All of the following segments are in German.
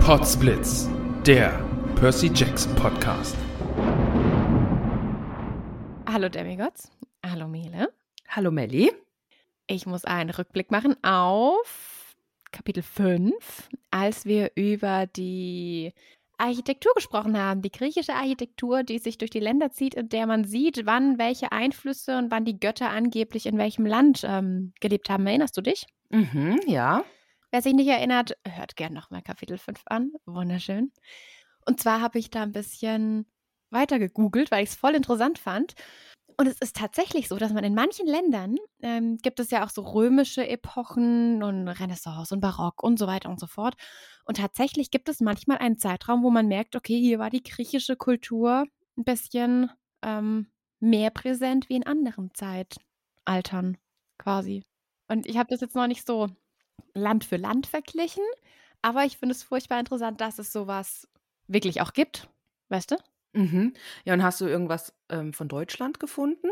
Potsblitz, der Percy Jackson Podcast. Hallo Demigods. Hallo Mele. Hallo Melli. Ich muss einen Rückblick machen auf Kapitel 5, als wir über die Architektur gesprochen haben, die griechische Architektur, die sich durch die Länder zieht, in der man sieht, wann welche Einflüsse und wann die Götter angeblich in welchem Land ähm, gelebt haben. Erinnerst du dich? Mhm, ja. Wer sich nicht erinnert, hört gern nochmal Kapitel 5 an. Wunderschön. Und zwar habe ich da ein bisschen weiter gegoogelt, weil ich es voll interessant fand. Und es ist tatsächlich so, dass man in manchen Ländern ähm, gibt es ja auch so römische Epochen und Renaissance und Barock und so weiter und so fort. Und tatsächlich gibt es manchmal einen Zeitraum, wo man merkt, okay, hier war die griechische Kultur ein bisschen ähm, mehr präsent wie in anderen Zeitaltern quasi. Und ich habe das jetzt noch nicht so Land für Land verglichen, aber ich finde es furchtbar interessant, dass es sowas wirklich auch gibt. Weißt du? Mhm. Ja, und hast du irgendwas ähm, von Deutschland gefunden?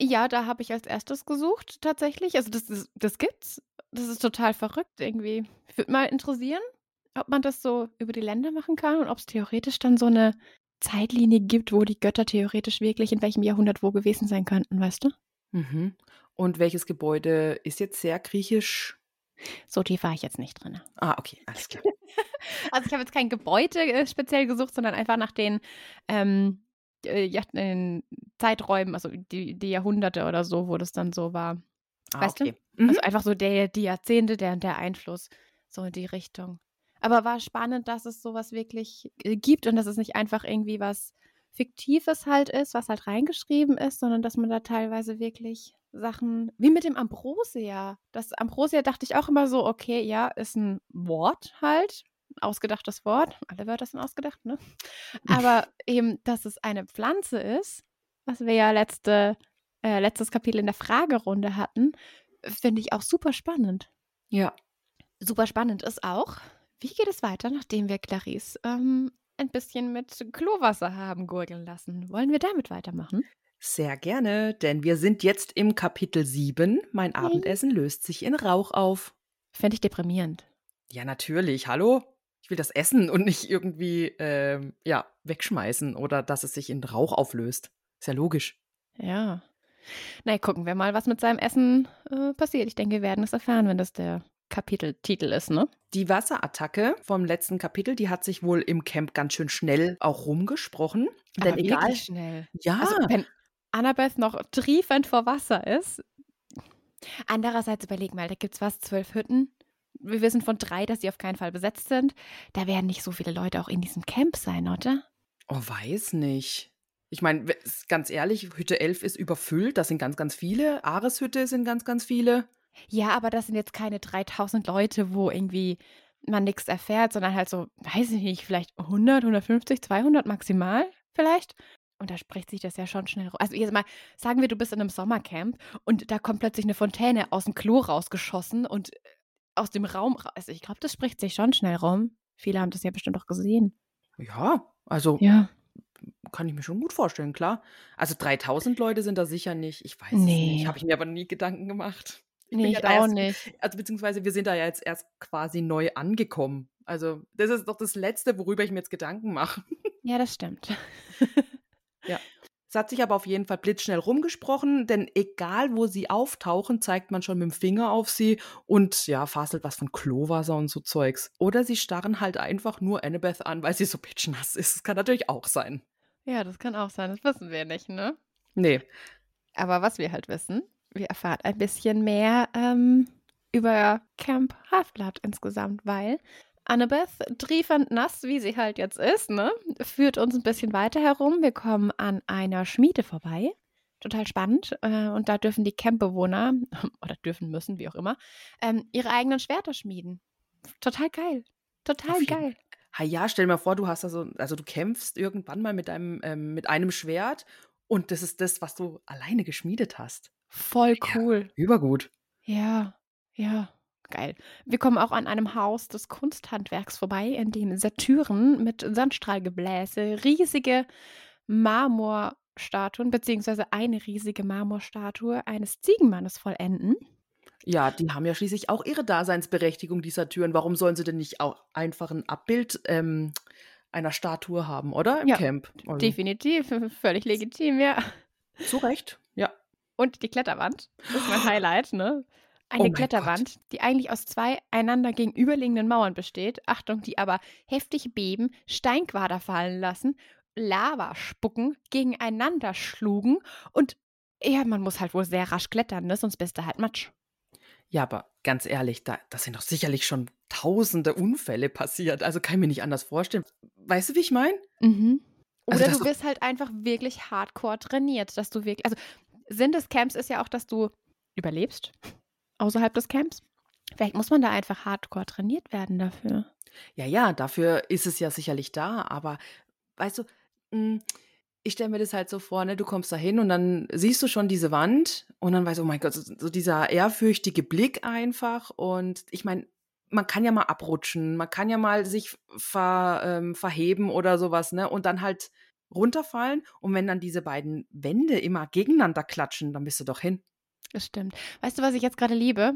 Ja, da habe ich als erstes gesucht, tatsächlich. Also, das, ist, das gibt's. Das ist total verrückt irgendwie. Würde mal interessieren, ob man das so über die Länder machen kann und ob es theoretisch dann so eine Zeitlinie gibt, wo die Götter theoretisch wirklich in welchem Jahrhundert wo gewesen sein könnten, weißt du? Mhm. Und welches Gebäude ist jetzt sehr griechisch? So tief war ich jetzt nicht drin. Ah, okay, alles klar. Also ich habe jetzt kein Gebäude äh, speziell gesucht, sondern einfach nach den, ähm, äh, ja, den Zeiträumen, also die, die Jahrhunderte oder so, wo das dann so war. Ah, Weißt okay. du? Mhm. Also einfach so der, die Jahrzehnte, der, der Einfluss, so in die Richtung. Aber war spannend, dass es sowas wirklich äh, gibt und dass es nicht einfach irgendwie was Fiktives halt ist, was halt reingeschrieben ist, sondern dass man da teilweise wirklich Sachen, wie mit dem Ambrosia. Das Ambrosia dachte ich auch immer so, okay, ja, ist ein Wort halt, ein ausgedachtes Wort. Alle Wörter sind ausgedacht, ne? Aber eben, dass es eine Pflanze ist, was wir ja letzte, äh, letztes Kapitel in der Fragerunde hatten, finde ich auch super spannend. Ja. Super spannend ist auch, wie geht es weiter, nachdem wir Clarice ähm, ein bisschen mit Klowasser haben gurgeln lassen? Wollen wir damit weitermachen? Sehr gerne, denn wir sind jetzt im Kapitel 7. Mein Abendessen löst sich in Rauch auf. Finde ich deprimierend. Ja, natürlich. Hallo? Ich will das essen und nicht irgendwie, ähm, ja, wegschmeißen oder dass es sich in Rauch auflöst. Ist ja logisch. Ja. Na, gucken wir mal, was mit seinem Essen äh, passiert. Ich denke, wir werden es erfahren, wenn das der Kapiteltitel ist, ne? Die Wasserattacke vom letzten Kapitel, die hat sich wohl im Camp ganz schön schnell auch rumgesprochen. Aber Denn egal. schnell. Ja, Also, wenn Annabeth noch triefend vor Wasser ist. Andererseits überleg mal, da gibt es was, zwölf Hütten. Wir wissen von drei, dass sie auf keinen Fall besetzt sind. Da werden nicht so viele Leute auch in diesem Camp sein, oder? oh, weiß nicht. Ich meine, ganz ehrlich, Hütte 11 ist überfüllt. Das sind ganz, ganz viele. Ares Hütte sind ganz, ganz viele. Ja, aber das sind jetzt keine 3000 Leute, wo irgendwie man nichts erfährt, sondern halt so, weiß ich nicht, vielleicht 100, 150, 200 maximal vielleicht. Und da spricht sich das ja schon schnell rum. Also jetzt mal, sagen wir, du bist in einem Sommercamp und da kommt plötzlich eine Fontäne aus dem Klo rausgeschossen und äh, aus dem Raum. Also ich glaube, das spricht sich schon schnell rum. Viele haben das ja bestimmt auch gesehen. Ja, also Ja. kann ich mir schon gut vorstellen, klar. Also 3000 Leute sind da sicher nicht. Ich weiß es Nee. nicht. Habe ich mir aber nie Gedanken gemacht. Ich Nee, ja ich da auch erst, nicht. also beziehungsweise wir sind da ja jetzt erst quasi neu angekommen. Also das ist doch das Letzte, worüber ich mir jetzt Gedanken mache. Ja, das stimmt. Es hat sich aber auf jeden Fall blitzschnell rumgesprochen, denn egal wo sie auftauchen, zeigt man schon mit dem Finger auf sie und ja, faselt was von Klowasser und so Zeugs. Oder sie starren halt einfach nur Annabeth an, weil sie so pitchnass ist. Das kann natürlich auch sein. Ja, das kann auch sein. Das wissen wir nicht, ne? Nee. Aber was wir halt wissen, wir erfahren ein bisschen mehr ähm, über Camp Half-Blood insgesamt, weil Annabeth, triefend nass, wie sie halt jetzt ist, ne, führt uns ein bisschen weiter herum. Wir kommen an einer Schmiede vorbei. Total spannend. Äh, und da dürfen die Campbewohner, oder dürfen müssen, wie auch immer, ähm, ihre eigenen Schwerter schmieden. Total geil. Total Auf geil. Ha ja, stell dir mal vor, du hast also, also du kämpfst irgendwann mal mit einem, ähm, mit einem Schwert und das ist das, was du alleine geschmiedet hast. Voll cool. Übergut. Ja, ja, geil. Wir kommen auch an einem Haus des Kunsthandwerks vorbei, in dem Satyren mit Sandstrahlgebläse riesige Marmorstatuen, beziehungsweise eine riesige Marmorstatue eines Ziegenmannes vollenden. Ja, die haben ja schließlich auch ihre Daseinsberechtigung, dieser Türen. Warum sollen sie denn nicht auch einfach ein Abbild ähm, einer Statue haben, oder? Im Ja, Camp. Also, Definitiv, völlig legitim, ja. Zu Recht, ja. Und die Kletterwand, das ist mein Highlight, ne? Eine Oh Kletterwand, die eigentlich aus zwei einander gegenüberliegenden Mauern besteht. Achtung, die aber heftig beben, Steinquader fallen lassen, Lava spucken, gegeneinander schlugen und ja, man muss halt wohl sehr rasch klettern, ne? sonst bist du halt Matsch. Ja, aber ganz ehrlich, da, da sind doch sicherlich schon tausende Unfälle passiert. Also kann ich mir nicht anders vorstellen. Weißt du, wie ich meine? Mhm. Oder Also das du wirst halt einfach wirklich hardcore trainiert, dass du wirklich, also Sinn des Camps ist ja auch, dass du überlebst außerhalb des Camps. Vielleicht muss man da einfach hardcore trainiert werden dafür. Ja, ja, dafür ist es ja sicherlich da, aber weißt du, mh, ich stelle mir das halt so vor, ne, du kommst da hin und dann siehst du schon diese Wand und dann weißt du, oh mein Gott, so, so dieser ehrfürchtige Blick einfach und ich meine, man kann ja mal abrutschen, man kann ja mal sich ver, ähm, verheben oder sowas, ne, und dann halt runterfallen und wenn dann diese beiden Wände immer gegeneinander klatschen, dann bist du doch hin. Das stimmt. Weißt du, was ich jetzt gerade liebe?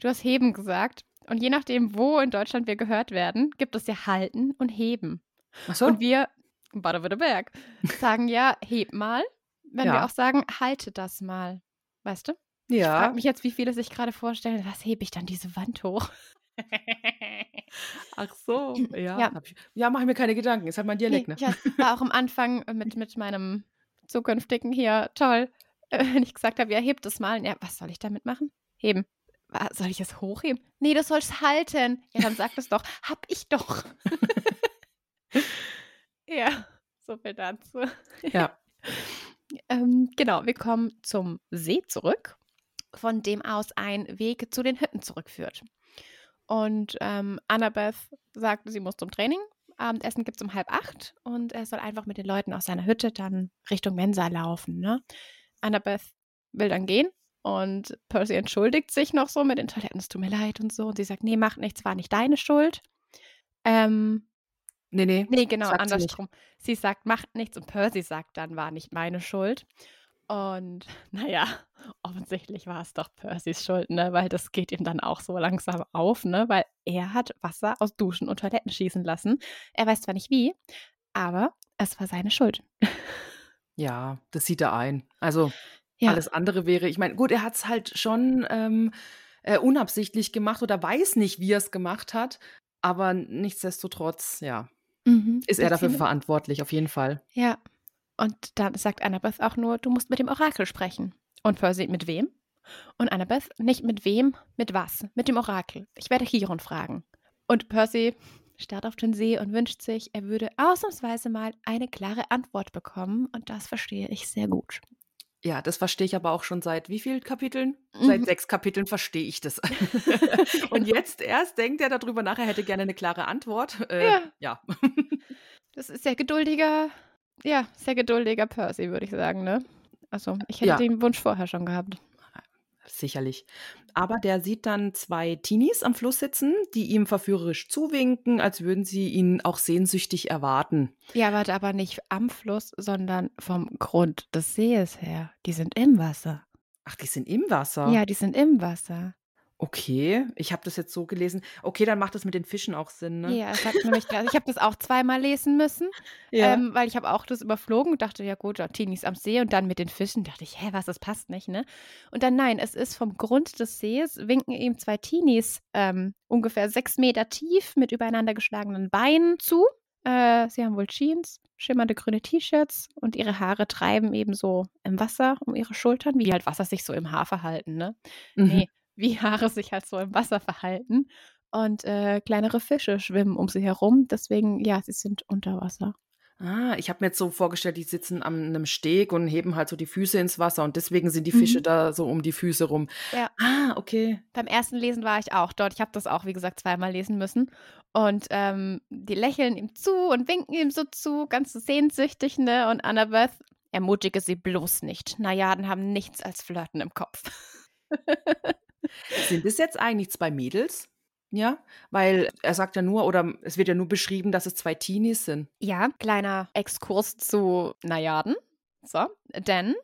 Du hast heben gesagt. Und je nachdem, wo in Deutschland wir gehört werden, gibt es ja halten und heben. Ach so? Und wir, Baden-Württemberg, sagen ja, heb mal, wenn wir Ja. auch sagen, halte das mal. Weißt du? Ich ja. frage mich jetzt, wie viele sich gerade vorstellen, was hebe ich dann diese Wand hoch? Ach so, ja. Ja. ich- Ja, mache ich mir keine Gedanken. Ist halt mein Dialekt, ne? Ich war auch am Anfang mit, mit meinem zukünftigen hier toll, äh, wenn ich gesagt habe, ja, hebt es mal. Ja, was soll ich damit machen? Heben. Soll ich es hochheben? Nee, das sollst halten. Ja, dann sag es doch. Hab ich doch. ja, so viel dazu. Ja. Ähm, genau, wir kommen zum See zurück, von dem aus ein Weg zu den Hütten zurückführt. Und ähm, Annabeth sagt, sie muss zum Training. Abendessen gibt es um halb acht und er soll einfach mit den Leuten aus seiner Hütte dann Richtung Mensa laufen. Ne? Annabeth will dann gehen und Percy entschuldigt sich noch so mit den Toiletten, es tut mir leid und so. Und sie sagt, nee, macht nichts, war nicht deine Schuld. Ähm, Nee, nee. Nee, genau, Sagt sie andersrum. Sie, sagt, macht nichts und Percy sagt dann, war nicht meine Schuld. Und naja, offensichtlich war es doch Percys Schuld, ne? Weil das geht ihm dann auch so langsam auf, ne? Weil er hat Wasser aus Duschen und Toiletten schießen lassen. Er weiß zwar nicht wie, aber es war seine Schuld. Ja, das sieht er ein. Also Ja. alles andere wäre, ich meine, gut, er hat es halt schon ähm, äh, unabsichtlich gemacht oder weiß nicht, wie er es gemacht hat, aber nichtsdestotrotz, ja, Mhm. ist er dafür verantwortlich, auf jeden Fall. Ja. Und dann sagt Annabeth auch nur, du musst mit dem Orakel sprechen. Und Percy, mit wem? Und Annabeth, nicht mit wem, mit was? Mit dem Orakel. Ich werde Chiron fragen. Und Percy starrt auf den See und wünscht sich, er würde ausnahmsweise mal eine klare Antwort bekommen. Und das verstehe ich sehr gut. Ja, das verstehe ich aber auch schon seit wie vielen Kapiteln? Mhm. Seit sechs Kapiteln verstehe ich das. Und jetzt erst denkt er darüber nach, er hätte gerne eine klare Antwort. Äh, Ja. ja. Das ist sehr geduldiger ja, sehr geduldiger Percy, würde ich sagen, ne? Also, ich hätte Ja. den Wunsch vorher schon gehabt. Sicherlich. Aber der sieht dann zwei Teenies am Fluss sitzen, die ihm verführerisch zuwinken, als würden sie ihn auch sehnsüchtig erwarten. Ja, warte, aber nicht am Fluss, sondern vom Grund des Sees her. Die sind im Wasser. Ach, die sind im Wasser. Ja, die sind im Wasser. Okay, ich habe das jetzt so gelesen. Okay, dann macht das mit den Fischen auch Sinn, ne? Ja, es hat nämlich, also ich habe das auch zweimal lesen müssen, Ja. ähm, weil ich habe auch das überflogen und dachte, ja gut, ja, Teenies am See und dann mit den Fischen dachte ich, hä, was, das passt nicht, ne? Und dann nein, es ist vom Grund des Sees, winken ihm zwei Teenies ähm, ungefähr sechs Meter tief mit übereinander geschlagenen Beinen zu. Äh, sie haben wohl Jeans, schimmernde grüne T-Shirts und ihre Haare treiben eben so im Wasser um ihre Schultern, wie halt Wasser sich so im Haar verhalten, ne? Mhm. Nee, wie Haare sich halt so im Wasser verhalten. Und äh, kleinere Fische schwimmen um sie herum. Deswegen, ja, sie sind unter Wasser. Ah, ich habe mir jetzt so vorgestellt, die sitzen an einem Steg und heben halt so die Füße ins Wasser und deswegen sind die Fische Mhm. da so um die Füße rum. Ja. Ah, okay. Beim ersten Lesen war ich auch dort. Ich habe das auch, wie gesagt, zweimal lesen müssen. Und ähm, die lächeln ihm zu und winken ihm so zu, ganz so sehnsüchtig, ne? Und Annabeth ermutige sie bloß nicht. Najaden haben nichts als Flirten im Kopf. Sind es jetzt eigentlich zwei Mädels? Ja, weil er sagt ja nur, oder es wird ja nur beschrieben, dass es zwei Teenies sind. Ja, kleiner Exkurs zu Najaden. So, denn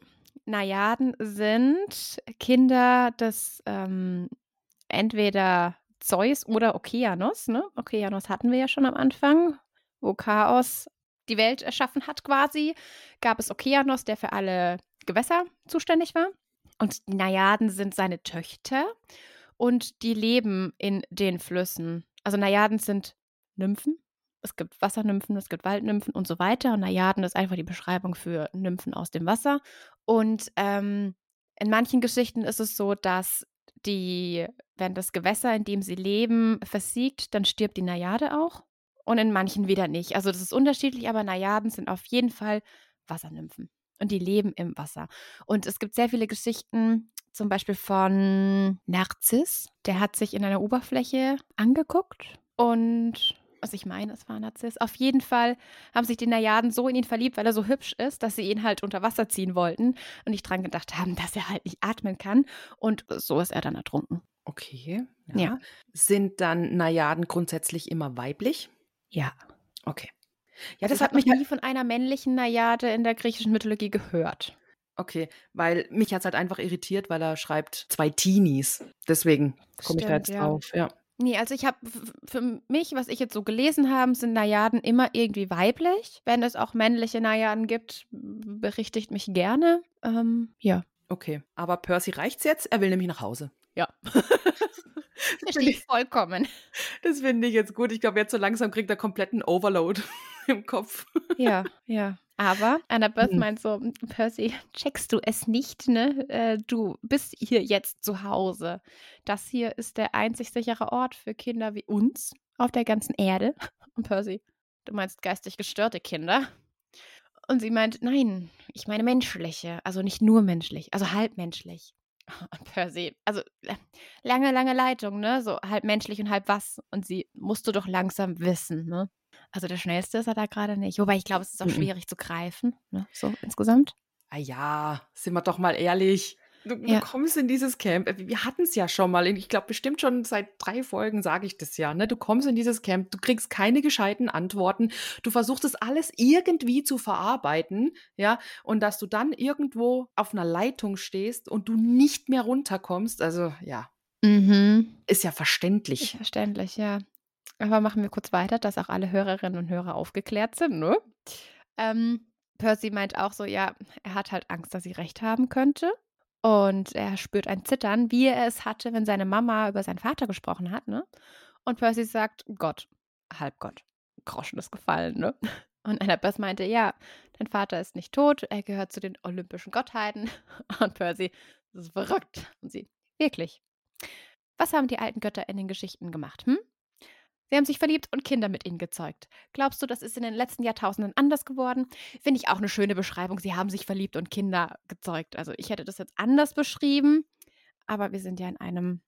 Najaden sind Kinder des ähm, entweder Zeus oder Okeanos. Ne? Okeanos hatten wir ja schon am Anfang, wo Chaos die Welt erschaffen hat quasi. Gab es Okeanos, der für alle Gewässer zuständig war. Und die Najaden sind seine Töchter und die leben in den Flüssen. Also Najaden sind Nymphen. Es gibt Wassernymphen, es gibt Waldnymphen und so weiter. Und Najaden ist einfach die Beschreibung für Nymphen aus dem Wasser. Und ähm, in manchen Geschichten ist es so, dass die, wenn das Gewässer, in dem sie leben, versiegt, dann stirbt die Najade auch. Und in manchen wieder nicht. Also das ist unterschiedlich, aber Najaden sind auf jeden Fall Wassernymphen. Und die leben im Wasser. Und es gibt sehr viele Geschichten, zum Beispiel von Narziss. Der hat sich in einer Oberfläche angeguckt und was ich meine, es war Narziss. Auf jeden Fall haben sich die Najaden so in ihn verliebt, weil er so hübsch ist, dass sie ihn halt unter Wasser ziehen wollten und nicht dran gedacht haben, dass er halt nicht atmen kann. Und so ist er dann ertrunken. Okay. Ja. Sind dann Najaden grundsätzlich immer weiblich? Ja. Okay. Ja, das, hat mich nie von einer männlichen Najade in der griechischen Mythologie gehört. Okay, weil mich hat es halt einfach irritiert, weil er schreibt zwei Teenies. Deswegen komme ich da jetzt ja. drauf. Ja. Nee, also ich habe für mich, was ich jetzt so gelesen habe, sind Najaden immer irgendwie weiblich. Wenn es auch männliche Najaden gibt, berichtigt mich gerne. Ähm, ja. Okay. Aber Percy reicht's jetzt? Er will nämlich nach Hause. Ja. Das Verstehe ich vollkommen. Das finde ich jetzt gut. Ich glaube, jetzt so langsam kriegt er kompletten Overload im Kopf. Ja, ja. Aber Annabeth Hm. meint so, Percy, checkst du es nicht, ne? Äh, du bist hier jetzt zu Hause. Das hier ist der einzig sichere Ort für Kinder wie uns auf der ganzen Erde. Und Percy, du meinst geistig gestörte Kinder? Und sie meint, nein, ich meine menschliche, also nicht nur menschlich, also halb menschlich. Und Percy, also lange, lange Leitung, ne? So halb menschlich und halb was. Und sie musst du doch langsam wissen, ne? Also der schnellste ist er da gerade nicht. Wobei ich glaube, es ist auch schwierig zu greifen, ne? So insgesamt. Ah ja, sind wir doch mal ehrlich. Du, Ja. du kommst in dieses Camp. äh, Wir hatten es ja schon mal. Ich glaube, bestimmt schon seit drei Folgen sage ich das ja. Ne? Du kommst in dieses Camp, du kriegst keine gescheiten Antworten. Du versuchst es alles irgendwie zu verarbeiten, ja, und dass du dann irgendwo auf einer Leitung stehst und du nicht mehr runterkommst. Also ja, Mhm. ist ja Ist verständlich. verständlich, ja. Aber machen wir kurz weiter, dass auch alle Hörerinnen und Hörer aufgeklärt sind, ne? Ähm, Percy meint auch so, ja, er hat halt Angst, dass sie recht haben könnte. Und er spürt ein Zittern, wie er es hatte, wenn seine Mama über seinen Vater gesprochen hat, ne? Und Percy sagt, Gott, Halbgott, Groschen ist gefallen, ne? Und Annabeth meinte, ja, dein Vater ist nicht tot, er gehört zu den olympischen Gottheiten. Und Percy, das ist verrückt. Und sie, wirklich. Was haben die alten Götter in den Geschichten gemacht, hm? Sie haben sich verliebt und Kinder mit ihnen gezeugt. Glaubst du, das ist in den letzten Jahrtausenden anders geworden? Finde ich auch eine schöne Beschreibung. Sie haben sich verliebt und Kinder gezeugt. Also ich hätte das jetzt anders beschrieben, aber wir sind ja in einem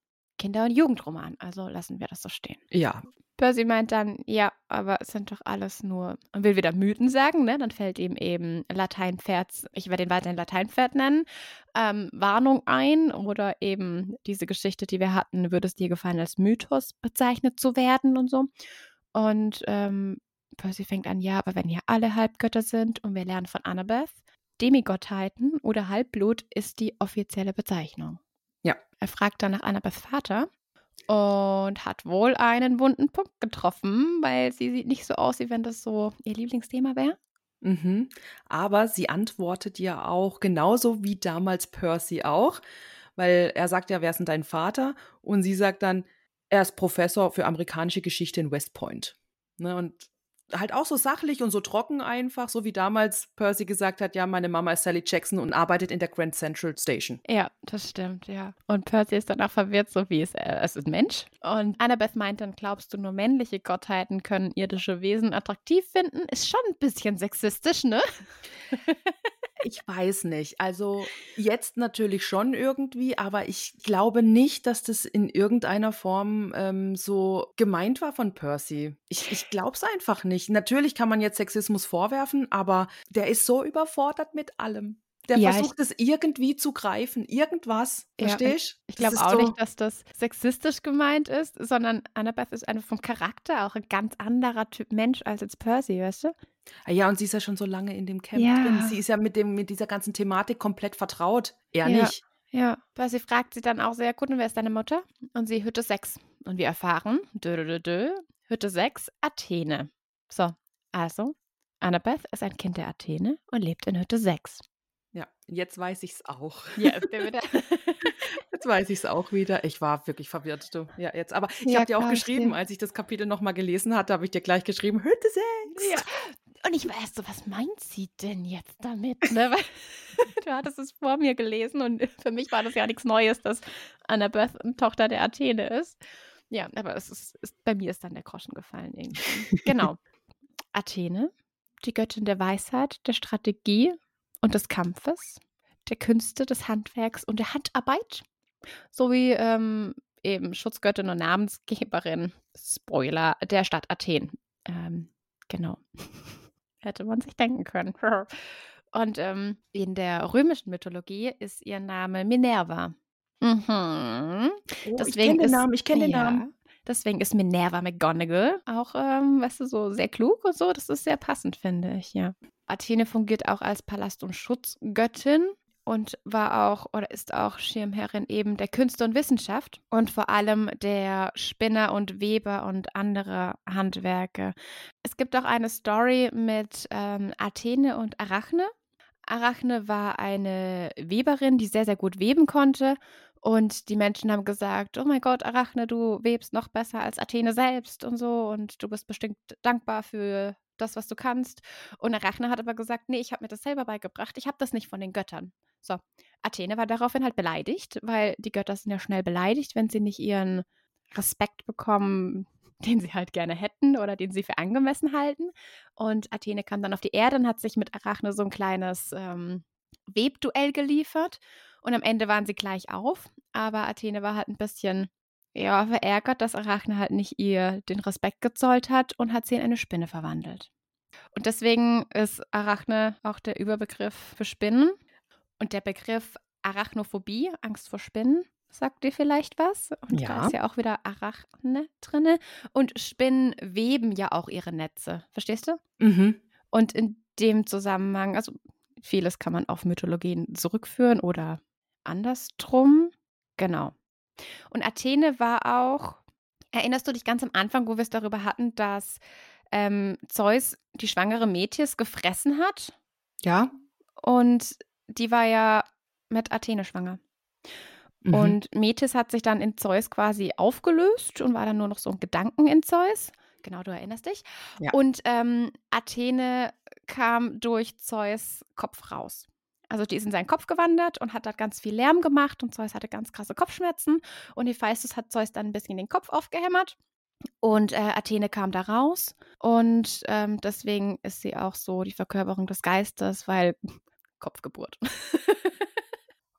Kinder- und Jugendroman. Also lassen wir das so stehen. Ja. Percy meint dann, ja, aber es sind doch alles nur, und will wieder Mythen sagen, ne? Dann fällt ihm eben Lateinpferd, ich werde den weiterhin Lateinpferd nennen, ähm, Warnung ein oder eben diese Geschichte, die wir hatten, würde es dir gefallen, als Mythos bezeichnet zu werden und so. Und ähm, Percy fängt an, ja, aber wenn hier alle Halbgötter sind und wir lernen von Annabeth, Demigottheiten oder Halbblut ist die offizielle Bezeichnung. Ja. Er fragt dann nach Annabeths Vater und hat wohl einen wunden Punkt getroffen, weil sie sieht nicht so aus, wie wenn das so ihr Lieblingsthema wäre. Mhm. Aber sie antwortet ja auch genauso wie damals Percy auch, weil er sagt ja, wer ist denn dein Vater? Und sie sagt dann, er ist Professor für amerikanische Geschichte in West Point. Ne, und halt auch so sachlich und so trocken einfach, so wie damals Percy gesagt hat, ja, meine Mama ist Sally Jackson und arbeitet in der Grand Central Station. Ja, das stimmt, ja. Und Percy ist dann auch verwirrt, so wie es, äh, es ist Mensch. Und Annabeth meint dann, glaubst du, nur männliche Gottheiten können irdische Wesen attraktiv finden? Ist schon ein bisschen sexistisch, ne? Ich weiß nicht. Also jetzt natürlich schon irgendwie, aber ich glaube nicht, dass das in irgendeiner Form ähm, so gemeint war von Percy. Ich, ich glaube es einfach nicht. Natürlich kann man jetzt Sexismus vorwerfen, aber der ist so überfordert mit allem. Der Ja, versucht es irgendwie zu greifen, irgendwas. Ja, Verstehst Ich glaube auch nicht, dass das sexistisch gemeint ist, sondern Annabeth ist eine vom Charakter auch ein ganz anderer Typ Mensch als jetzt Percy, weißt du? Ah Ja, und sie ist ja schon so lange in dem Camp Ja. drin. Sie ist ja mit, dem, mit dieser ganzen Thematik komplett vertraut. Er Ja. nicht. Ja. Percy fragt sie dann auch sehr gut, und wer ist deine Mutter? Und sie Hütte 6. Und wir erfahren, dö, dö, dö, Hütte 6, Athene. So, also, Annabeth ist ein Kind der Athene und lebt in Hütte 6. Ja, jetzt weiß ich es auch. Ja. Jetzt weiß ich es auch wieder. Ich war wirklich verwirrt, du. Ja, jetzt. Aber ich Ja, habe dir auch geschrieben, dir. als ich das Kapitel nochmal gelesen hatte, habe ich dir gleich geschrieben, Hütte 6. Ja. Und ich weiß so, was meint sie denn jetzt damit? Ne? Du hattest es vor mir gelesen und für mich war das ja nichts Neues, dass Annabeth Tochter der Athene ist. Ja, aber es ist, ist, bei mir ist dann der Groschen gefallen irgendwie. genau. Athene, die Göttin der Weisheit, der Strategie und des Kampfes, der Künste, des Handwerks und der Handarbeit, sowie ähm, eben Schutzgöttin und Namensgeberin, Spoiler, der Stadt Athen. Ähm, genau. Hätte man sich denken können. Und ähm, in der römischen Mythologie ist ihr Name Minerva. Mhm. Oh, ich Deswegen kenne den Namen, ich kenne den ja, Namen. Deswegen ist Minerva McGonagall auch, ähm, weißt du, so sehr klug und so. Das ist sehr passend, finde ich, ja. Athene fungiert auch als Palast- und Schutzgöttin und war auch oder ist auch Schirmherrin eben der Künste und Wissenschaft und vor allem der Spinner und Weber und andere Handwerke. Es gibt auch eine Story mit ähm, Athene und Arachne. Arachne war eine Weberin, die sehr, sehr gut weben konnte. Und die Menschen haben gesagt, oh mein Gott, Arachne, du webst noch besser als Athene selbst und so. Und du bist bestimmt dankbar für das, was du kannst. Und Arachne hat aber gesagt, nee, ich habe mir das selber beigebracht. Ich habe das nicht von den Göttern. So, Athene war daraufhin halt beleidigt, weil die Götter sind ja schnell beleidigt, wenn sie nicht ihren Respekt bekommen, den sie halt gerne hätten oder den sie für angemessen halten. Und Athene kam dann auf die Erde und hat sich mit Arachne so ein kleines ähm, Webduell geliefert. Und am Ende waren sie gleich auf. Aber Athene war halt ein bisschen ja, verärgert, dass Arachne halt nicht ihr den Respekt gezollt hat und hat sie in eine Spinne verwandelt. Und deswegen ist Arachne auch der Überbegriff für Spinnen. Und der Begriff Arachnophobie, Angst vor Spinnen, sagt dir vielleicht was? Und da Ja. ist ja auch wieder Arachne drinne. Und Spinnen weben ja auch ihre Netze. Verstehst du? Mhm. Und in dem Zusammenhang, also vieles kann man auf Mythologien zurückführen oder andersdrum. Genau. Und Athene war auch, erinnerst du dich ganz am Anfang, wo wir es darüber hatten, dass ähm, Zeus die schwangere Metis gefressen hat? Ja. Und die war ja mit Athene schwanger. Mhm. Und Metis hat sich dann in Zeus quasi aufgelöst und war dann nur noch so ein Gedanken in Zeus. Genau, du erinnerst dich. Ja. Und ähm, Athene kam durch Zeus Kopf raus. Also die ist in seinen Kopf gewandert und hat da ganz viel Lärm gemacht und Zeus hatte ganz krasse Kopfschmerzen und Hephaistos hat Zeus dann ein bisschen den Kopf aufgehämmert und äh, Athene kam da raus und ähm, deswegen ist sie auch so die Verkörperung des Geistes, weil Kopfgeburt.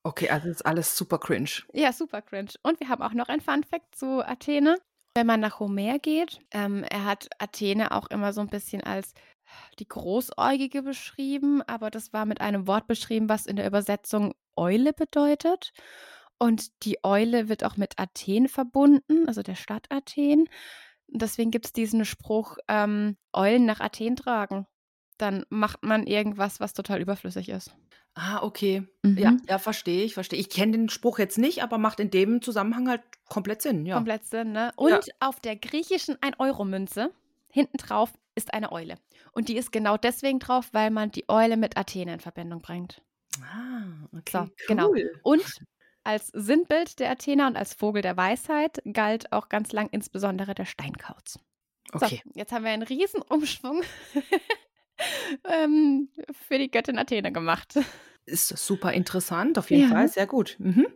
Okay, also ist alles super cringe. Ja, super cringe. Und wir haben auch noch ein Fun Fact zu Athene. Wenn man nach Homer geht, ähm, er hat Athene auch immer so ein bisschen als die Großäugige beschrieben, aber das war mit einem Wort beschrieben, was in der Übersetzung Eule bedeutet. Und die Eule wird auch mit Athen verbunden, also der Stadt Athen. Deswegen gibt es diesen Spruch, ähm, Eulen nach Athen tragen. Dann macht man irgendwas, was total überflüssig ist. Ah, okay. Mhm. Ja, ja, verstehe ich, verstehe. Ich kenne den Spruch jetzt nicht, aber macht in dem Zusammenhang halt komplett Sinn, ja. Komplett Sinn, ne? Und ja. auf der griechischen 1-Euro-Münze hinten drauf ist eine Eule. Und die ist genau deswegen drauf, weil man die Eule mit Athen in Verbindung bringt. Ah, okay. So, genau. cool. genau. Und als Sinnbild der Athener und als Vogel der Weisheit galt auch ganz lang insbesondere der Steinkauz. Okay. So, jetzt haben wir einen riesen Umschwung ähm, für die Göttin Athene gemacht. Ist super interessant, auf jeden ja. Fall, sehr gut. Mhm.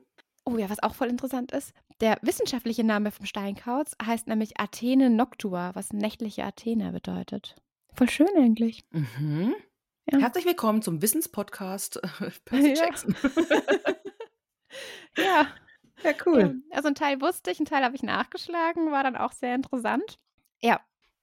Oh ja, was auch voll interessant ist, der wissenschaftliche Name vom Steinkauz heißt nämlich Athene Noctua, was nächtliche Athene bedeutet. Voll schön eigentlich. Mhm. Ja. Herzlich willkommen zum Wissenspodcast Percy ja. Jackson. ja. Ja, cool. Ja, also ein Teil wusste ich, ein Teil habe ich nachgeschlagen, war dann auch sehr interessant. Ja,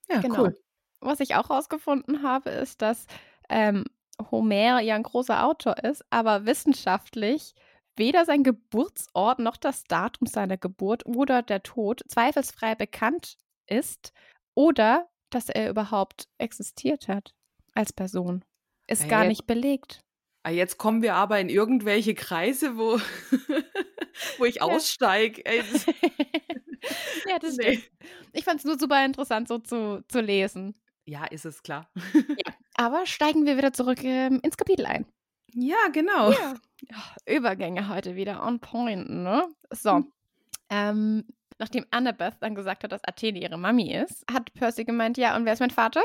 ja genau. cool. Was ich auch herausgefunden habe, ist, dass ähm, Homer ja ein großer Autor ist, aber wissenschaftlich weder sein Geburtsort noch das Datum seiner Geburt oder der Tod zweifelsfrei bekannt ist oder dass er überhaupt existiert hat als Person. Ist ja, gar nicht belegt. Ah, jetzt kommen wir aber in irgendwelche Kreise, wo, wo ich aussteige. ja, das nee. stimmt. Ich fand es nur super interessant, so zu, zu lesen. Ja, ist es klar. ja. Aber steigen wir wieder zurück ähm, ins Kapitel ein. Ja, genau. Ja. Oh, Übergänge heute wieder on point, ne? So. Hm. Ähm, nachdem Annabeth dann gesagt hat, dass Athene ihre Mami ist, hat Percy gemeint, ja, und wer ist mein Vater?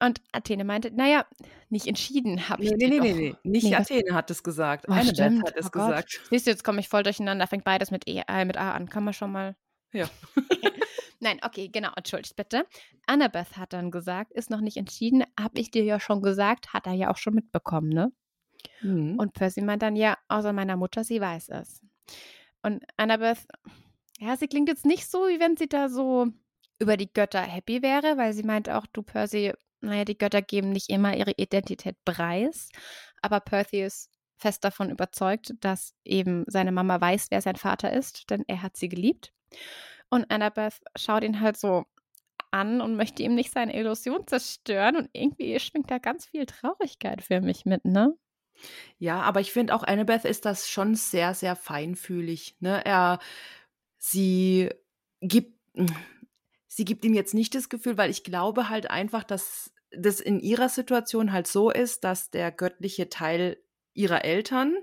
Und Athene meinte, naja, nicht entschieden habe ich. Nee, nee, nee, nee, nicht nee, Athene hat es gesagt. Oh, Annabeth stimmt. hat es oh gesagt. Siehst du, jetzt komme ich voll durcheinander, fängt beides mit, e, äh, mit A an. Kann man schon mal. Ja. Nein, okay, genau, entschuldigt bitte. Annabeth hat dann gesagt, ist noch nicht entschieden, habe ich dir ja schon gesagt, hat er ja auch schon mitbekommen, ne? Mhm. Und Percy meint dann, ja, außer meiner Mutter, sie weiß es. Und Annabeth, ja, sie klingt jetzt nicht so, wie wenn sie da so über die Götter happy wäre, weil sie meint auch, du Percy, naja, die Götter geben nicht immer ihre Identität preis, aber Percy ist fest davon überzeugt, dass eben seine Mama weiß, wer sein Vater ist, denn er hat sie geliebt. Und Annabeth schaut ihn halt so an und möchte ihm nicht seine Illusion zerstören und irgendwie schwingt da ganz viel Traurigkeit für mich mit, ne? Ja, aber ich finde auch Annabeth ist das schon sehr, sehr feinfühlig. Ne? Er, sie gibt, sie gibt ihm jetzt nicht das Gefühl, weil ich glaube halt einfach, dass das in ihrer Situation halt so ist, dass der göttliche Teil ihrer Eltern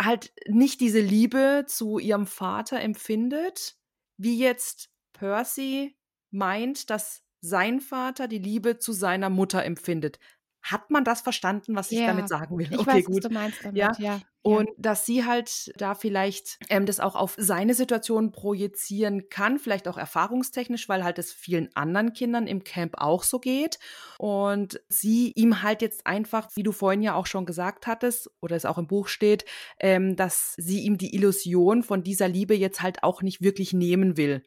halt nicht diese Liebe zu ihrem Vater empfindet, wie jetzt Percy meint, dass sein Vater die Liebe zu seiner Mutter empfindet. Hat man das verstanden, was ich ja, damit sagen will? Ich okay, weiß, gut. was du meinst damit, ja. ja. Und ja. dass sie halt da vielleicht ähm, das auch auf seine Situation projizieren kann, vielleicht auch erfahrungstechnisch, weil halt es vielen anderen Kindern im Camp auch so geht. Und sie ihm halt jetzt einfach, wie du vorhin ja auch schon gesagt hattest, oder es auch im Buch steht, ähm, dass sie ihm die Illusion von dieser Liebe jetzt halt auch nicht wirklich nehmen will.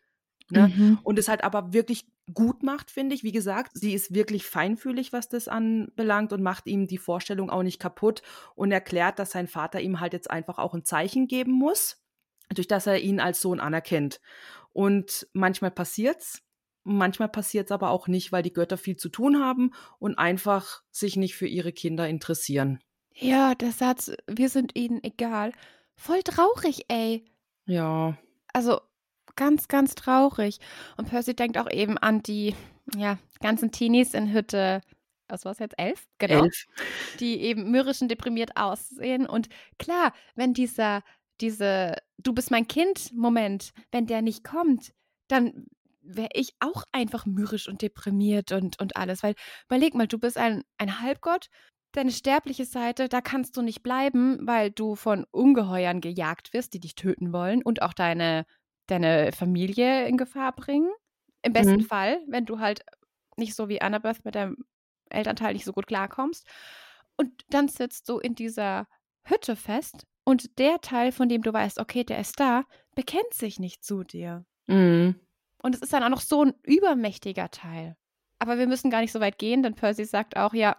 Ne? Mhm. Und es halt aber wirklich gut macht, finde ich. Wie gesagt, sie ist wirklich feinfühlig, was das anbelangt und macht ihm die Vorstellung auch nicht kaputt und erklärt, dass sein Vater ihm halt jetzt einfach auch ein Zeichen geben muss, durch das er ihn als Sohn anerkennt. Und manchmal passiert's, manchmal passiert's aber auch nicht, weil die Götter viel zu tun haben und einfach sich nicht für ihre Kinder interessieren. Ja, der Satz, wir sind ihnen egal. Voll traurig, ey. Ja. Also, ganz, ganz traurig. Und Percy denkt auch eben an die ja, ganzen Teenies in Hütte, was war es jetzt, elf? Genau. Elf. Die eben mürrisch und deprimiert aussehen. Und klar, wenn dieser, diese Du bist mein Kind-Moment, wenn der nicht kommt, dann wäre ich auch einfach mürrisch und deprimiert und, und alles. Weil überleg mal, du bist ein, ein Halbgott, deine sterbliche Seite, da kannst du nicht bleiben, weil du von Ungeheuern gejagt wirst, die dich töten wollen und auch deine deine Familie in Gefahr bringen. Im besten mhm. Fall, wenn du halt nicht so wie Annabeth mit deinem Elternteil nicht so gut klarkommst. Und dann sitzt du in dieser Hütte fest, Und der Teil, von dem du weißt, okay, der ist da, bekennt sich nicht zu dir. Mhm. Und es ist dann auch noch so ein übermächtiger Teil. Aber wir müssen gar nicht so weit gehen, denn Percy sagt auch, ja,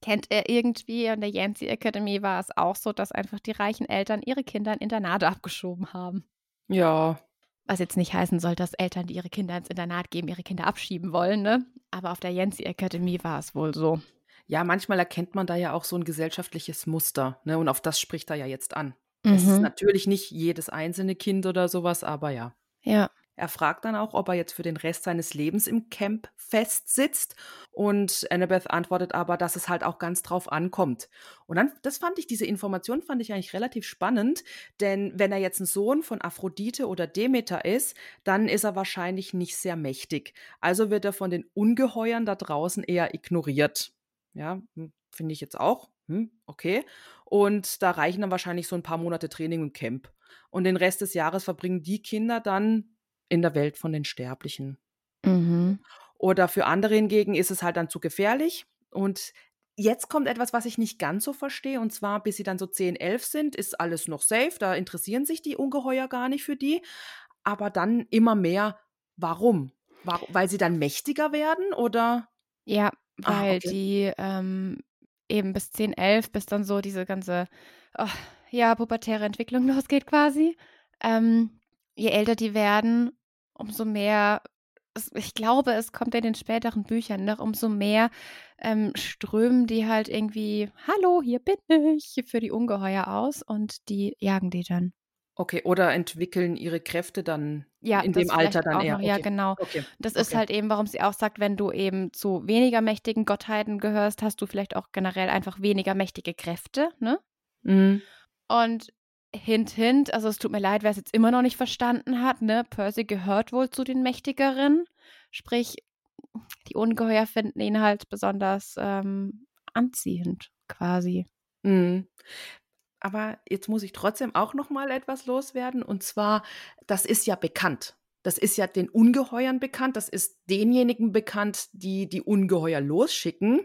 kennt er irgendwie, an der Yancey Academy war es auch so, dass einfach die reichen Eltern ihre Kinder in Internate abgeschoben haben. Ja. Was jetzt nicht heißen soll, dass Eltern, die ihre Kinder ins Internat geben, ihre Kinder abschieben wollen, ne? Aber auf der Yancey Academy war es wohl so. Ja, manchmal erkennt man da ja auch so ein gesellschaftliches Muster, ne? Und auf das spricht er ja jetzt an. Es ist Mhm. natürlich nicht jedes einzelne Kind oder sowas, aber ja. Ja. Er fragt dann auch, ob er jetzt für den Rest seines Lebens im Camp festsitzt. Und Annabeth antwortet aber, dass es halt auch ganz drauf ankommt. Und dann, das fand ich, diese Information fand ich eigentlich relativ spannend, denn wenn er jetzt ein Sohn von Aphrodite oder Demeter ist, dann ist er wahrscheinlich nicht sehr mächtig. Also wird er von den Ungeheuern da draußen eher ignoriert. Ja, hm, finde ich jetzt auch. Hm, okay. Und da reichen dann wahrscheinlich so ein paar Monate Training im Camp. Und den Rest des Jahres verbringen die Kinder dann in der Welt von den Sterblichen. Mhm. Oder für andere hingegen ist es halt dann zu gefährlich. Und jetzt kommt etwas, was ich nicht ganz so verstehe. Und zwar, bis sie dann so 10, 11 sind, ist alles noch safe. Da interessieren sich die Ungeheuer gar nicht für die. Aber dann immer mehr, warum? War, weil sie dann mächtiger werden oder? Ja, Ah, weil okay. die ähm, eben bis 10, 11, bis dann so diese ganze, oh, ja, pubertäre Entwicklung losgeht quasi. Ähm, je älter die werden, umso mehr, ich glaube, es kommt in den späteren Büchern noch, umso mehr ähm, strömen die halt irgendwie, hallo, hier bin ich, für die Ungeheuer aus und die jagen die dann. Okay, oder entwickeln ihre Kräfte dann Ja, in dem Alter dann eher? noch, ja, Okay. genau. Okay. Das ist okay. halt eben, warum sie auch sagt, wenn du eben zu weniger mächtigen Gottheiten gehörst, hast du vielleicht auch generell einfach weniger mächtige Kräfte, ne? Mhm. Und hint, hint, also es tut mir leid, wer es jetzt immer noch nicht verstanden hat, ne? Percy gehört wohl zu den Mächtigeren. Sprich, die Ungeheuer finden ihn halt besonders ähm, anziehend, quasi. Mhm. Aber jetzt muss ich trotzdem auch noch mal etwas loswerden. Und zwar, das ist ja bekannt. Das ist ja den Ungeheuern bekannt. Das ist denjenigen bekannt, die die Ungeheuer losschicken.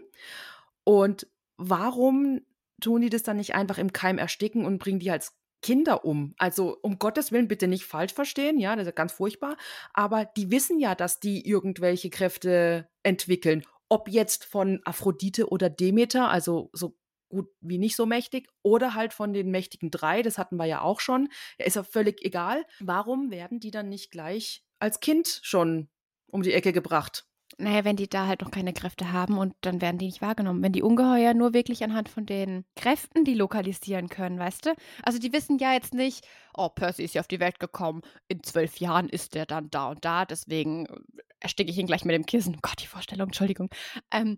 Und warum tun die das dann nicht einfach im Keim ersticken und bringen die als Kinder um? Also um Gottes Willen bitte nicht falsch verstehen, ja, das ist ganz furchtbar. Aber die wissen ja, dass die irgendwelche Kräfte entwickeln. Ob jetzt von Aphrodite oder Demeter, also so gut wie nicht so mächtig, oder halt von den mächtigen drei, das hatten wir ja auch schon. Ist ja völlig egal. Warum werden die dann nicht gleich als Kind schon um die Ecke gebracht? Naja, wenn die da halt noch keine Kräfte haben und dann werden die nicht wahrgenommen. Wenn die Ungeheuer nur wirklich anhand von den Kräften die lokalisieren können, weißt du? Also die wissen ja jetzt nicht, oh, Percy ist ja auf die Welt gekommen, in zwölf Jahren ist der dann da und da, deswegen äh, ersticke ich ihn gleich mit dem Kissen. Gott, die Vorstellung, Entschuldigung. Ähm,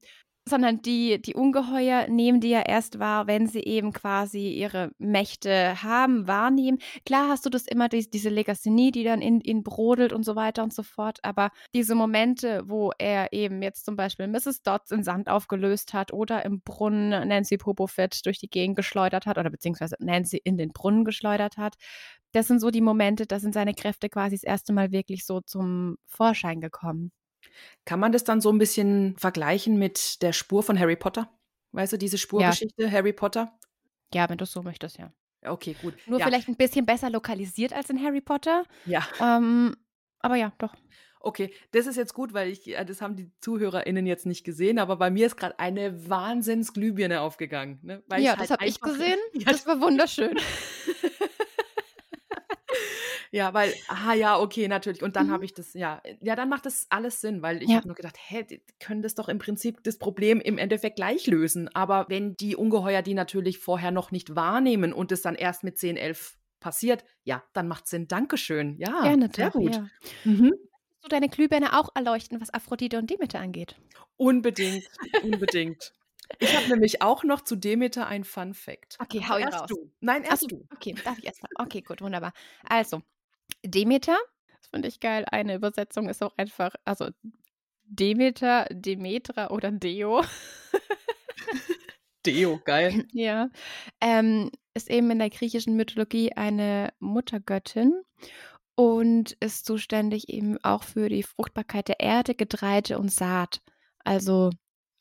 sondern die, die Ungeheuer nehmen die ja erst wahr, wenn sie eben quasi ihre Mächte haben, wahrnehmen. Klar hast du das immer, die, diese Legasthenie, die dann in ihn brodelt und so weiter und so fort, aber diese Momente, wo er eben jetzt zum Beispiel Mrs. Dodds in Sand aufgelöst hat oder im Brunnen Nancy Popofett durch die Gegend geschleudert hat oder beziehungsweise Nancy in den Brunnen geschleudert hat, das sind so die Momente, da sind seine Kräfte quasi das erste Mal wirklich so zum Vorschein gekommen. Kann man das dann so ein bisschen vergleichen mit der Spur von Harry Potter? Weißt du, diese Spurgeschichte Harry Potter? Ja, wenn du es so möchtest, ja. Okay, gut. Nur ja. vielleicht ein bisschen besser lokalisiert als in Harry Potter. Ja, Ähm, aber ja, doch. okay. Das ist jetzt gut, weil ich, äh, das haben die ZuhörerInnen jetzt nicht gesehen, aber bei mir ist gerade eine Wahnsinnsglühbirne aufgegangen. Ne? Ja, ich das halt habe ich gesehen. Ja, Das war wunderschön. Ja, weil, ah ja, okay, natürlich. Und dann Mhm. habe ich das, ja, ja, dann macht das alles Sinn, weil ich Ja. habe nur gedacht, hä, die können das doch im Prinzip das Problem im Endeffekt gleich lösen. Aber wenn die Ungeheuer die natürlich vorher noch nicht wahrnehmen und es dann erst mit 10, 11 passiert, ja, dann macht Sinn. Dankeschön. Ja, Gerne sehr gut. Ja. Mhm. Du deine Glühbirne auch erleuchten, was Aphrodite und Demeter angeht. Unbedingt, unbedingt. Ich habe nämlich auch noch zu Demeter ein Fun Fact. Okay, hau ihn erst raus. du. Nein, erst Achso, du. okay, darf ich erst mal. Okay, gut, wunderbar. Also, Demeter, das finde ich geil. Eine Übersetzung ist auch einfach, also Demeter, Demetra oder Deo. Deo, geil. Ja, ähm, ist eben in der griechischen Mythologie eine Muttergöttin und ist zuständig eben auch für die Fruchtbarkeit der Erde, Getreide und Saat. Also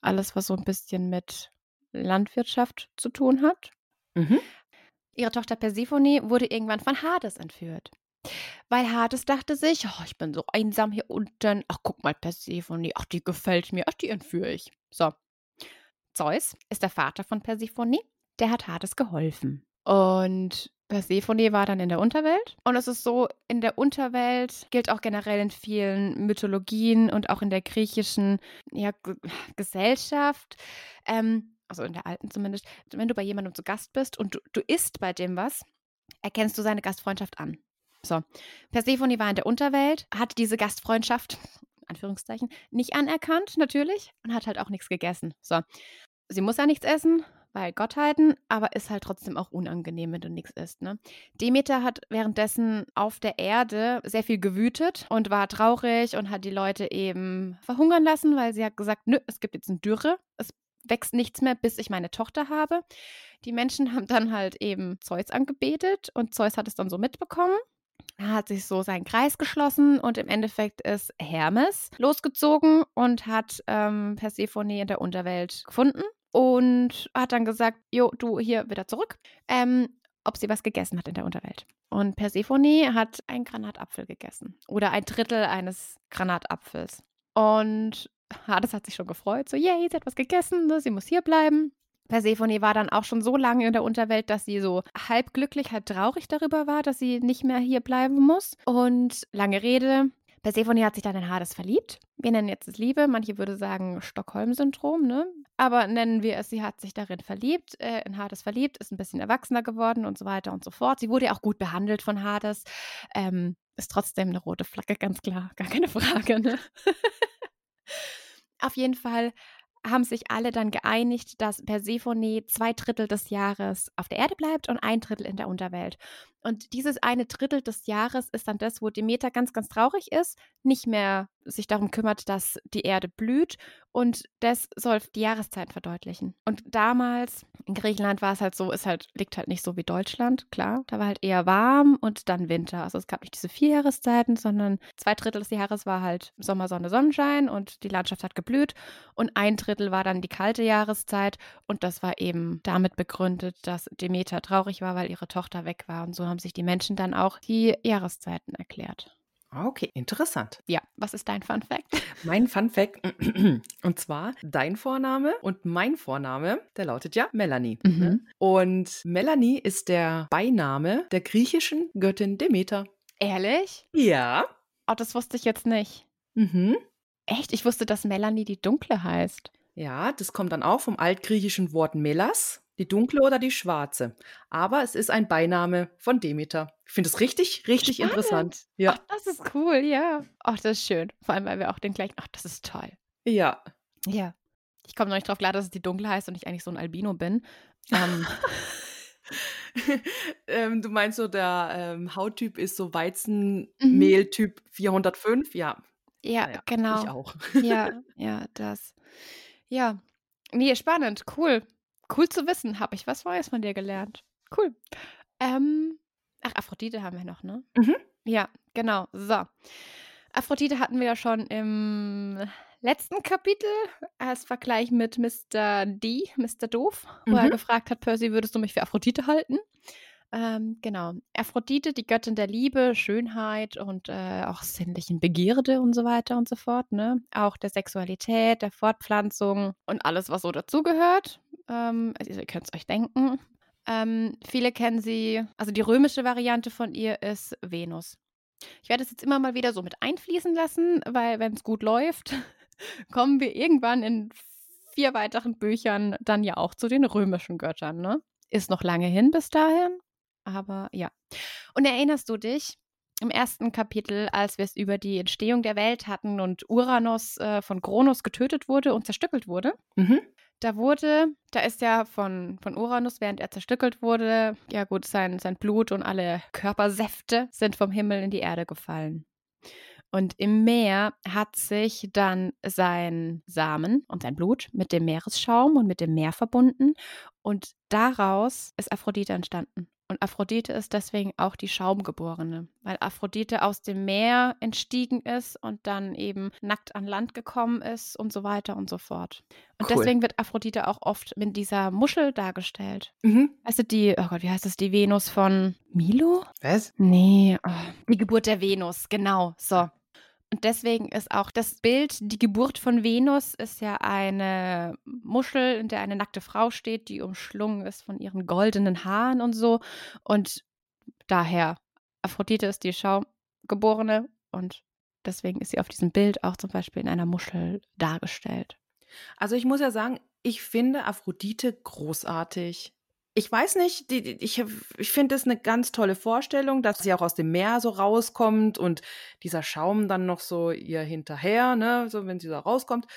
alles, was so ein bisschen mit Landwirtschaft zu tun hat. Mhm. ihre Tochter Persephone wurde irgendwann von Hades entführt. Weil Hades dachte sich, oh, ich bin so einsam hier unten. Ach, guck mal, Persephone. Ach, die gefällt mir. Ach, die entführe ich. So. Zeus ist der Vater von Persephone. Der hat Hades geholfen. Und Persephone war dann in der Unterwelt. Und es ist so, in der Unterwelt gilt auch generell in vielen Mythologien und auch in der griechischen ja, Gesellschaft, ähm, also in der alten zumindest, wenn du bei jemandem zu Gast bist und du, du isst bei dem was, erkennst du seine Gastfreundschaft an. So, Persephone war in der Unterwelt, hat diese Gastfreundschaft, Anführungszeichen, nicht anerkannt, natürlich, und hat halt auch nichts gegessen. So, sie muss ja nichts essen, weil Gottheiten, aber ist halt trotzdem auch unangenehm, wenn du nichts isst. Ne? Demeter hat währenddessen auf der Erde sehr viel gewütet und war traurig und hat die Leute eben verhungern lassen, weil sie hat gesagt, nö, es gibt jetzt eine Dürre, es wächst nichts mehr, bis ich meine Tochter habe. Die Menschen haben dann halt eben Zeus angebetet und Zeus hat es dann so mitbekommen hat sich so seinen Kreis geschlossen und im Endeffekt ist Hermes losgezogen und hat ähm, Persephone in der Unterwelt gefunden und hat dann gesagt, jo, du hier wieder zurück, ähm, ob sie was gegessen hat in der Unterwelt. Und Persephone hat einen Granatapfel gegessen oder ein Drittel eines Granatapfels. Und Hades hat sich schon gefreut, so, yay, sie hat was gegessen, ne? sie muss hier bleiben. Persephone war dann auch schon so lange in der Unterwelt, dass sie so halb glücklich, halb traurig darüber war, dass sie nicht mehr hier bleiben muss. Und lange Rede, Persephone hat sich dann in Hades verliebt. Wir nennen jetzt es Liebe, manche würden sagen Stockholm-Syndrom, ne? Aber nennen wir es, sie hat sich darin verliebt, äh, in Hades verliebt, ist ein bisschen erwachsener geworden und so weiter und so fort. Sie wurde ja auch gut behandelt von Hades. Ähm, ist trotzdem eine rote Flagge, ganz klar, gar keine Frage, ne? Auf jeden Fall haben sich alle dann geeinigt, dass Persephone zwei Drittel des Jahres auf der Erde bleibt und ein Drittel in der Unterwelt. Und dieses eine Drittel des Jahres ist dann das, wo Demeter ganz, ganz traurig ist, nicht mehr sich darum kümmert, dass die Erde blüht. Und das soll die Jahreszeit verdeutlichen. Und damals in Griechenland war es halt so, es halt, liegt halt nicht so wie Deutschland, klar. Da war halt eher warm und dann Winter. Also es gab nicht diese vier Jahreszeiten, sondern zwei Drittel des Jahres war halt Sommer, Sonne, Sonnenschein und die Landschaft hat geblüht. Und ein Drittel war dann die kalte Jahreszeit. Und das war eben damit begründet, dass Demeter traurig war, weil ihre Tochter weg war. Und so haben haben sich die Menschen dann auch die Jahreszeiten erklärt. Okay, interessant. Ja, was ist dein Fun Fact? Mein Fun Fact, und zwar dein Vorname und mein Vorname, der lautet ja Melanie. Mhm. Ne? Und Melanie ist der Beiname der griechischen Göttin Demeter. Ehrlich? Ja. Oh, das wusste ich jetzt nicht. Mhm. Echt? Ich wusste, dass Melanie die Dunkle heißt. Ja, das kommt dann auch vom altgriechischen Wort Melas, die dunkle oder die schwarze. Aber es ist ein Beiname von Demeter. Ich finde es richtig, richtig Spannend. interessant. Ja. Ach, das ist cool, ja. Ach, das ist schön. Vor allem, weil wir auch den gleichen. Ach, das ist toll. Ja. Ja. Ich komme noch nicht drauf klar, dass es die dunkle heißt und ich eigentlich so ein Albino bin. Ähm. ähm, du meinst so, der ähm, Hauttyp ist so Weizenmehltyp mhm. 405? Ja. Ja, ja, genau. Ich auch. ja, ja, das. Ja. Nee, spannend, cool. Cool zu wissen, habe ich was Neues von dir gelernt. Cool. Ähm, ach, Aphrodite haben wir noch, ne? Mhm. Ja, genau. So. Aphrodite hatten wir ja schon im letzten Kapitel als Vergleich mit Mr. D, Mr. Doof, wo mhm. er gefragt hat, Percy, würdest du mich für Aphrodite halten? Ähm, genau. Aphrodite, die Göttin der Liebe, Schönheit und äh, auch sinnlichen Begierde und so weiter und so fort. Ne? Auch der Sexualität, der Fortpflanzung und alles, was so dazugehört. Ähm, also ihr könnt es euch denken. Ähm, viele kennen sie, also die römische Variante von ihr ist Venus. Ich werde es jetzt immer mal wieder so mit einfließen lassen, weil wenn es gut läuft, kommen wir irgendwann in vier weiteren Büchern dann ja auch zu den römischen Göttern. Ne? Ist noch lange hin bis dahin, aber ja. Und erinnerst du dich im ersten Kapitel, als wir es über die Entstehung der Welt hatten und Uranus äh, von Kronos getötet wurde und zerstückelt wurde? Mhm. Da wurde, da ist ja von, von Uranus, während er zerstückelt wurde, ja gut, sein, sein Blut und alle Körpersäfte sind vom Himmel in die Erde gefallen. Und im Meer hat sich dann sein Samen und sein Blut mit dem Meeresschaum und mit dem Meer verbunden. Und daraus ist Aphrodite entstanden. Und Aphrodite ist deswegen auch die Schaumgeborene, weil Aphrodite aus dem Meer entstiegen ist und dann eben nackt an Land gekommen ist und so weiter und so fort. Und Cool. deswegen wird Aphrodite auch oft mit dieser Muschel dargestellt. Mhm. Du, die, oh Gott, wie heißt es, die Venus von Milo? Was? Nee, oh, die Geburt der Venus, genau, so. Und deswegen ist auch das Bild, die Geburt von Venus ist ja eine Muschel, in der eine nackte Frau steht, die umschlungen ist von ihren goldenen Haaren und so. Und daher, Aphrodite ist die Schaugeborene und deswegen ist sie auf diesem Bild auch zum Beispiel in einer Muschel dargestellt. Also ich muss ja sagen, ich finde Aphrodite großartig. Ich weiß nicht, die, die, ich, ich finde es eine ganz tolle Vorstellung, dass sie auch aus dem Meer so rauskommt und dieser Schaum dann noch so ihr hinterher, ne, so wenn sie da rauskommt.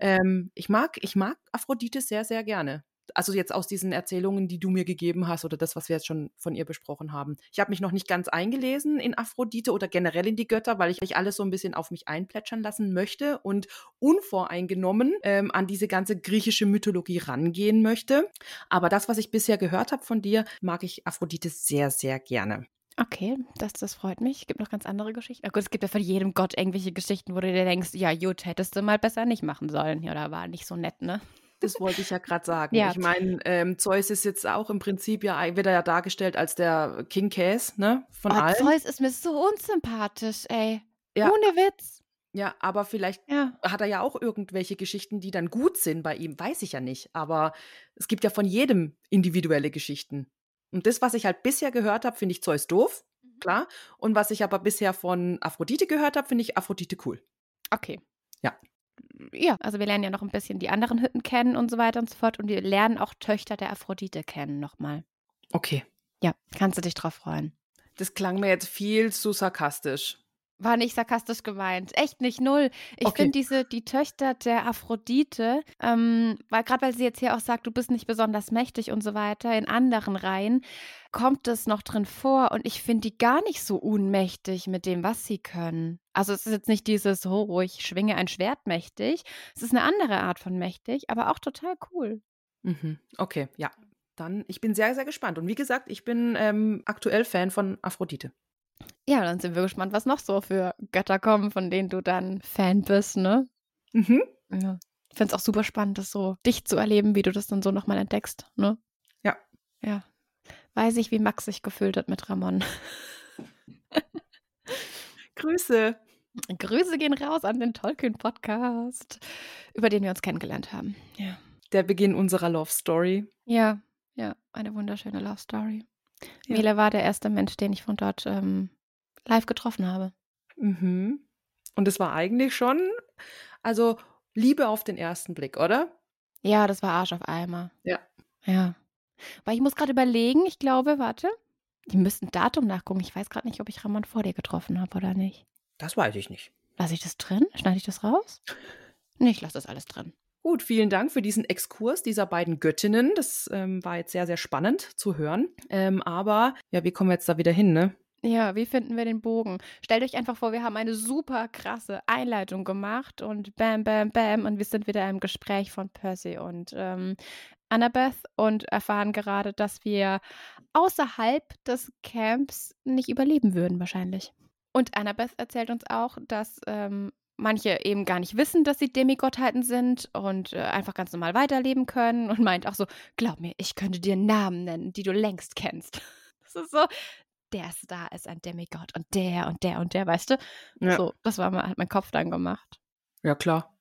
Ähm, ich mag, ich mag Aphrodite sehr, sehr gerne. Also jetzt aus diesen Erzählungen, die du mir gegeben hast oder das, was wir jetzt schon von ihr besprochen haben. Ich habe mich noch nicht ganz eingelesen in Aphrodite oder generell in die Götter, weil ich alles so ein bisschen auf mich einplätschern lassen möchte und unvoreingenommen ähm, an diese ganze griechische Mythologie rangehen möchte. Aber das, was ich bisher gehört habe von dir, mag ich Aphrodite sehr, sehr gerne. Okay, das, das freut mich. Es gibt noch ganz andere Geschichten. Oh gut, es gibt ja von jedem Gott irgendwelche Geschichten, wo du dir denkst, ja, gut, hättest du mal besser nicht machen sollen. Ja, da war nicht so nett, ne? Das wollte ich ja gerade sagen. Ja. Ich meine, ähm, Zeus ist jetzt auch im Prinzip ja, wird er ja dargestellt als der King Case, ne? Von oh, allen. Zeus ist mir so unsympathisch, ey. Ja. Ohne Witz. Ja, aber vielleicht Ja. hat er ja auch irgendwelche Geschichten, die dann gut sind bei ihm, weiß ich ja nicht. Aber es gibt ja von jedem individuelle Geschichten. Und das, was ich halt bisher gehört habe, finde ich Zeus doof, klar. Und was ich aber bisher von Aphrodite gehört habe, finde ich Aphrodite cool. Okay. Ja. Ja, also wir lernen ja noch ein bisschen die anderen Hütten kennen und so weiter und so fort. Und wir lernen auch Töchter der Aphrodite kennen nochmal. Okay. Ja, kannst du dich drauf freuen. Das klang mir jetzt viel zu sarkastisch. War nicht sarkastisch gemeint. Echt nicht null. Ich Okay. finde diese, die Töchter der Aphrodite, ähm, weil gerade weil sie jetzt hier auch sagt, du bist nicht besonders mächtig und so weiter, in anderen Reihen kommt es noch drin vor und ich finde die gar nicht so unmächtig mit dem, was sie können. Also es ist jetzt nicht dieses, oh, ich schwinge ein Schwert mächtig. Es ist eine andere Art von mächtig, aber auch total cool. Mhm. Okay, ja. Dann, ich bin sehr, sehr gespannt. Und wie gesagt, ich bin ähm, aktuell Fan von Aphrodite. Ja, dann sind wir gespannt, was noch so für Götter kommen, von denen du dann Fan bist, ne? Mhm. Ja. Ich finde es auch super spannend, das so dich zu erleben, wie du das dann so nochmal entdeckst, ne? Ja. Ja. Weiß ich, wie Max sich gefühlt hat mit Ramon. Grüße. Grüße gehen raus an den Tolkien-Podcast, über den wir uns kennengelernt haben. Ja. Der Beginn unserer Love Story. Ja, ja, eine wunderschöne Love Story. Ja. Mele war der erste Mensch, den ich von dort ähm, live getroffen habe. Mhm. Und es war eigentlich schon, also Liebe auf den ersten Blick, oder? Ja, das war Arsch auf Eimer. Ja. Ja. Weil ich muss gerade überlegen, ich glaube, warte, die müssten Datum nachgucken. Ich weiß gerade nicht, ob ich Ramon vor dir getroffen habe oder nicht. Das weiß ich nicht. Lasse ich das drin? Schneide ich das raus? Nee, ich lasse das alles drin. Gut, vielen Dank für diesen Exkurs dieser beiden Göttinnen. Das ähm, war jetzt sehr, sehr spannend zu hören. Ähm, aber, ja, wie kommen wir jetzt da wieder hin, ne? Ja, wie finden wir den Bogen? Stellt euch einfach vor, wir haben eine super krasse Einleitung gemacht und bam, bam, bam und wir sind wieder im Gespräch von Percy und ähm, Annabeth und erfahren gerade, dass wir außerhalb des Camps nicht überleben würden wahrscheinlich. Und Annabeth erzählt uns auch, dass ähm, manche eben gar nicht wissen, dass sie Demigottheiten sind und äh, einfach ganz normal weiterleben können und meint auch so, glaub mir, ich könnte dir Namen nennen, die du längst kennst. Das ist so, der Star ist ein Demigod und der und der und der, weißt du? Ja. So, das war mal, hat mein Kopf dann gemacht. Ja, klar.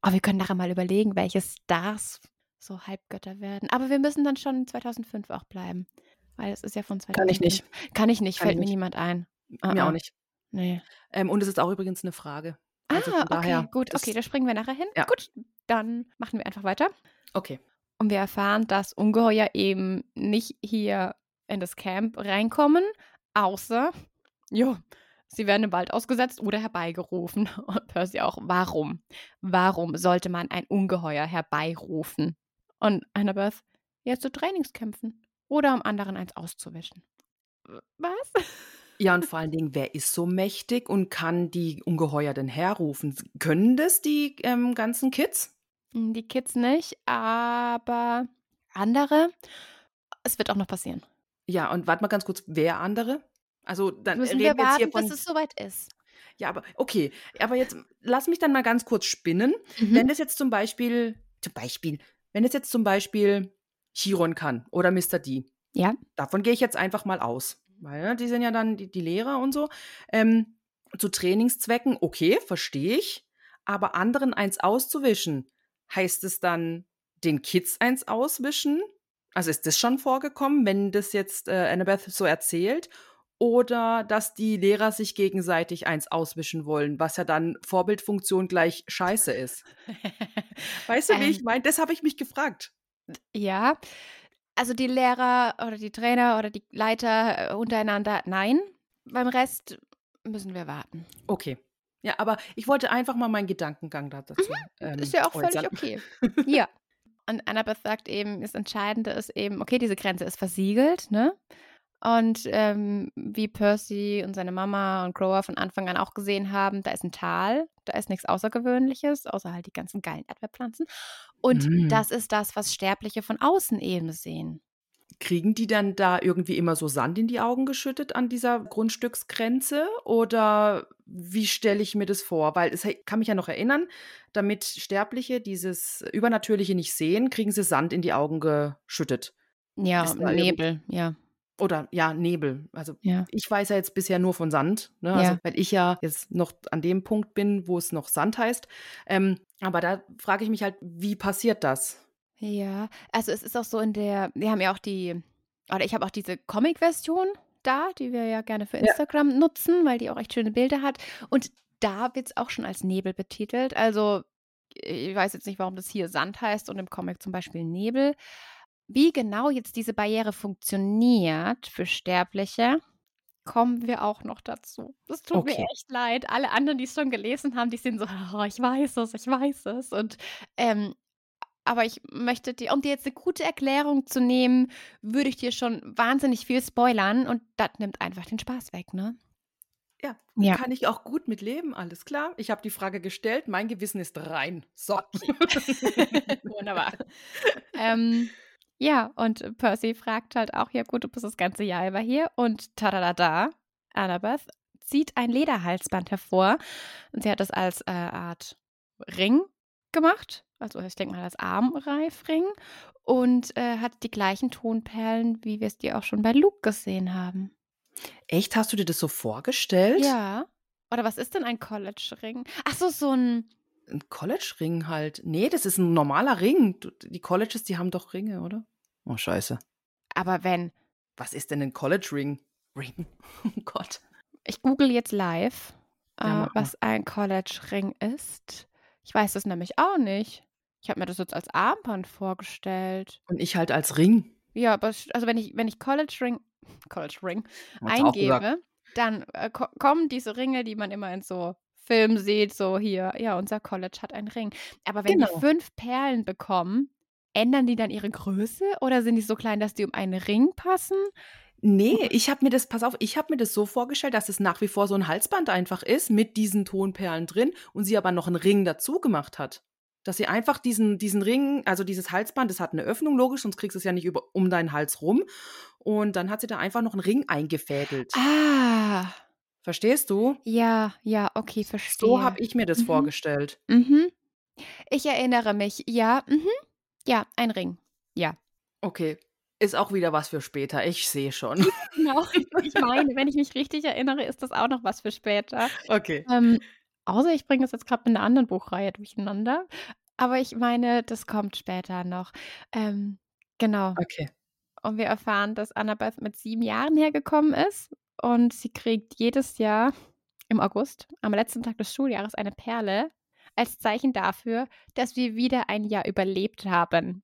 Aber wir können nachher mal überlegen, welche Stars so Halbgötter werden. Aber wir müssen dann schon 2005 auch bleiben. Weil es ist ja von 2005. Kann ich nicht. Kann ich nicht, Kann fällt ich mir nicht. niemand ein. Ah, Mir ah. auch nicht. Nee. Ähm, und es ist auch übrigens eine Frage. Also ah, okay, gut. Okay, da springen wir nachher hin. Ja. Gut, dann machen wir einfach weiter. Okay. Und wir erfahren, dass Ungeheuer eben nicht hier in das Camp reinkommen, außer, jo, sie werden im Wald ausgesetzt oder herbeigerufen. Und Percy auch, warum? Warum sollte man ein Ungeheuer herbeirufen? Und Annabeth, ja, zu Trainingskämpfen oder um anderen eins auszuwischen. Was? Ja, und vor allen Dingen, wer ist so mächtig und kann die Ungeheuer denn herrufen? Können das die ähm, ganzen Kids? Hm, Die Kids nicht, aber andere. Es wird auch noch passieren. Ja, und warte mal ganz kurz, wer andere? Also dann Müssen wir wir jetzt warten, von bis es soweit ist. Ja, aber okay. Aber jetzt lass mich dann mal ganz kurz spinnen. Mhm. Wenn das jetzt zum Beispiel, zum Beispiel, wenn das jetzt zum Beispiel Chiron kann oder Mr. D, Ja. davon gehe ich jetzt einfach mal aus. Weil ne, die sind ja dann die, die Lehrer und so. Ähm, zu Trainingszwecken, okay, verstehe ich. Aber anderen eins auszuwischen, heißt es dann den Kids eins auswischen? Also ist das schon vorgekommen, wenn das jetzt äh, Annabeth so erzählt? Oder dass die Lehrer sich gegenseitig eins auswischen wollen, was ja dann Vorbildfunktion gleich scheiße ist. Weißt du, wie ich Ähm. meine? Das habe ich mich gefragt. Ja. Also die Lehrer oder die Trainer oder die Leiter äh, untereinander, nein. Beim Rest müssen wir warten. Okay. Ja, aber ich wollte einfach mal meinen Gedankengang da dazu. Ähm, Mhm. Ist ja auch völlig äußern. okay. ja. Und Annabeth sagt eben, das Entscheidende ist eben, okay, diese Grenze ist versiegelt, ne? Und ähm, wie Percy und seine Mama und Grower von Anfang an auch gesehen haben, da ist ein Tal, da ist nichts Außergewöhnliches, außer halt die ganzen geilen Erdbeerpflanzen. Und Mm. das ist das, was Sterbliche von außen eben sehen. Kriegen die dann da irgendwie immer so Sand in die Augen geschüttet an dieser Grundstücksgrenze? Oder wie stelle ich mir das vor? Weil es kann mich ja noch erinnern, damit Sterbliche dieses Übernatürliche nicht sehen, kriegen sie Sand in die Augen geschüttet. Ja, Nebel, ja. Oder ja, Nebel. Also Ja. ich weiß ja jetzt bisher nur von Sand, ne? Ja. also, weil ich ja jetzt noch an dem Punkt bin, wo es noch Sand heißt. Ähm, aber da frage ich mich halt, wie passiert das? Ja, also es ist auch so in der, wir haben ja auch die, oder ich habe auch diese Comic-Version da, die wir ja gerne für Ja. Instagram nutzen, weil die auch echt schöne Bilder hat. Und da wird es auch schon als Nebel betitelt. Also ich weiß jetzt nicht, warum das hier Sand heißt und im Comic zum Beispiel Nebel. Wie genau jetzt diese Barriere funktioniert für Sterbliche, kommen wir auch noch dazu. Das tut mir Okay. echt leid. Alle anderen, die es schon gelesen haben, die sind so, oh, ich weiß es, ich weiß es. Und ähm, aber ich möchte dir, um dir jetzt eine gute Erklärung zu nehmen, würde ich dir schon wahnsinnig viel spoilern und das nimmt einfach den Spaß weg, ne? Ja, Ja. kann ich auch gut mit leben, alles klar. Ich habe die Frage gestellt, mein Gewissen ist rein. So. Wunderbar. ähm, ja, und Percy fragt halt auch, ja gut, du bist das ganze Jahr über hier und tadadada, Annabeth zieht ein Lederhalsband hervor und sie hat das als äh, Art Ring gemacht, also ich denke mal als Armreifring und äh, hat die gleichen Tonperlen, wie wir es dir auch schon bei Luke gesehen haben. Echt, hast du dir das so vorgestellt? Ja. Oder was ist denn ein College-Ring? Ach so, so ein Ein College-Ring halt. Nee, das ist ein normaler Ring. Die Colleges, die haben doch Ringe, oder? Oh, scheiße. aber wenn Was ist denn ein College-Ring? Ring? Oh Gott. Ich google jetzt live, Ja, äh, was ein College-Ring ist. Ich weiß das nämlich auch nicht. Ich habe mir das jetzt als Armband vorgestellt. Und ich halt als Ring. Ja, aber also wenn ich, wenn ich College-Ring Hat's auch gesagt. eingebe, dann äh, ko kommen diese Ringe, die man immer in so Filmen sieht, so hier, ja, unser College hat einen Ring. Aber wenn Genau. die fünf Perlen bekommen, ändern die dann ihre Größe oder sind die so klein, dass die um einen Ring passen? Nee, ich habe mir das, pass auf, ich habe mir das so vorgestellt, dass es nach wie vor so ein Halsband einfach ist mit diesen Tonperlen drin und sie aber noch einen Ring dazu gemacht hat. Dass sie einfach diesen, diesen Ring, also dieses Halsband, das hat eine Öffnung, logisch, sonst kriegst du es ja nicht über, um deinen Hals rum. Und dann hat sie da einfach noch einen Ring eingefädelt. Ah, Verstehst du? ja, ja, okay, verstehe. So habe ich mir das Mhm. vorgestellt. Mhm. Ich erinnere mich, ja, mhm. Ja, ein Ring. Ja. Okay. Ist auch wieder was für später. Ich sehe schon. Genau. Ich meine, wenn ich mich richtig erinnere, ist das auch noch was für später. Okay. Ähm, außer ich bringe es jetzt gerade mit einer anderen Buchreihe durcheinander. Aber ich meine, das kommt später noch. Ähm, genau. Okay. Und wir erfahren, dass Annabeth mit sieben Jahren hergekommen ist und sie kriegt jedes Jahr im August, am letzten Tag des Schuljahres, eine Perle als Zeichen dafür, dass wir wieder ein Jahr überlebt haben.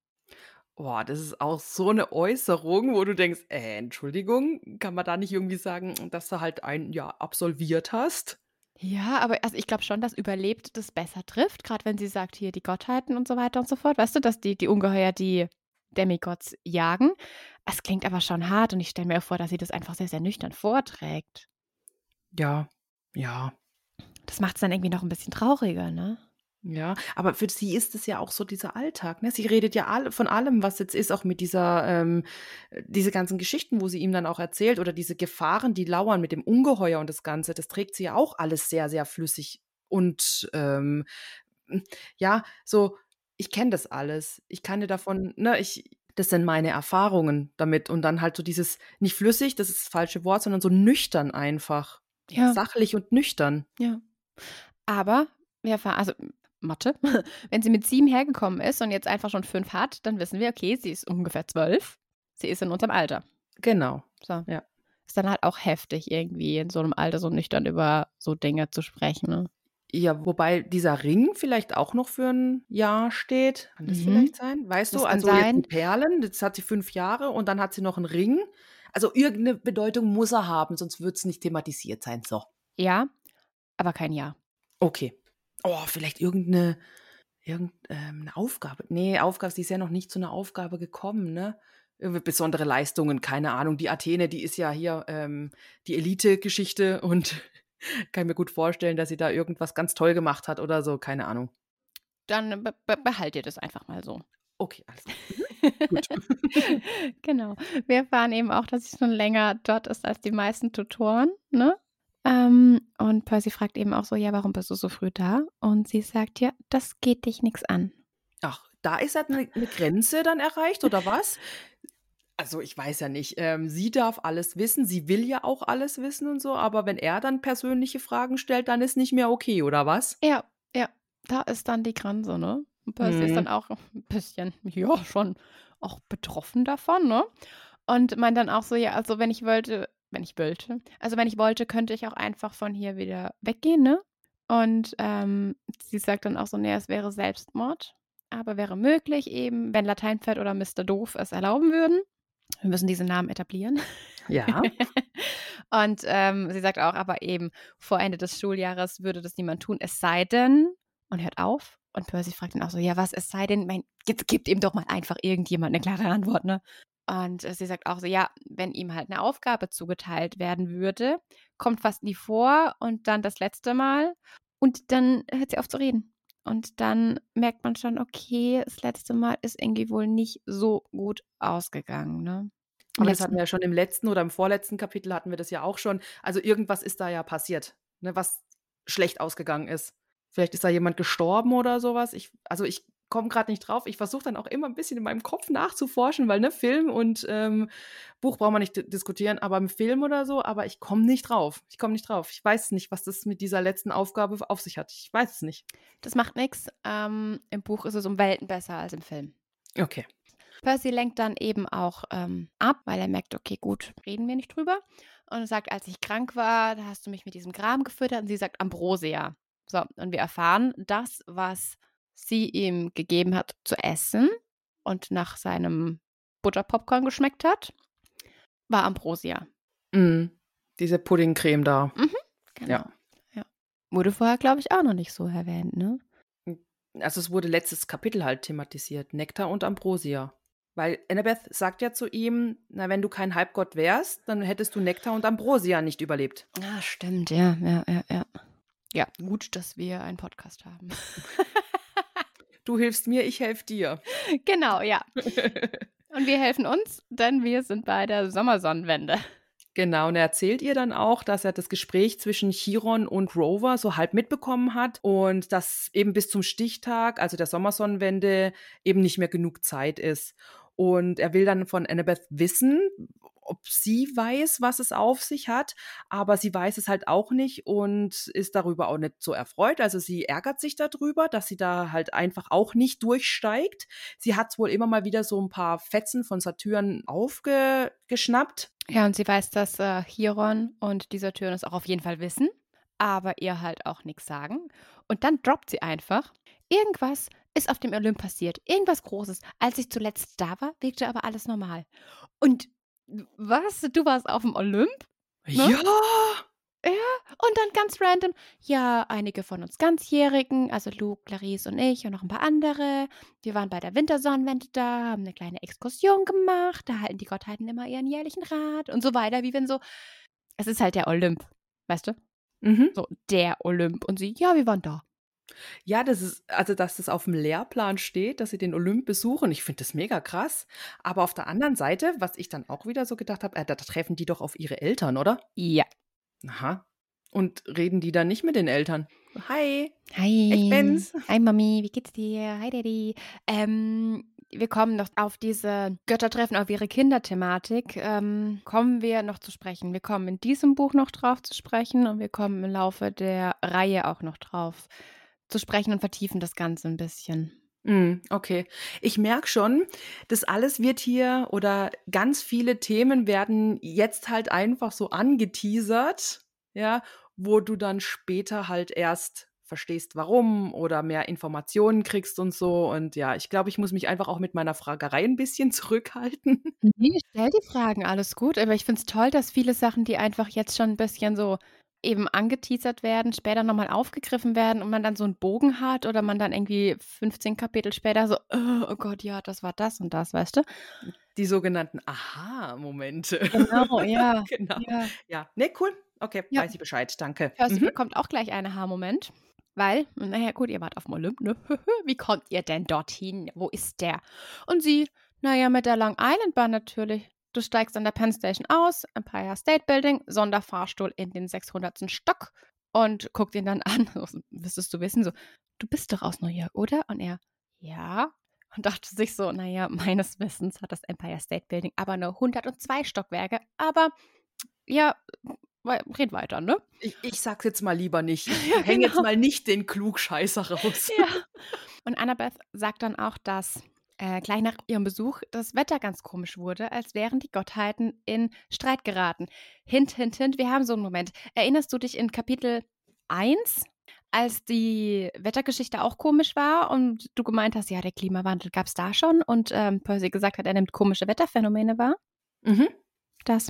Boah, das ist auch so eine Äußerung, wo du denkst, äh, Entschuldigung, kann man da nicht irgendwie sagen, dass du halt ein Jahr absolviert hast? Ja, aber also ich glaube schon, dass überlebt das besser trifft, gerade wenn sie sagt, hier die Gottheiten und so weiter und so fort. Weißt du, dass die, die Ungeheuer die Demigods jagen? Es klingt aber schon hart und ich stelle mir vor, dass sie das einfach sehr, sehr nüchtern vorträgt. Ja, ja. Das macht es dann irgendwie noch ein bisschen trauriger, ne? Ja, aber für sie ist es ja auch so dieser Alltag, ne? Sie redet ja all von allem, was jetzt ist, auch mit dieser ähm, äh, diese ganzen Geschichten, wo sie ihm dann auch erzählt oder diese Gefahren, die lauern mit dem Ungeheuer und das Ganze, das trägt sie ja auch alles sehr, sehr flüssig und, ähm, hm, ja, so ich kenne das alles. Ich kann dir davon ne, ich das sind meine Erfahrungen damit und dann halt so dieses nicht flüssig, das ist das falsche Wort, sondern so nüchtern einfach. Ja. Sachlich und nüchtern. Ja. Aber wir erfahren, also Mathe, wenn sie mit sieben hergekommen ist und jetzt einfach schon fünf hat, dann wissen wir, okay, sie ist ungefähr zwölf. Sie ist in unserem Alter. Genau. So. Ja. Ist dann halt auch heftig, irgendwie in so einem Alter so nüchtern über so Dinge zu sprechen. Ne? Ja, wobei dieser Ring vielleicht auch noch für ein Jahr steht. Kann das Mhm. vielleicht sein? Weißt Das du, also jetzt Perlen, jetzt hat sie fünf Jahre und dann hat sie noch einen Ring. Also irgendeine Bedeutung muss er haben, sonst wird es nicht thematisiert sein. So. Ja, aber kein Ja. Okay. Oh, vielleicht irgendeine, irgendeine Aufgabe. Nee, Aufgabe, sie ist ja noch nicht zu einer Aufgabe gekommen, ne? Besondere Leistungen, keine Ahnung. Die Athene, die ist ja hier ähm, die Elite-Geschichte und kann mir gut vorstellen, dass sie da irgendwas ganz toll gemacht hat oder so, keine Ahnung. Dann be be behalt ihr das einfach mal so. Okay, alles klar. Gut. genau. Wir erfahren eben auch, dass sie schon länger dort ist als die meisten Tutoren, ne? Ähm, und Percy fragt eben auch so, ja, warum bist du so früh da? Und sie sagt, ja, das geht dich nichts an. Ach, da ist halt eine, eine Grenze dann erreicht, oder was? Also ich weiß ja nicht. Ähm, sie darf alles wissen, sie will ja auch alles wissen und so, aber wenn er dann persönliche Fragen stellt, dann ist nicht mehr okay, oder was? Ja, ja, da ist dann die Grenze, ne? Und Percy ist Mhm. dann auch ein bisschen, ja, schon auch betroffen davon, ne? Und meint dann auch so, ja, also wenn ich wollte, wenn ich wollte, also wenn ich wollte, könnte ich auch einfach von hier wieder weggehen, ne? Und ähm, sie sagt dann auch so, nee, es wäre Selbstmord, aber wäre möglich eben, wenn Lateinpferd oder Mr. Doof es erlauben würden. Wir müssen diese Namen etablieren. Ja. Und ähm, sie sagt auch, aber eben vor Ende des Schuljahres würde das niemand tun, es sei denn, und hört auf. Und Percy fragt dann auch so, ja, was, es sei denn, mein, gibt, gibt ihm doch mal einfach irgendjemand eine klare Antwort, ne? Und äh, sie sagt auch so, ja, wenn ihm halt eine Aufgabe zugeteilt werden würde, kommt fast nie vor und dann das letzte Mal und dann hört sie auf zu reden. Und dann merkt man schon, okay, das letzte Mal ist irgendwie wohl nicht so gut ausgegangen, ne? Aber das hatten wir ja schon im letzten oder im vorletzten Kapitel hatten wir das ja auch schon. Also irgendwas ist da ja passiert, ne, was schlecht ausgegangen ist. Vielleicht ist da jemand gestorben oder sowas. Ich, also ich komme gerade nicht drauf. Ich versuche dann auch immer ein bisschen in meinem Kopf nachzuforschen, weil ne, Film und ähm, Buch brauchen wir nicht di- diskutieren, aber im Film oder so, aber ich komme nicht drauf. Ich komme nicht drauf. Ich weiß nicht, was das mit dieser letzten Aufgabe auf sich hat. Ich weiß es nicht. Das macht nichts. Ähm, Im Buch ist es um Welten besser als im Film. Okay. Percy lenkt dann eben auch ähm, ab, weil er merkt, okay, gut, reden wir nicht drüber. Und sagt, als ich krank war, da hast du mich mit diesem Gram gefüttert. Und sie sagt Ambrosia. So, und wir erfahren, das, was sie ihm gegeben hat zu essen und nach seinem Butterpopcorn geschmeckt hat, war Ambrosia. Mm, diese Puddingcreme da. Genau. Ja. ja. Wurde vorher, glaube ich, auch noch nicht so erwähnt, ne? Also es wurde letztes Kapitel halt thematisiert, Nektar und Ambrosia. Weil Annabeth sagt ja zu ihm, na, wenn du kein Halbgott wärst, dann hättest du Nektar und Ambrosia nicht überlebt. Ah, stimmt, ja, ja, ja, ja. Ja, gut, dass wir einen Podcast haben. Du hilfst mir, ich helfe dir. genau, ja. Und wir helfen uns, denn wir sind bei der Sommersonnenwende. Genau, und er erzählt ihr dann auch, dass er das Gespräch zwischen Chiron und Rover so halb mitbekommen hat und dass eben bis zum Stichtag, also der Sommersonnenwende, eben nicht mehr genug Zeit ist. Und er will dann von Annabeth wissen, ob sie weiß, was es auf sich hat, aber sie weiß es halt auch nicht und ist darüber auch nicht so erfreut. Also sie ärgert sich darüber, dass sie da halt einfach auch nicht durchsteigt. Sie hat wohl immer mal wieder so ein paar Fetzen von Saturn aufgeschnappt. Ja, und sie weiß, dass äh, Chiron und dieser Türen es auch auf jeden Fall wissen, aber ihr halt auch nichts sagen. Und dann droppt sie einfach. Irgendwas ist auf dem Olymp passiert. Irgendwas Großes. Als ich zuletzt da war, wirkte aber alles normal. Und was? Du warst auf dem Olymp? Ne? Ja! Und dann ganz random, ja, einige von uns Ganzjährigen, also Luke, Clarice und ich und noch ein paar andere. Wir waren bei der Wintersonnenwende da, haben eine kleine Exkursion gemacht, da halten die Gottheiten immer ihren jährlichen Rat und so weiter, wie wenn so, es ist halt der Olymp, weißt du? Mhm. So, der Olymp. Und sie, ja, wir waren da. Ja, das ist, also dass das auf dem Lehrplan steht, dass sie den Olymp besuchen. Ich finde das mega krass. Aber auf der anderen Seite, was ich dann auch wieder so gedacht habe, äh, da treffen die doch auf ihre Eltern, oder? Ja. Aha. Und reden die dann nicht mit den Eltern? Hi. Hi. Ich bin's. Hi Mami, wie geht's dir? Hi Daddy. Ähm, wir kommen noch auf diese Göttertreffen, auf ihre Kinderthematik, ähm, kommen wir noch zu sprechen. Wir kommen in diesem Buch noch drauf zu sprechen und wir kommen im Laufe der Reihe auch noch drauf zu sprechen und vertiefen das Ganze ein bisschen. Mm, okay. Ich merke schon, das alles wird hier oder ganz viele Themen werden jetzt halt einfach so angeteasert, ja, wo du dann später halt erst verstehst, warum oder mehr Informationen kriegst und so. Und ja, ich glaube, ich muss mich einfach auch mit meiner Fragerei ein bisschen zurückhalten. Nee, stell die Fragen, alles gut. Aber ich finde es toll, dass viele Sachen, die einfach jetzt schon ein bisschen so eben angeteasert werden, später nochmal aufgegriffen werden und man dann so einen Bogen hat oder man dann irgendwie 15 Kapitel später so, oh, oh Gott, ja, das war das und das, weißt du? Die sogenannten Aha-Momente. Genau, ja. genau. Ja. Ja, ne, cool. Okay, Ja. weiß ich Bescheid, danke. Percy Mhm. bekommt auch gleich einen Aha-Moment, weil, naja, gut, ihr wart auf dem Olymp, ne? Wie kommt ihr denn dorthin? Wo ist der? Und sie, naja, mit der Long Island Bahn natürlich. Du steigst an der Penn Station aus, Empire State Building, Sonderfahrstuhl in den 600. Stock und guckt ihn dann an. So, Müsstest du wissen, so, du bist doch aus New York, oder? Und er, ja. Und dachte sich so, naja, meines Wissens hat das Empire State Building aber nur 102 Stockwerke. Aber ja, red weiter, ne? Ich, ich sag's jetzt mal lieber nicht. Ich Ja, häng jetzt genau. mal nicht den Klugscheißer raus. Ja. Und Annabeth sagt dann auch, dass äh, gleich nach ihrem Besuch das Wetter ganz komisch wurde, als wären die Gottheiten in Streit geraten. Hint, hint, hint, wir haben so einen Moment. Erinnerst du dich in Kapitel 1, als die Wettergeschichte auch komisch war und du gemeint hast, ja, der Klimawandel gab es da schon und ähm, Percy gesagt hat, er nimmt komische Wetterphänomene wahr? Mhm. Das.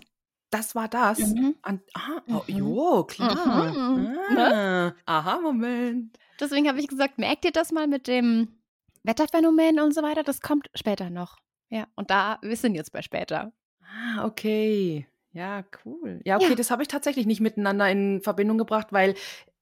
Das war das. Mhm. An, aha, oh, Mhm. jo, klar. Mhm. Ah, aha, Moment. Deswegen habe ich gesagt, merkt ihr das mal mit dem Wetterphänomen und so weiter? Das kommt später noch. Ja, und da, wir sind jetzt bei später. Ah, okay. Ja, cool. Ja, okay, Ja. das habe ich tatsächlich nicht miteinander in Verbindung gebracht, weil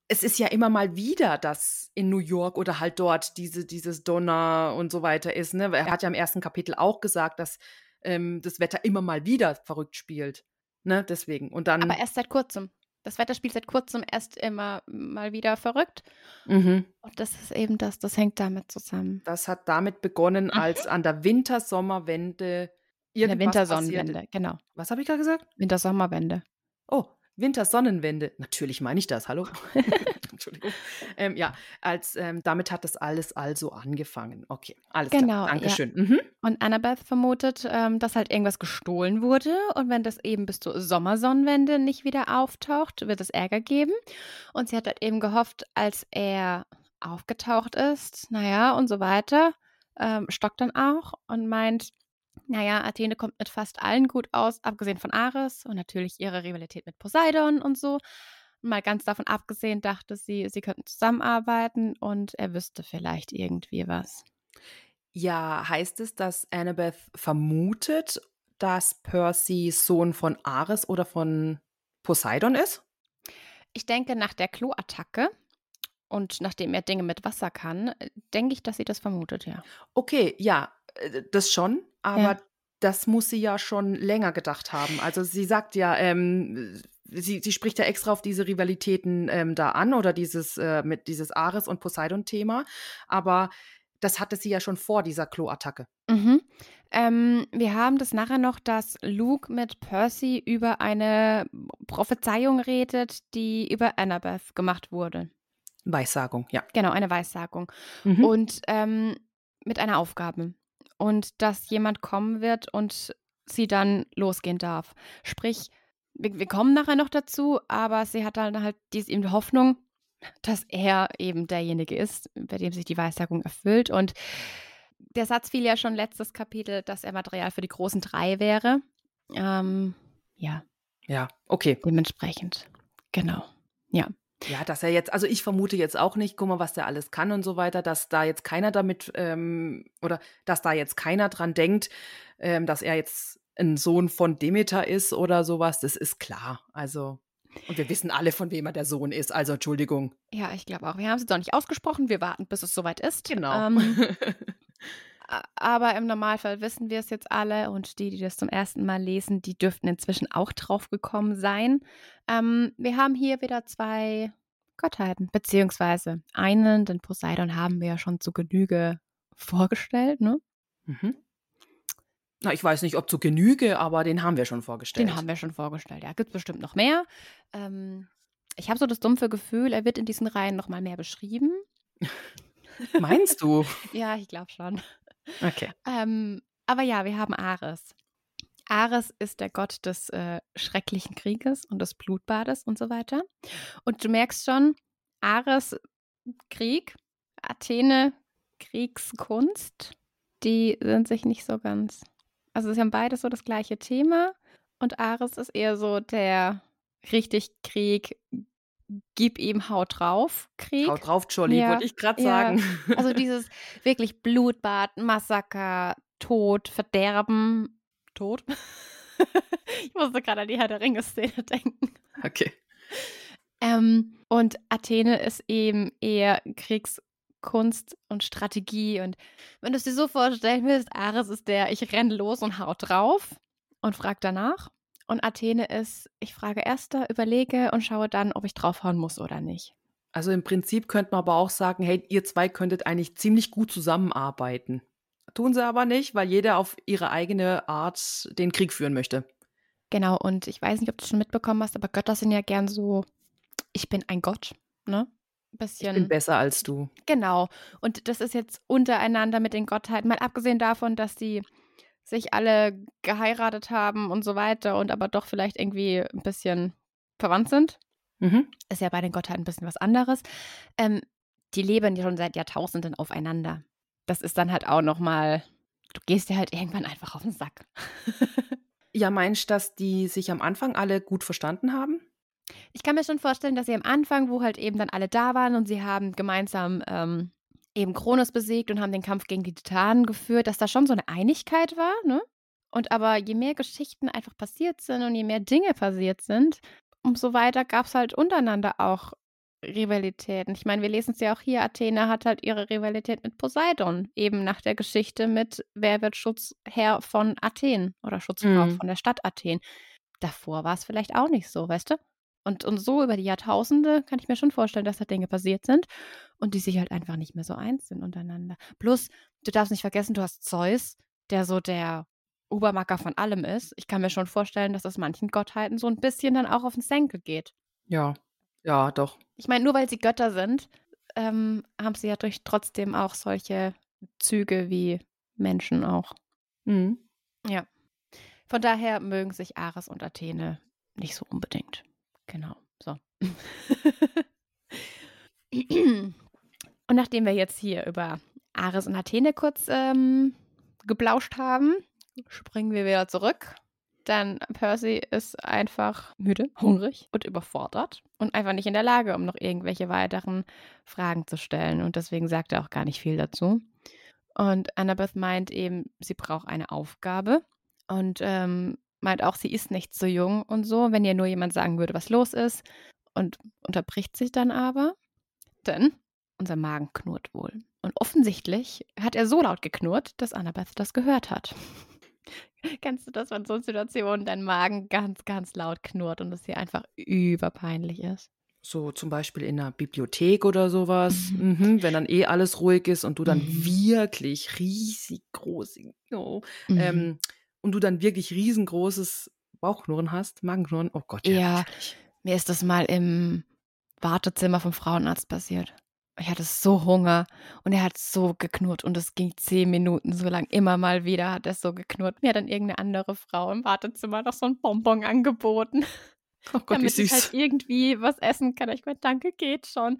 es ist ja immer mal wieder, dass in New York oder halt dort diese, dieses Donner und so weiter ist. Ne? Er hat ja im ersten Kapitel auch gesagt, dass ähm, das Wetter immer mal wieder verrückt spielt. Ne? Deswegen. Und dann. Aber erst seit kurzem. Das Wetter spielt seit kurzem erst immer mal wieder verrückt. mhm. Und das ist eben das, das hängt damit zusammen. Das hat damit begonnen, Mhm. als an der Wintersommerwende In der irgendwas Wintersonnenwende, passierte. genau. Was habe ich gerade gesagt? Wintersommerwende. Oh, Wintersonnenwende. Natürlich meine ich das. Hallo. Entschuldigung. Ähm, ja, als ähm, damit hat das alles also angefangen. Okay, alles Genau, klar. ja. Dankeschön. Mhm. Und Annabeth vermutet, ähm, dass halt irgendwas gestohlen wurde. Und wenn das eben bis zur Sommersonnenwende nicht wieder auftaucht, wird es Ärger geben. Und sie hat halt eben gehofft, als er aufgetaucht ist, naja, und so weiter, ähm, stockt dann auch und meint, naja, Athene kommt mit fast allen gut aus, abgesehen von Ares und natürlich ihre Rivalität mit Poseidon und so. Mal ganz davon abgesehen, dachte sie, sie könnten zusammenarbeiten und er wüsste vielleicht irgendwie was. Ja, heißt es, dass Annabeth vermutet, dass Percy Sohn von Ares oder von Poseidon ist? Ich denke, nach der Klo-Attacke und nachdem er Dinge mit Wasser kann, denke ich, dass sie das vermutet, ja. Okay, ja, das schon, aber Ja. das muss sie ja schon länger gedacht haben. Also sie sagt ja, ähm, sie, sie spricht ja extra auf diese Rivalitäten ähm, da an oder dieses, äh, mit dieses Ares- und Poseidon-Thema, aber das hatte sie ja schon vor dieser Klo-Attacke. Mhm. Ähm, wir haben das nachher noch, dass Luke mit Percy über eine Prophezeiung redet, die über Annabeth gemacht wurde. Weissagung, ja. Genau, eine Weissagung. Mhm. Und ähm, mit einer Aufgabe. Und dass jemand kommen wird und sie dann losgehen darf. Sprich, wir, wir kommen nachher noch dazu, aber sie hat dann halt diese eben die Hoffnung, dass er eben derjenige ist, bei dem sich die Weissagung erfüllt. Und der Satz fiel ja schon letztes Kapitel, dass er Material für die großen drei wäre. Ähm, ja, ja, okay. dementsprechend. Genau. Ja. Ja, dass er jetzt, also ich vermute jetzt auch nicht, guck mal, was der alles kann und so weiter, dass da jetzt keiner damit, ähm, oder dass da jetzt keiner dran denkt, ähm, dass er jetzt ein Sohn von Demeter ist oder sowas, das ist klar. Also, Und wir wissen alle, von wem er der Sohn ist. Also Entschuldigung. Ja, ich glaube auch. Wir haben es jetzt noch nicht ausgesprochen. Wir warten, bis es soweit ist. Genau. Ähm, aber im Normalfall wissen wir es jetzt alle und die, die das zum ersten Mal lesen, die dürften inzwischen auch drauf gekommen sein. Ähm, wir haben hier wieder zwei Gottheiten, beziehungsweise einen, den Poseidon haben wir ja schon zu Genüge vorgestellt, ne? Mhm. Na, ich weiß nicht, ob zu Genüge, aber den haben wir schon vorgestellt. Den haben wir schon vorgestellt, ja. Gibt es bestimmt noch mehr. Ähm, ich habe so das dumpfe Gefühl, er wird in diesen Reihen noch mal mehr beschrieben. Meinst du? ja, ich glaube schon. Okay. Ähm, aber ja, wir haben Ares. Ares ist der Gott des äh, schrecklichen Krieges und des Blutbades und so weiter. Und du merkst schon, Ares Krieg, Athene Kriegskunst, die sind sich nicht so ganz. Also sie haben beides so das gleiche Thema und Ares ist eher so der richtig Krieg, gib ihm Haut drauf Krieg. Haut drauf, Jolly, Ja, wollte ich gerade ja. sagen. Also dieses wirklich Blutbad, Massaker, Tod, Verderben, Tod. ich musste gerade an die Herr der Ringe-Szene denken. Okay. Ähm, und Athene ist eben eher Kriegskunst und Strategie. Und wenn du es dir so vorstellen willst, Ares ist der, ich renn los und hau drauf und frag danach. Und Athene ist, ich frage erst da, überlege und schaue dann, ob ich draufhauen muss oder nicht. Also im Prinzip könnte man aber auch sagen, hey, ihr zwei könntet eigentlich ziemlich gut zusammenarbeiten. Tun sie aber nicht, weil jeder auf ihre eigene Art den Krieg führen möchte. Genau, und ich weiß nicht, ob du es schon mitbekommen hast, aber Götter sind ja gern so, ich bin ein Gott, ne? Ich Bisschen. bin besser als du. Genau. Und das ist jetzt untereinander mit den Gottheiten, mal abgesehen davon, dass die sich alle geheiratet haben und so weiter und aber doch vielleicht irgendwie ein bisschen verwandt sind. Mhm. Ist ja bei den Gottheiten ein bisschen was anderes. Ähm, die leben ja schon seit Jahrtausenden aufeinander. Das ist dann halt auch nochmal, du gehst dir halt irgendwann einfach auf den Sack. Ja, meinst du, dass die sich am Anfang alle gut verstanden haben? Ich kann mir schon vorstellen, dass sie am Anfang, wo halt eben dann alle da waren und sie haben gemeinsam ähm, eben Kronos besiegt und haben den Kampf gegen die Titanen geführt, dass da schon so eine Einigkeit war, ne? Und aber je mehr Geschichten einfach passiert sind und je mehr Dinge passiert sind, umso weiter gab es halt untereinander auch Rivalitäten. Ich meine, wir lesen es ja auch hier, Athene hat halt ihre Rivalität mit Poseidon, eben nach der Geschichte mit, wer wird Schutzherr von Athen oder Schutzfrau Mhm. von der Stadt Athen. Davor war es vielleicht auch nicht so, weißt du? Und, und so über die Jahrtausende kann ich mir schon vorstellen, dass da Dinge passiert sind und die sich halt einfach nicht mehr so eins sind untereinander. Plus, du darfst nicht vergessen, du hast Zeus, der so der Obermacker von allem ist. Ich kann mir schon vorstellen, dass das manchen Gottheiten so ein bisschen dann auch auf den Senkel geht. Ja. Ja, doch. Ich meine, nur weil sie Götter sind, ähm, haben sie ja durch trotzdem auch solche Züge wie Menschen auch. Mhm. Ja. Von daher mögen sich Ares und Athene nicht so unbedingt. Genau. So. und nachdem wir jetzt hier über Ares und Athene kurz ähm, geblauscht haben, springen wir wieder zurück. Denn Percy ist einfach müde, hungrig und überfordert und einfach nicht in der Lage, um noch irgendwelche weiteren Fragen zu stellen. Und deswegen sagt er auch gar nicht viel dazu. Und Annabeth meint eben, sie braucht eine Aufgabe und ähm, meint auch, sie ist nicht so jung und so, wenn ihr nur jemand sagen würde, was los ist. Und unterbricht sich dann aber, denn unser Magen knurrt wohl. Und offensichtlich hat er so laut geknurrt, dass Annabeth das gehört hat. Kennst du das, wenn so Situationen dein Magen ganz, ganz laut knurrt und es dir einfach überpeinlich ist? So zum Beispiel in einer Bibliothek oder sowas, mhm. wenn dann eh alles ruhig ist und du dann Mhm. wirklich riesig groß, oh, ähm, und du dann wirklich riesengroßes Bauchknurren hast, Magenknurren, oh Gott, Ja. schrecklich. Mir ist das mal im Wartezimmer vom Frauenarzt passiert. Ich hatte so Hunger und er hat so geknurrt und es ging zehn Minuten so lang. Immer mal wieder hat er so geknurrt. Mir hat dann irgendeine andere Frau im Wartezimmer noch so ein Bonbon angeboten, Oh Gott, wie damit ich halt irgendwie was essen kann. Ich meine, danke, geht schon.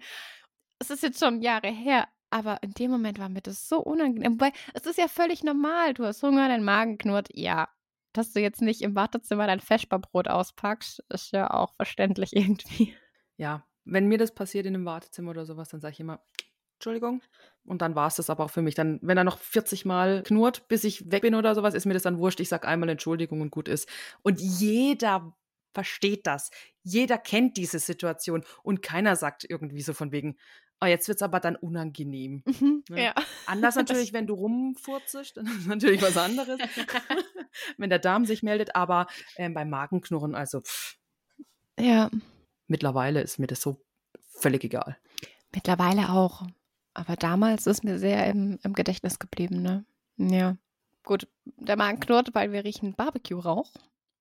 Es ist jetzt schon Jahre her, aber in dem Moment war mir das so unangenehm. Wobei, es ist ja völlig normal. Du hast Hunger, dein Magen knurrt. Ja, dass du jetzt nicht im Wartezimmer dein Feschbarbrot auspackst, ist ja auch verständlich irgendwie. Ja, wenn mir das passiert in einem Wartezimmer oder sowas, dann sage ich immer, Entschuldigung. Und dann war es das aber auch für mich. Dann, wenn er noch 40 Mal knurrt, bis ich weg bin oder sowas, ist mir das dann wurscht. Ich sage einmal Entschuldigung und gut ist. Und jeder versteht das. Jeder kennt diese Situation und keiner sagt irgendwie so von wegen, oh, jetzt wird es aber dann unangenehm. Mhm, Ne? Ja. Anders natürlich, wenn du rumfurzest, dann ist natürlich was anderes. wenn der Darm sich meldet, aber ähm, beim Magenknurren, also pff, Ja, mittlerweile ist mir das so völlig egal. mittlerweile auch. Aber damals ist mir sehr im, im Gedächtnis geblieben, ne? Ja. Gut, der Magen knurrt, weil wir riechen Barbecue-Rauch.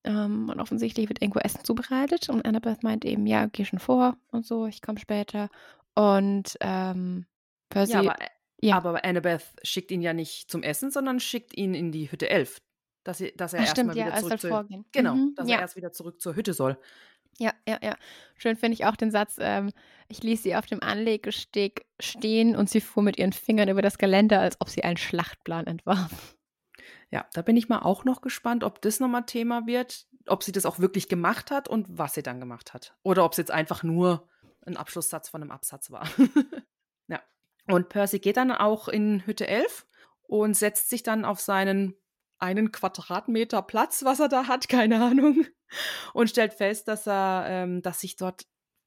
Ähm, und offensichtlich wird irgendwo Essen zubereitet. Und Annabeth meint eben, ja, geh schon vor und so, ich komme später. Und ähm, Percy, Ja, aber, ja. aber Annabeth schickt ihn ja nicht zum Essen, sondern schickt ihn in die Hütte 11. Dass, sie, dass er erstmal stimmt, ja, wieder als zurück soll zur, vorgehen. Genau, Mhm, dass ja. er erst wieder zurück zur Hütte soll. Ja, ja, ja. Schön finde ich auch den Satz, ähm, ich ließ sie auf dem Anlegesteg stehen und sie fuhr mit ihren Fingern über das Geländer, als ob sie einen Schlachtplan entwarf. Ja, da bin ich mal auch noch gespannt, ob das nochmal Thema wird, ob sie das auch wirklich gemacht hat und was sie dann gemacht hat. Oder ob es jetzt einfach nur ein Abschlusssatz von einem Absatz war. ja. Und Percy geht dann auch in Hütte 11 und setzt sich dann auf seinen einen Quadratmeter Platz, was er da hat, keine Ahnung, und stellt fest, dass er, ähm, dass sich dort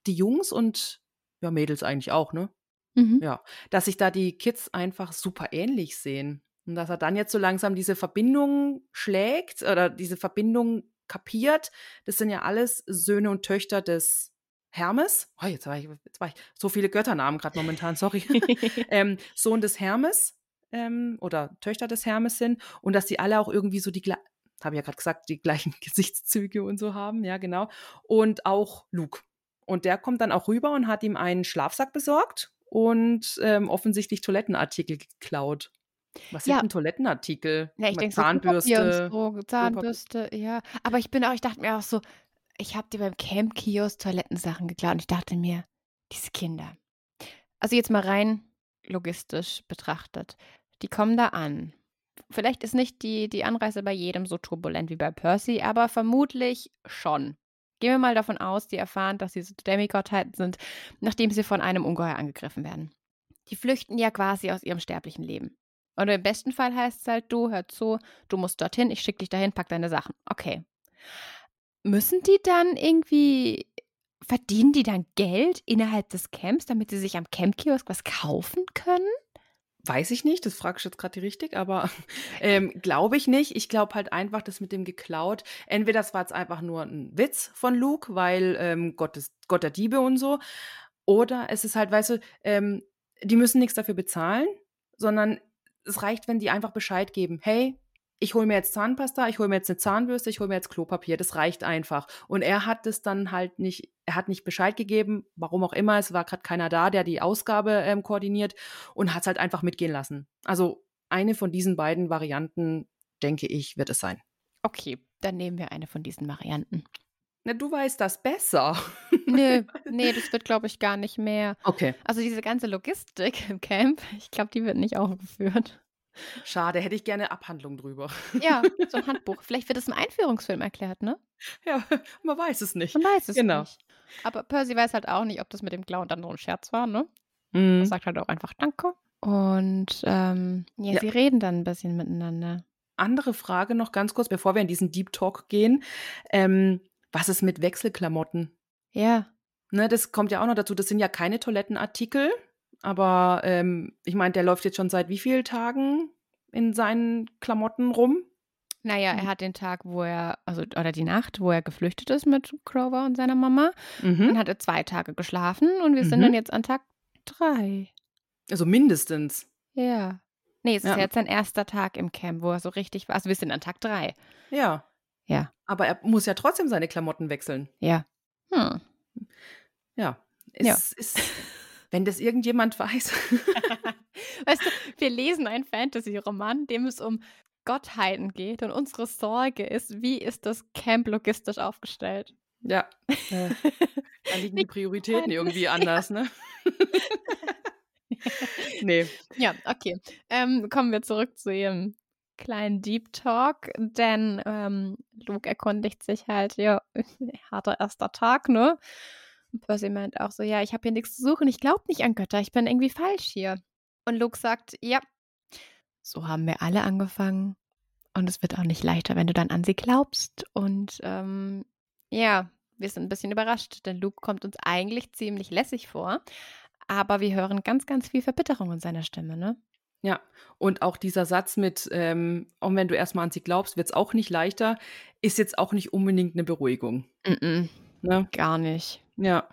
die Jungs und ja, Mädels eigentlich auch, ne? Mhm. Ja, dass sich da die Kids einfach super ähnlich sehen. Und dass er dann jetzt so langsam diese Verbindung schlägt oder diese Verbindung kapiert. Das sind ja alles Söhne und Töchter des Hermes. Oh, jetzt war ich, jetzt war ich so viele Götternamen gerade momentan, sorry. ähm, Sohn des Hermes ähm, oder Töchter des Hermes sind und dass sie alle auch irgendwie so die gleichen, habe ich ja gerade gesagt, die gleichen Gesichtszüge und so haben, ja, genau. Und auch Luke. Und der kommt dann auch rüber und hat ihm einen Schlafsack besorgt und ähm, offensichtlich Toilettenartikel geklaut. Was Ja. sind denn Toilettenartikel? Ja, ich denke Zahnbürste. so, Zahnbürste, ja. Aber ich bin auch, ich dachte mir auch so, ich habe dir beim Camp-Kiosk Toilettensachen geklaut und ich dachte mir, diese Kinder. Also jetzt mal rein logistisch betrachtet. Die kommen da an. Vielleicht ist nicht die, die Anreise bei jedem so turbulent wie bei Percy, aber vermutlich schon. Gehen wir mal davon aus, die erfahren, dass sie so Demigottheiten sind, nachdem sie von einem Ungeheuer angegriffen werden. Die flüchten ja quasi aus ihrem sterblichen Leben. Oder im besten Fall heißt es halt, du, hör zu, du musst dorthin, ich schicke dich dahin, pack deine Sachen. Okay. Müssen die dann irgendwie, verdienen die dann Geld innerhalb des Camps, damit sie sich am Campkiosk was kaufen können? Weiß ich nicht, das fragst du jetzt gerade richtig, aber ähm, glaube ich nicht. Ich glaube halt einfach, das mit dem geklaut. Entweder das war jetzt einfach nur ein Witz von Luke, weil ähm, Gott, ist, Gott der Diebe und so. Oder es ist halt, weißt du, ähm, die müssen nichts dafür bezahlen, sondern es reicht, wenn die einfach Bescheid geben. Hey, ich hole mir jetzt Zahnpasta, ich hole mir jetzt eine Zahnbürste, ich hole mir jetzt Klopapier. Das reicht einfach. Und er hat es dann halt nicht, er hat nicht Bescheid gegeben, warum auch immer. Es war gerade keiner da, der die Ausgabe ähm, koordiniert und hat es halt einfach mitgehen lassen. Also eine von diesen beiden Varianten, denke ich, wird es sein. Okay, dann nehmen wir eine von diesen Varianten. Na, du weißt das besser. Nö, nee, das wird, glaube ich, gar nicht mehr. Okay, Also diese ganze Logistik im Camp, ich glaube, die wird nicht aufgeführt. Schade, hätte ich gerne Abhandlung drüber. Ja, so ein Handbuch. Vielleicht wird es im Einführungsfilm erklärt, ne? Ja, man weiß es nicht. Man weiß es Genau. nicht. Aber Percy weiß halt auch nicht, ob das mit dem Clown dann nur ein Scherz war, ne? Mhm. Er sagt halt auch einfach Danke. Und ähm, ja, Ja. sie reden dann ein bisschen miteinander. Andere Frage noch ganz kurz, bevor wir in diesen Deep Talk gehen. Ähm, was ist mit Wechselklamotten? Ja. Ne, das kommt ja auch noch dazu. Das sind ja keine Toilettenartikel, aber ähm, ich meine, der läuft jetzt schon seit wie vielen Tagen in seinen Klamotten rum? Naja, er hat den Tag, wo er, also, oder die Nacht, wo er geflüchtet ist mit Grover und seiner Mama. Dann Mhm. hat er zwei Tage geschlafen und wir sind Mhm. dann jetzt an Tag drei. Also mindestens. Ja. Nee, es ist Ja. jetzt sein erster Tag im Camp, wo er so richtig war. Also wir sind an Tag drei. Ja. Ja. Aber er muss ja trotzdem seine Klamotten wechseln. Ja. Hm. Ja. Es Ja. ist, wenn das irgendjemand weiß. Weißt du, wir lesen einen Fantasy-Roman, dem es um Gottheiten geht und unsere Sorge ist, wie ist das Camp logistisch aufgestellt? ja. Äh, da liegen die Prioritäten irgendwie anders, ne? nee. Ja, okay. Ähm, kommen wir zurück zu ihrem kleinen Deep Talk, denn ähm, Luke erkundigt sich halt, ja, harter erster Tag, ne? Und Percy meint auch so, ja, ich habe hier nichts zu suchen, ich glaube nicht an Götter, ich bin irgendwie falsch hier. Und Luke sagt, ja, so haben wir alle angefangen und es wird auch nicht leichter, wenn du dann an sie glaubst. Und ähm, ja, wir sind ein bisschen überrascht, denn Luke kommt uns eigentlich ziemlich lässig vor. Aber wir hören ganz, ganz viel Verbitterung in seiner Stimme, ne? Ja, und auch dieser Satz mit, ähm, auch wenn du erstmal an sie glaubst, wird es auch nicht leichter, ist jetzt auch nicht unbedingt eine Beruhigung. Mm -mm, ne? Gar nicht. Ja.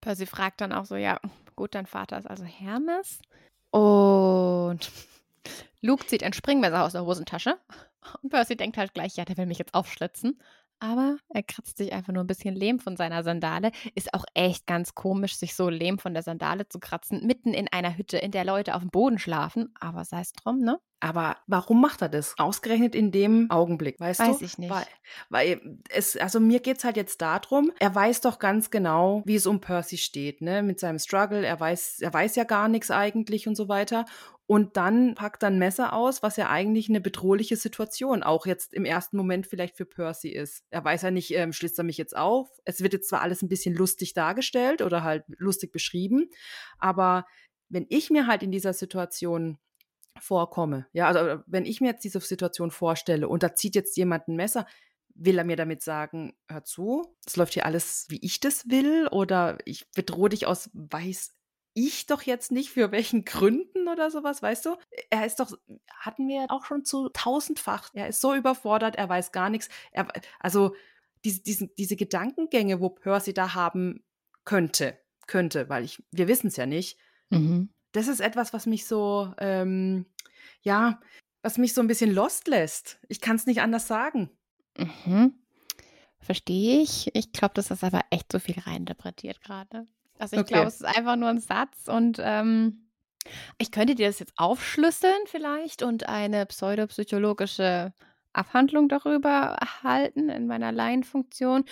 Percy fragt dann auch so, ja, gut, dein Vater ist also Hermes. Und Luke zieht ein Springmesser aus der Hosentasche. Und Percy denkt halt gleich, ja, der will mich jetzt aufschlitzen aber er kratzt sich einfach nur ein bisschen Lehm von seiner Sandale. Ist auch echt ganz komisch, sich so Lehm von der Sandale zu kratzen, mitten in einer Hütte, in der Leute auf dem Boden schlafen. Aber sei es drum, ne? Aber warum macht er das? Ausgerechnet in dem Augenblick, weißt weiß du? Weiß ich nicht. Weil, weil es, also mir geht es halt jetzt darum, er weiß doch ganz genau, wie es um Percy steht, ne? Mit seinem Struggle. Er weiß, er weiß ja gar nichts eigentlich und so weiter. Und dann packt ein Messer aus, was ja eigentlich eine bedrohliche Situation auch jetzt im ersten Moment vielleicht für Percy ist. Er weiß ja nicht, ähm, schlitzt er mich jetzt auf. Es wird jetzt zwar alles ein bisschen lustig dargestellt oder halt lustig beschrieben, aber wenn ich mir halt in dieser Situation vorkomme, ja, also äh, wenn ich mir jetzt diese Situation vorstelle und da zieht jetzt jemand ein Messer, will er mir damit sagen, hör zu, es läuft hier alles, wie ich das will oder ich bedrohe dich aus weiß ich doch jetzt nicht für welchen Gründen oder sowas, weißt du? Er ist doch, hatten wir auch schon zu tausendfach. Er ist so überfordert, er weiß gar nichts. Er, also diese, diese, diese Gedankengänge, wo Percy da haben könnte, könnte, weil ich, wir wissen es ja nicht. Mhm. Das ist etwas, was mich so, ähm, ja, was mich so ein bisschen lost lässt. Ich kann es nicht anders sagen. Mhm. Verstehe ich. Ich glaube, das ist aber echt so viel reininterpretiert gerade. Also ich okay. glaube, es ist einfach nur ein Satz und ähm, ich könnte dir das jetzt aufschlüsseln vielleicht und eine pseudopsychologische Abhandlung darüber erhalten in meiner Laienfunktion.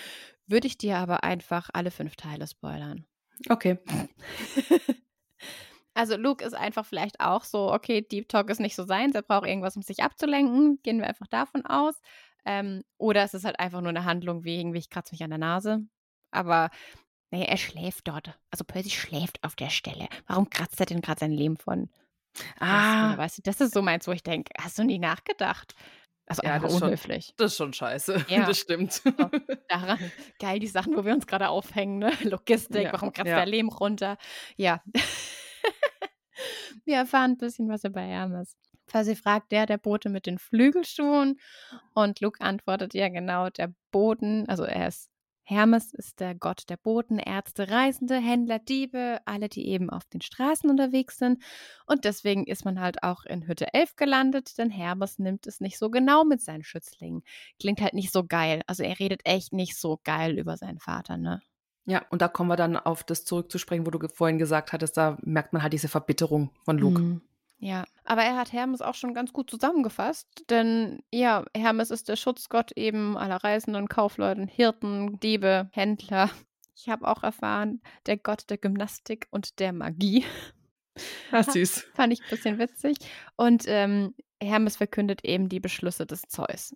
Würde ich dir aber einfach alle fünf Teile spoilern. Okay. Also Luke ist einfach vielleicht auch so, okay, Deep Talk ist nicht so sein, er braucht irgendwas, um sich abzulenken. Gehen wir einfach davon aus. Ähm, oder es ist halt einfach nur eine Handlung wie irgendwie, ich kratze mich an der Nase. Aber naja, er schläft dort. Also Percy schläft auf der Stelle. Warum kratzt er denn gerade sein Leben von? Ah. weißt du, das ist so meins, wo ich denke, hast du nie nachgedacht? Also ja, das unhöflich. Schon, das ist schon scheiße. Ja. Das stimmt. So, daran, geil, die Sachen, wo wir uns gerade aufhängen, ne? Logistik, ja. warum kratzt ja. der Lehm runter? Ja. wir erfahren ein bisschen was über Hermes. Percy fragt der, der Bote mit den Flügelschuhen. Und Luke antwortet, ja genau, der Boden, also er ist Hermes ist der Gott der Boten, Ärzte, Reisende, Händler, Diebe, alle, die eben auf den Straßen unterwegs sind. Und deswegen ist man halt auch in Hütte 11 gelandet, denn Hermes nimmt es nicht so genau mit seinen Schützlingen. Klingt halt nicht so geil. Also er redet echt nicht so geil über seinen Vater, ne? Ja, und da kommen wir dann auf das zurückzusprechen, wo du vorhin gesagt hattest, da merkt man halt diese Verbitterung von Luke. Mhm. Ja, aber er hat Hermes auch schon ganz gut zusammengefasst, denn ja, Hermes ist der Schutzgott eben aller Reisenden, Kaufleuten, Hirten, Diebe, Händler. Ich habe auch erfahren, der Gott der Gymnastik und der Magie. Ah, süß. Fand ich ein bisschen witzig. Und ähm, Hermes verkündet eben die Beschlüsse des Zeus.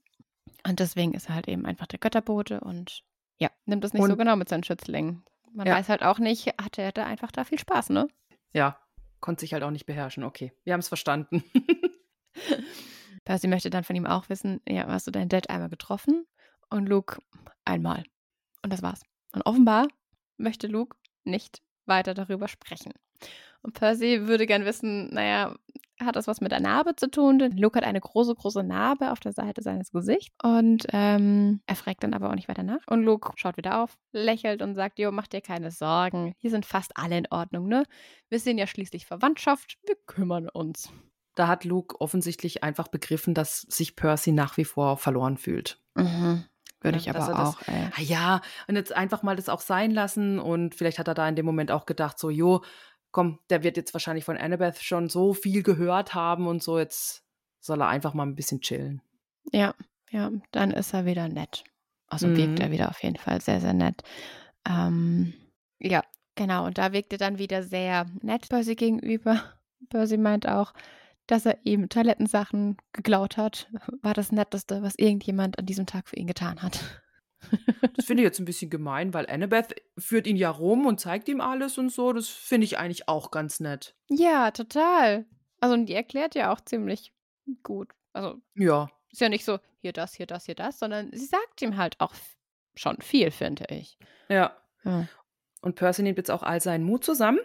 Und deswegen ist er halt eben einfach der Götterbote und ja, nimmt es nicht und, so genau mit seinen Schützlingen. Man ja. weiß halt auch nicht, hatte er da einfach da viel Spaß, ne? Ja, konnte sich halt auch nicht beherrschen. Okay, wir haben es verstanden. Percy möchte dann von ihm auch wissen, ja, hast du deinen Dad einmal getroffen? Und Luke einmal. Und das war's. Und offenbar möchte Luke nicht weiter darüber sprechen. Und Percy würde gern wissen, naja, hat das was mit der Narbe zu tun? Denn Luke hat eine große, große Narbe auf der Seite seines Gesichts. Und ähm, er fragt dann aber auch nicht weiter nach. Und Luke schaut wieder auf, lächelt und sagt, Jo, mach dir keine Sorgen. Hier sind fast alle in Ordnung, ne? Wir sind ja schließlich Verwandtschaft. Wir kümmern uns. Da hat Luke offensichtlich einfach begriffen, dass sich Percy nach wie vor verloren fühlt. Mhm. Würde ich aber auch. Das, ah ja, und jetzt einfach mal das auch sein lassen. Und vielleicht hat er da in dem Moment auch gedacht, so, jo, komm, der wird jetzt wahrscheinlich von Annabeth schon so viel gehört haben und so, jetzt soll er einfach mal ein bisschen chillen. Ja, ja, dann ist er wieder nett. Also mhm. wirkt er wieder auf jeden Fall sehr, sehr nett. Ähm, ja, genau. Und da wirkt er dann wieder sehr nett Percy gegenüber. Percy meint auch, dass er ihm Toilettensachen geklaut hat. War das Netteste, was irgendjemand an diesem Tag für ihn getan hat. Das finde ich jetzt ein bisschen gemein, weil Annabeth führt ihn ja rum und zeigt ihm alles und so. Das finde ich eigentlich auch ganz nett. Ja, total. Also, und die erklärt ja auch ziemlich gut. Also, ja. Ist ja nicht so, hier das, hier das, hier das, sondern sie sagt ihm halt auch schon viel, finde ich. Ja. Ja. Und Percy nimmt jetzt auch all seinen Mut zusammen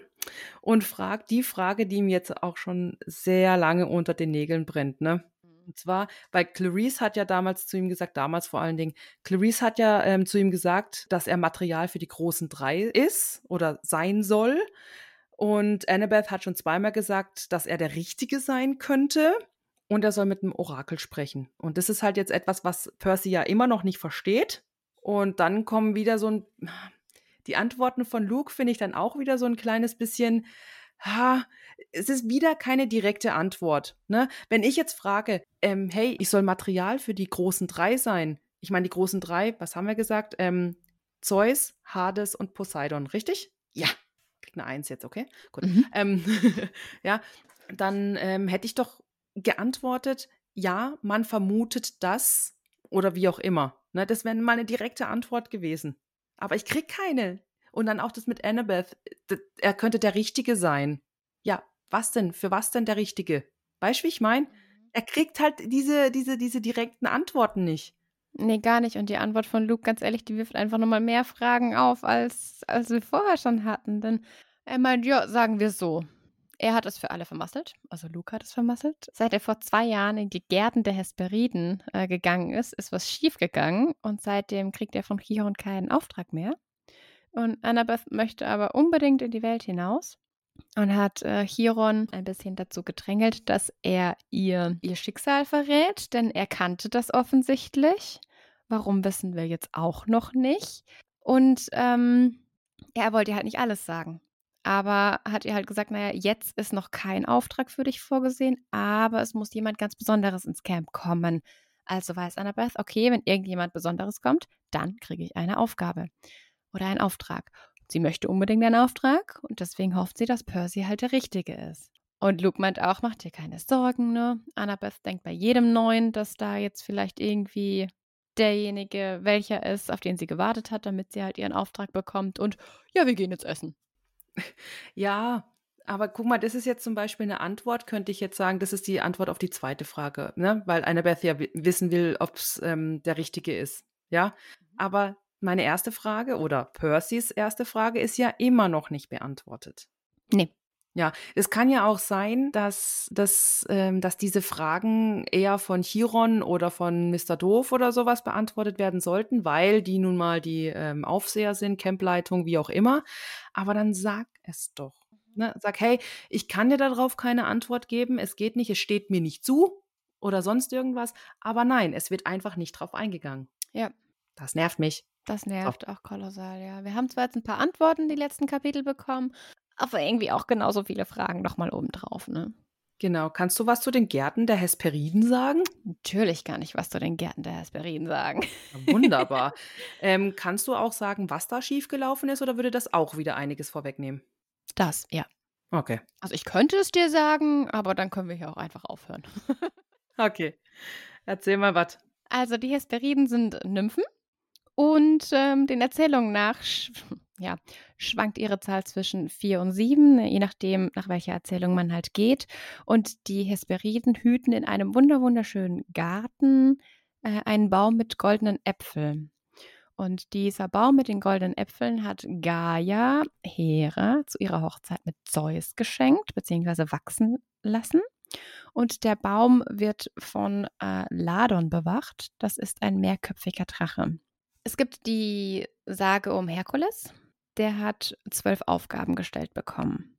und fragt die Frage, die ihm jetzt auch schon sehr lange unter den Nägeln brennt, ne? Und zwar, weil Clarice hat ja damals zu ihm gesagt, damals vor allen Dingen, Clarice hat ja ähm, zu ihm gesagt, dass er Material für die großen drei ist oder sein soll. Und Annabeth hat schon zweimal gesagt, dass er der Richtige sein könnte. Und er soll mit einem Orakel sprechen. Und das ist halt jetzt etwas, was Percy ja immer noch nicht versteht. Und dann kommen wieder so ein. Die Antworten von Luke finde ich dann auch wieder so ein kleines bisschen. Ha, es ist wieder keine direkte Antwort. Ne? Wenn ich jetzt frage, ähm, hey, ich soll Material für die großen drei sein. Ich meine, die großen drei, was haben wir gesagt? Ähm, Zeus, Hades und Poseidon, richtig? Ja. Krieg eine Eins jetzt, okay? Gut. Mhm. Ähm, ja, dann ähm, hätte ich doch geantwortet, ja, man vermutet das oder wie auch immer. Ne, das wäre meine direkte Antwort gewesen. Aber ich krieg keine. Und dann auch das mit Annabeth. Er könnte der Richtige sein. Ja, was denn? Für was denn der Richtige? Weißt du, wie ich meine? Er kriegt halt diese, diese, diese direkten Antworten nicht. Nee, gar nicht. Und die Antwort von Luke, ganz ehrlich, die wirft einfach nochmal mehr Fragen auf, als, als wir vorher schon hatten. Denn er meint, ja, sagen wir so. Er hat es für alle vermasselt, also Luke hat es vermasselt. Seit er vor zwei Jahren in die Gärten der Hesperiden äh, gegangen ist, ist was schiefgegangen und seitdem kriegt er von Chiron keinen Auftrag mehr. Und Annabeth möchte aber unbedingt in die Welt hinaus und hat äh, Chiron ein bisschen dazu gedrängelt, dass er ihr ihr Schicksal verrät, denn er kannte das offensichtlich. Warum wissen wir jetzt auch noch nicht. Und ähm, er wollte halt nicht alles sagen. Aber hat ihr halt gesagt, naja, jetzt ist noch kein Auftrag für dich vorgesehen, aber es muss jemand ganz Besonderes ins Camp kommen. Also weiß Annabeth, okay, wenn irgendjemand Besonderes kommt, dann kriege ich eine Aufgabe oder einen Auftrag. Sie möchte unbedingt einen Auftrag und deswegen hofft sie, dass Percy halt der Richtige ist. Und Luke meint auch, mach dir keine Sorgen, ne? Annabeth denkt bei jedem Neuen, dass da jetzt vielleicht irgendwie derjenige welcher ist, auf den sie gewartet hat, damit sie halt ihren Auftrag bekommt. Und ja, wir gehen jetzt essen. Ja, aber guck mal, das ist jetzt zum Beispiel eine Antwort, könnte ich jetzt sagen, das ist die Antwort auf die zweite Frage, ne? weil Annabeth ja wi- wissen will, ob es ähm, der Richtige ist. Ja, aber meine erste Frage oder Percys erste Frage ist ja immer noch nicht beantwortet. Nee. Ja, es kann ja auch sein, dass, dass, ähm, dass diese Fragen eher von Chiron oder von Mr. Doof oder sowas beantwortet werden sollten, weil die nun mal die ähm, Aufseher sind, Campleitung, wie auch immer. Aber dann sag es doch. Ne? Sag, hey, ich kann dir darauf keine Antwort geben, es geht nicht, es steht mir nicht zu oder sonst irgendwas. Aber nein, es wird einfach nicht drauf eingegangen. Ja. Das nervt mich. Das nervt auch kolossal, ja. Wir haben zwar jetzt ein paar Antworten die letzten Kapitel bekommen, aber irgendwie auch genauso viele Fragen nochmal obendrauf, ne? Genau. Kannst du was zu den Gärten der Hesperiden sagen? Natürlich kann ich was zu den Gärten der Hesperiden sagen. Wunderbar. ähm, kannst du auch sagen, was da schiefgelaufen ist oder würde das auch wieder einiges vorwegnehmen? Das, ja. Okay. Also ich könnte es dir sagen, aber dann können wir hier auch einfach aufhören. Okay. Erzähl mal was. Also die Hesperiden sind Nymphen und ähm, den Erzählungen nach ja, schwankt ihre Zahl zwischen vier und sieben, je nachdem, nach welcher Erzählung man halt geht. Und die Hesperiden hüten in einem wunder wunderschönen Garten äh, einen Baum mit goldenen Äpfeln. Und dieser Baum mit den goldenen Äpfeln hat Gaia Hera zu ihrer Hochzeit mit Zeus geschenkt, beziehungsweise wachsen lassen. Und der Baum wird von äh, Ladon bewacht. Das ist ein mehrköpfiger Drache. Es gibt die Sage um Herkules. Der hat zwölf Aufgaben gestellt bekommen.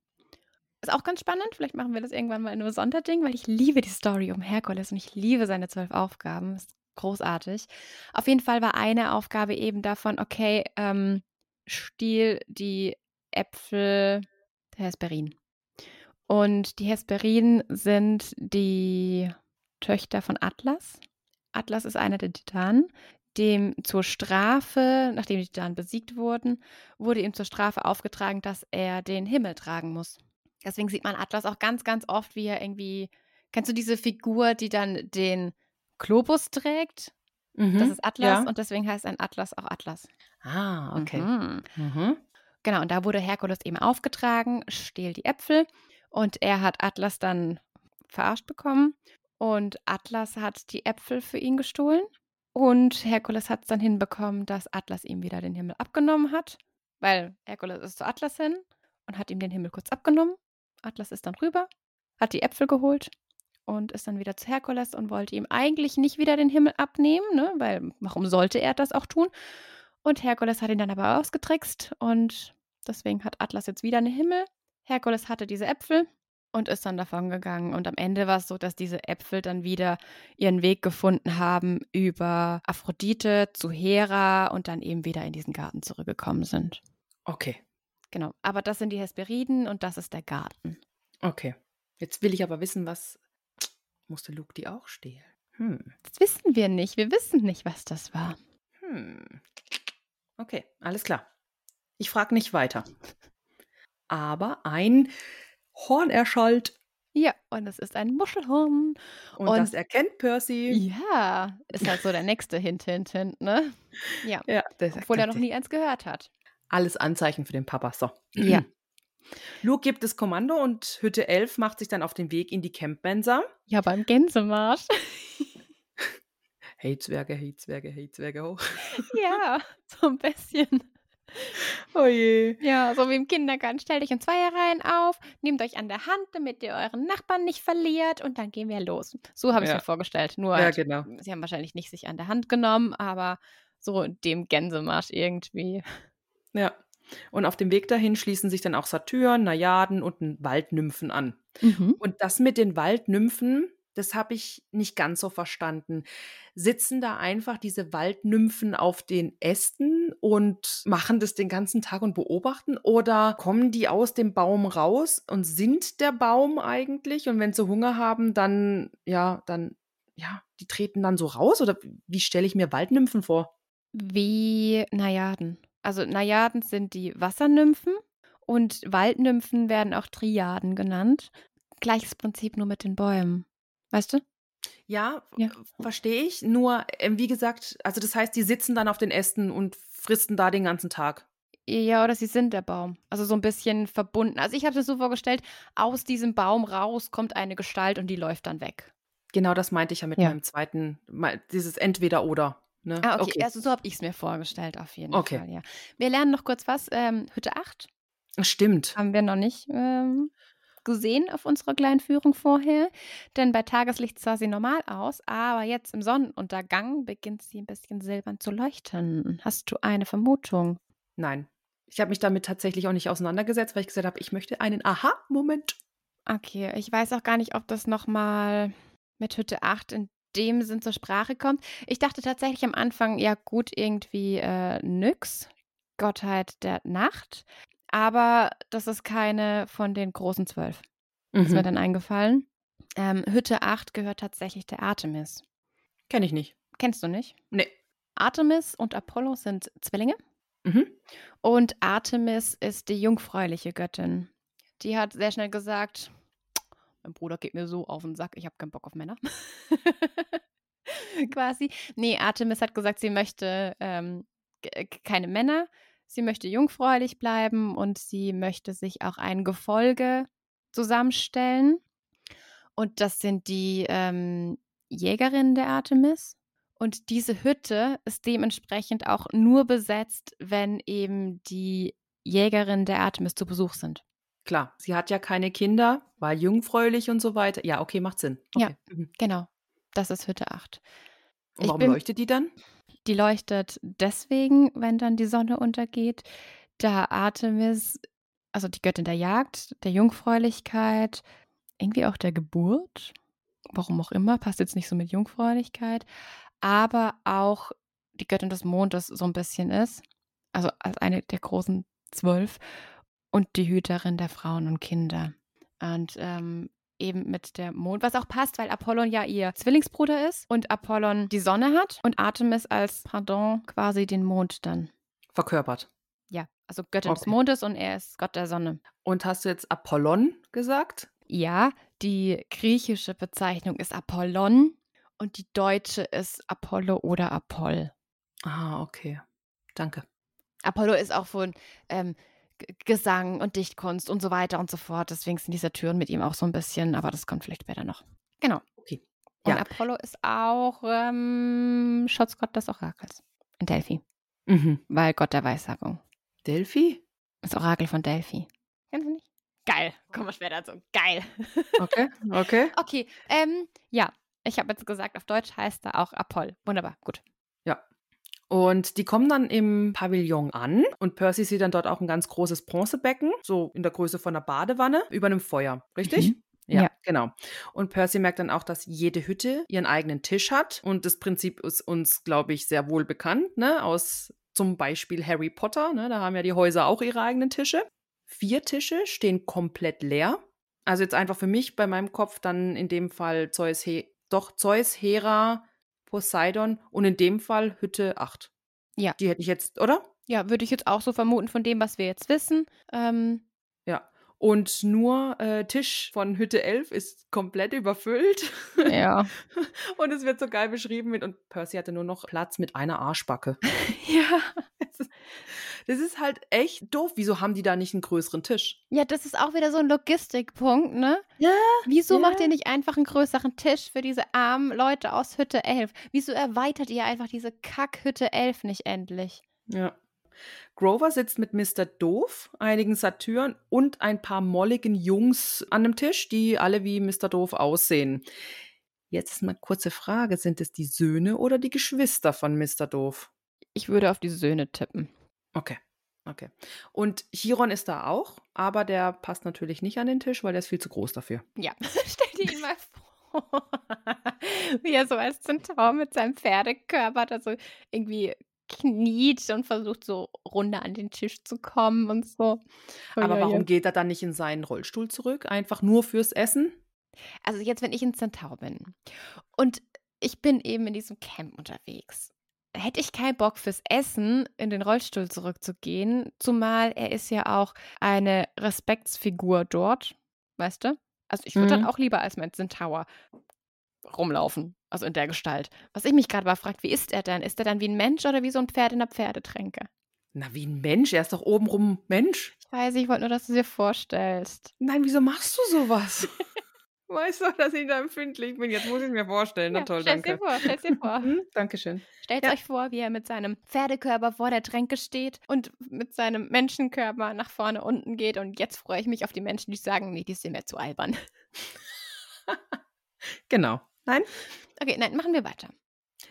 Ist auch ganz spannend. Vielleicht machen wir das irgendwann mal in einem Sonderding, weil ich liebe die Story um Herkules und ich liebe seine zwölf Aufgaben. Ist großartig. Auf jeden Fall war eine Aufgabe eben davon, okay, ähm, stiehl die Äpfel der Hesperin. Und die Hesperiden sind die Töchter von Atlas. Atlas ist einer der Titanen. Dem zur Strafe, nachdem die Titanen besiegt wurden, wurde ihm zur Strafe aufgetragen, dass er den Himmel tragen muss. Deswegen sieht man Atlas auch ganz, ganz oft, wie er irgendwie. Kennst du diese Figur, die dann den Globus trägt? Mhm. Das ist Atlas Ja. und deswegen heißt ein Atlas auch Atlas. Ah, okay. Mhm. Mhm. Genau, und da wurde Herkules eben aufgetragen, stehl die Äpfel. Und er hat Atlas dann verarscht bekommen. Und Atlas hat die Äpfel für ihn gestohlen. Und Herkules hat es dann hinbekommen, dass Atlas ihm wieder den Himmel abgenommen hat, weil Herkules ist zu Atlas hin und hat ihm den Himmel kurz abgenommen. Atlas ist dann rüber, hat die Äpfel geholt und ist dann wieder zu Herkules und wollte ihm eigentlich nicht wieder den Himmel abnehmen, ne? weil warum sollte er das auch tun? Und Herkules hat ihn dann aber ausgetrickst und deswegen hat Atlas jetzt wieder einen Himmel. Herkules hatte diese Äpfel und ist dann davon gegangen. Und am Ende war es so, dass diese Äpfel dann wieder ihren Weg gefunden haben über Aphrodite zu Hera und dann eben wieder in diesen Garten zurückgekommen sind. Okay. Genau. Aber das sind die Hesperiden und das ist der Garten. Okay. Jetzt will ich aber wissen, was musste Luke die auch stehlen? Hm. Das wissen wir nicht. Wir wissen nicht, was das war. Hm. Okay, alles klar. Ich frage nicht weiter. Aber ein Horn erschallt. Ja, und es ist ein Muschelhorn. Und, und, das erkennt Percy. Ja, ist halt so der nächste Hint, Hint, Hint, ne? Ja. ja Obwohl er noch nie eins gehört hat. Alles Anzeichen für den Papa. So. Ja. Luke gibt das Kommando und Hütte 11 macht sich dann auf den Weg in die Campbenser. Ja, beim Gänsemarsch. hey Zwerge, hey Zwerge, hey Zwerge hoch. ja, so ein bisschen. Oh je. Ja, so wie im Kindergarten. Stellt euch in Zweierreihen auf, nehmt euch an der Hand, damit ihr euren Nachbarn nicht verliert und dann gehen wir los. So habe ich Ja. mir vorgestellt. Nur, Ja, halt, genau. sie haben wahrscheinlich nicht sich an der Hand genommen, aber so dem Gänsemarsch irgendwie. Ja. Und auf dem Weg dahin schließen sich dann auch Satyren, Najaden und Waldnymphen an. Und das mit den Waldnymphen, das habe ich nicht ganz so verstanden. Sitzen da einfach diese Waldnymphen auf den Ästen und machen das den ganzen Tag und beobachten? Oder kommen die aus dem Baum raus und sind der Baum eigentlich? Und wenn sie Hunger haben, dann, ja, dann, ja, die treten dann so raus? Oder wie stelle ich mir Waldnymphen vor? Wie Najaden. Also Najaden sind die Wassernymphen und Waldnymphen werden auch Triaden genannt. Gleiches Prinzip nur mit den Bäumen. Weißt du? Ja, Ja. verstehe ich. Nur, ähm, wie gesagt, also das heißt, die sitzen dann auf den Ästen und fristen da den ganzen Tag. Ja, oder sie sind der Baum. Also so ein bisschen verbunden. Also ich habe das so vorgestellt, aus diesem Baum raus kommt eine Gestalt und die läuft dann weg. Genau das meinte ich ja mit Ja. meinem zweiten, dieses Entweder-Oder. Ne? Ah, okay. Also so habe ich es mir vorgestellt, auf jeden Okay. Fall, ja. Wir lernen noch kurz was. Ähm, Hütte 8 Stimmt. haben wir noch nicht ähm, gesehen auf unserer kleinen Führung vorher. Denn bei Tageslicht sah sie normal aus, aber jetzt im Sonnenuntergang beginnt sie ein bisschen silbern zu leuchten. Hast du eine Vermutung? Nein. Ich habe mich damit tatsächlich auch nicht auseinandergesetzt, weil ich gesagt habe, ich möchte einen Aha-Moment. Okay, ich weiß auch gar nicht, ob das nochmal mit Hütte 8 in dem Sinn zur Sprache kommt. Ich dachte tatsächlich am Anfang, ja gut, irgendwie äh, Nyx, Gottheit der Nacht, aber das ist keine von den großen zwölf. Ist mir Mhm. dann eingefallen. Ähm, Hütte 8 gehört tatsächlich der Artemis. Kenne ich nicht. Kennst du nicht? Nee. Artemis und Apollo sind Zwillinge Mhm. und Artemis ist die jungfräuliche Göttin. Die hat sehr schnell gesagt, mein Bruder geht mir so auf den Sack, ich habe keinen Bock auf Männer. Quasi. Nee, Artemis hat gesagt, sie möchte ähm, keine Männer, sie möchte jungfräulich bleiben und sie möchte sich auch ein Gefolge zusammenstellen. Und das sind die ähm, Jägerinnen der Artemis. Und diese Hütte ist dementsprechend auch nur besetzt, wenn eben die Jägerinnen der Artemis zu Besuch sind. Klar, sie hat ja keine Kinder, war jungfräulich und so weiter. Ja, okay, macht Sinn. Ja. Okay. Mhm. Genau, das ist Hütte 8. Und Ich warum bin- leuchtet die dann? Die leuchtet deswegen, wenn dann die Sonne untergeht, da Artemis, also die Göttin der Jagd, der Jungfräulichkeit, irgendwie auch der Geburt, warum auch immer, passt jetzt nicht so mit Jungfräulichkeit, aber auch die Göttin des Mondes so ein bisschen ist, also als eine der großen zwölf und die Hüterin der Frauen und Kinder. Und ähm, eben mit der Mond, was auch passt, weil Apollon ja ihr Zwillingsbruder ist und Apollon die Sonne hat und Artemis als Pardon quasi den Mond dann. Verkörpert. Ja, also Göttin des Okay. Mondes und er ist Gott der Sonne. Und hast du jetzt Apollon gesagt? Ja, die griechische Bezeichnung ist Apollon und die deutsche ist Apollo oder Apoll. Ah, okay. Danke. Apollo ist auch von ähm, Gesang und Dichtkunst und so weiter und so fort. Deswegen sind diese Türen mit ihm auch so ein bisschen, aber das kommt vielleicht später noch. Genau. Okay. Und Ja. Apollo ist auch ähm, Schutzgott des Orakels in Delphi, Mhm. weil Gott der Weissagung. Delphi? Das Orakel von Delphi. Kennst du nicht? Geil. Komm mal später dazu. Geil. Okay, okay. Okay, ähm, ja. Ich habe jetzt gesagt, auf Deutsch heißt er auch Apoll. Wunderbar, gut. Ja. Und die kommen dann im Pavillon an und Percy sieht dann dort auch ein ganz großes Bronzebecken, so in der Größe von einer Badewanne, über einem Feuer. Richtig? Mhm. Ja, Ja. genau. Und Percy merkt dann auch, dass jede Hütte ihren eigenen Tisch hat. Und das Prinzip ist uns, glaube ich, sehr wohl bekannt, ne? Aus zum Beispiel Harry Potter, ne? Da haben ja die Häuser auch ihre eigenen Tische. Vier Tische stehen komplett leer. Also jetzt einfach für mich bei meinem Kopf dann in dem Fall Zeus, He doch Zeus, Hera, Poseidon und in dem Fall Hütte 8. Ja. Die hätte ich jetzt, oder? Ja, würde ich jetzt auch so vermuten von dem, was wir jetzt wissen. Ähm, Ja. Und nur äh, Tisch von Hütte 11 ist komplett überfüllt. ja. Und es wird so geil beschrieben mit, und Percy hatte nur noch Platz mit einer Arschbacke. ja. Das ist, halt echt doof. Wieso haben die da nicht einen größeren Tisch? Ja, das ist auch wieder so ein Logistikpunkt, ne? Ja. Wieso Ja. macht ihr nicht einfach einen größeren Tisch für diese armen Leute aus Hütte 11? Wieso erweitert ihr einfach diese Kack-Hütte 11 nicht endlich? Ja. Grover sitzt mit Mr. Doof, einigen Satyren und ein paar molligen Jungs an dem Tisch, die alle wie Mr. Doof aussehen. Jetzt ist mal kurze Frage: Sind es die Söhne oder die Geschwister von Mr. Doof? Ich würde auf die Söhne tippen. Okay. Okay. Und Chiron ist da auch, aber der passt natürlich nicht an den Tisch, weil der ist viel zu groß dafür. Ja, stell dir ihn mal vor, wie er so als Zentaur mit seinem Pferdekörper da so irgendwie kniet und versucht so runter an den Tisch zu kommen und so. Aber Uiuiui. warum geht er dann nicht in seinen Rollstuhl zurück? Einfach nur fürs Essen? Also jetzt, wenn ich ein Zentaur bin und ich bin eben in diesem Camp unterwegs, hätte ich keinen Bock fürs Essen in den Rollstuhl zurückzugehen, zumal er ist ja auch eine Respektsfigur dort, weißt du? Also ich würde dann Mhm. auch lieber als mein Zentaur rumlaufen, also in der Gestalt. Was ich mich gerade mal fragt, wie ist er denn? Ist er dann wie ein Mensch oder wie so ein Pferd in der Pferdetränke? Na, wie ein Mensch. Er ist doch obenrum Mensch. Ich weiß, ich wollte nur, dass du dir vorstellst. Nein, wieso machst du sowas? weißt du, dass ich da empfindlich bin? Jetzt muss ich mir vorstellen. Na Ja, toll, stell's dir danke. vor, stell's dir vor. Hm, Dankeschön. Stellt Ja. euch vor, wie er mit seinem Pferdekörper vor der Tränke steht und mit seinem Menschenkörper nach vorne unten geht. Und jetzt freue ich mich auf die Menschen, die sagen, nee, die sind mir zu albern. Genau. Nein? Okay, nein, machen wir weiter.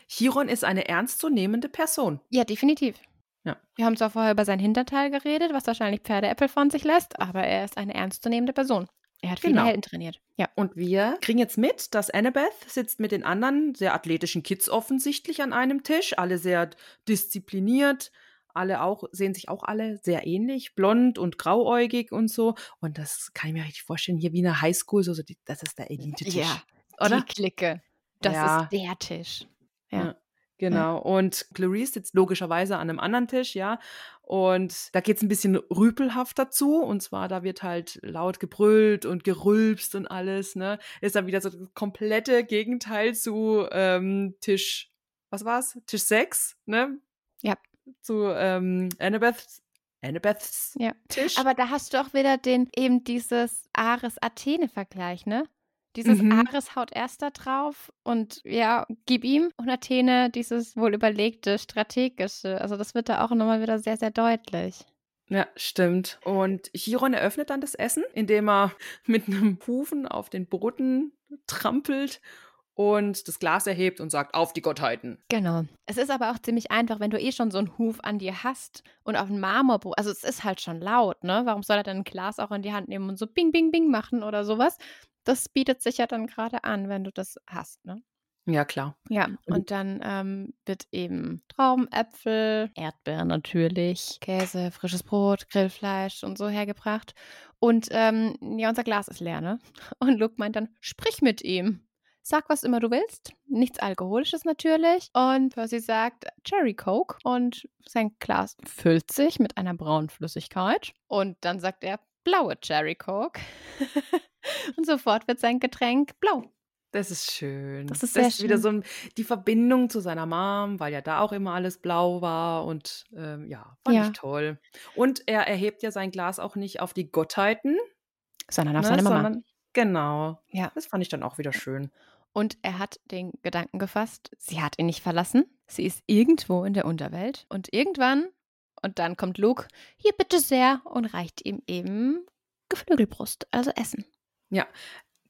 Chiron ist eine ernstzunehmende Person. Ja, definitiv. Ja. Wir haben zwar vorher über sein Hinterteil geredet, was wahrscheinlich Pferdeäpfel von sich lässt, aber er ist eine ernstzunehmende Person. Er hat viele Genau. Helden trainiert. Ja. Und wir kriegen jetzt mit, dass Annabeth sitzt mit den anderen sehr athletischen Kids offensichtlich an einem Tisch, alle sehr diszipliniert, alle auch, sehen sich auch alle sehr ähnlich, blond und grauäugig und so. Und das kann ich mir richtig vorstellen, hier wie eine Highschool, so, so die, das ist der Elite-Tisch. Ja, oder? Die Clique. Das Ja. ist der Tisch. Ja. Ja. Genau. Und Clarice sitzt logischerweise an einem anderen Tisch, ja. Und da geht es ein bisschen rüpelhafter zu. Und zwar, da wird halt laut gebrüllt und gerülpst und alles, ne? Ist dann wieder so das komplette Gegenteil zu ähm, Tisch, was war's? Tisch 6, ne? Ja. Zu ähm, Annabeths, Annabeths Ja. Tisch. Aber da hast du auch wieder den, eben dieses Ares-Athene-Vergleich, ne? Dieses Mhm. Ares haut erst da drauf und ja, gib ihm. Und Athene dieses wohl überlegte, strategische. Also das wird da auch nochmal wieder sehr, sehr deutlich. Ja, stimmt. Und Chiron eröffnet dann das Essen, indem er mit einem Hufen auf den Boden trampelt und das Glas erhebt und sagt, auf die Gottheiten. Genau. Es ist aber auch ziemlich einfach, wenn du eh schon so einen Huf an dir hast und auf einen Marmorboden, also es ist halt schon laut, ne? Warum soll er dann ein Glas auch in die Hand nehmen und so bing, bing, bing machen oder sowas? Das bietet sich ja dann gerade an, wenn du das hast, ne? Ja, klar. Ja, Und- dann ähm, wird eben Trauben, Äpfel, Erdbeeren natürlich, Käse, frisches Brot, Grillfleisch und so hergebracht. Und ähm, ja, unser Glas ist leer, ne? Und Luke meint dann, sprich mit ihm. Sag, was immer du willst. Nichts Alkoholisches natürlich. Und Percy sagt Cherry Coke. Und sein Glas füllt sich mit einer braunen Flüssigkeit. Und dann sagt er blaue Cherry Coke. und sofort wird sein Getränk blau. Das ist schön. Das ist sehr wieder schön. so ein, die Verbindung zu seiner Mom, weil ja da auch immer alles blau war und ähm, ja, fand Ja. ich toll. Und er erhebt ja sein Glas auch nicht auf die Gottheiten, Sondern auf ne, seine Mama. sondern genau. Ja. Das fand ich dann auch wieder schön. Und er hat den Gedanken gefasst, sie hat ihn nicht verlassen. Sie ist irgendwo in der Unterwelt. Und irgendwann, und dann kommt Luke, hier bitte sehr, und reicht ihm eben Geflügelbrust, also Essen. Ja,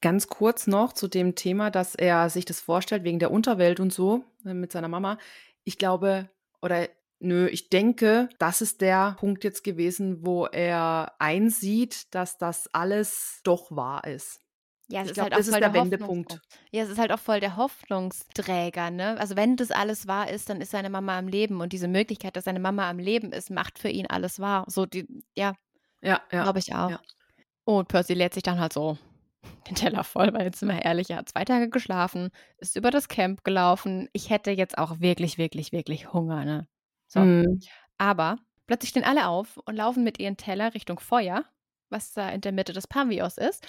ganz kurz noch zu dem Thema, dass er sich das vorstellt wegen der Unterwelt und so äh, mit seiner Mama. Ich glaube, oder nö, ich denke, das ist der Punkt jetzt gewesen, wo er einsieht, dass das alles doch wahr ist. Ja, es Ich ist glaube, halt auch voll der der Wendepunkt. Ja, es ist halt auch voll der Hoffnungsträger, ne? Also wenn das alles wahr ist, dann ist seine Mama am Leben und diese Möglichkeit, dass seine Mama am Leben ist, macht für ihn alles wahr. So die, ja, Ja, ja. glaube ich auch. ja. Und Percy lädt sich dann halt so den Teller voll, weil jetzt sind wir ehrlich, er hat zwei Tage geschlafen, ist über das Camp gelaufen. Ich hätte jetzt auch wirklich, wirklich, wirklich Hunger, ne? So. Mhm. Aber plötzlich stehen alle auf und laufen mit ihren Teller Richtung Feuer, was da in der Mitte des Pavios ist.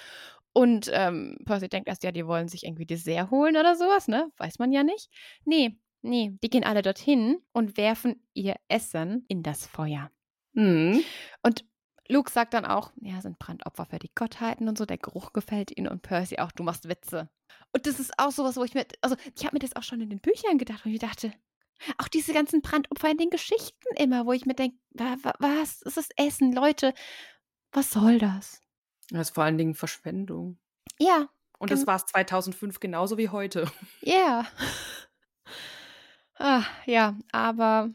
Und ähm, Percy denkt erst, ja, die wollen sich irgendwie Dessert holen oder sowas, ne? Weiß man ja nicht. Nee, nee, die gehen alle dorthin und werfen ihr Essen in das Feuer. Mhm. Und Luke sagt dann auch, ja, sind Brandopfer für die Gottheiten und so, der Geruch gefällt ihnen und Percy auch, du machst Witze. Und das ist auch sowas, wo ich mir, also ich habe mir das auch schon in den Büchern gedacht und ich dachte, auch diese ganzen Brandopfer in den Geschichten immer, wo ich mir denke, wa, wa, was ist das Essen, Leute, was soll das? Das ist vor allen Dingen Verschwendung. Ja, Und das war es 2005 genauso wie heute. ja. Ah, ja, aber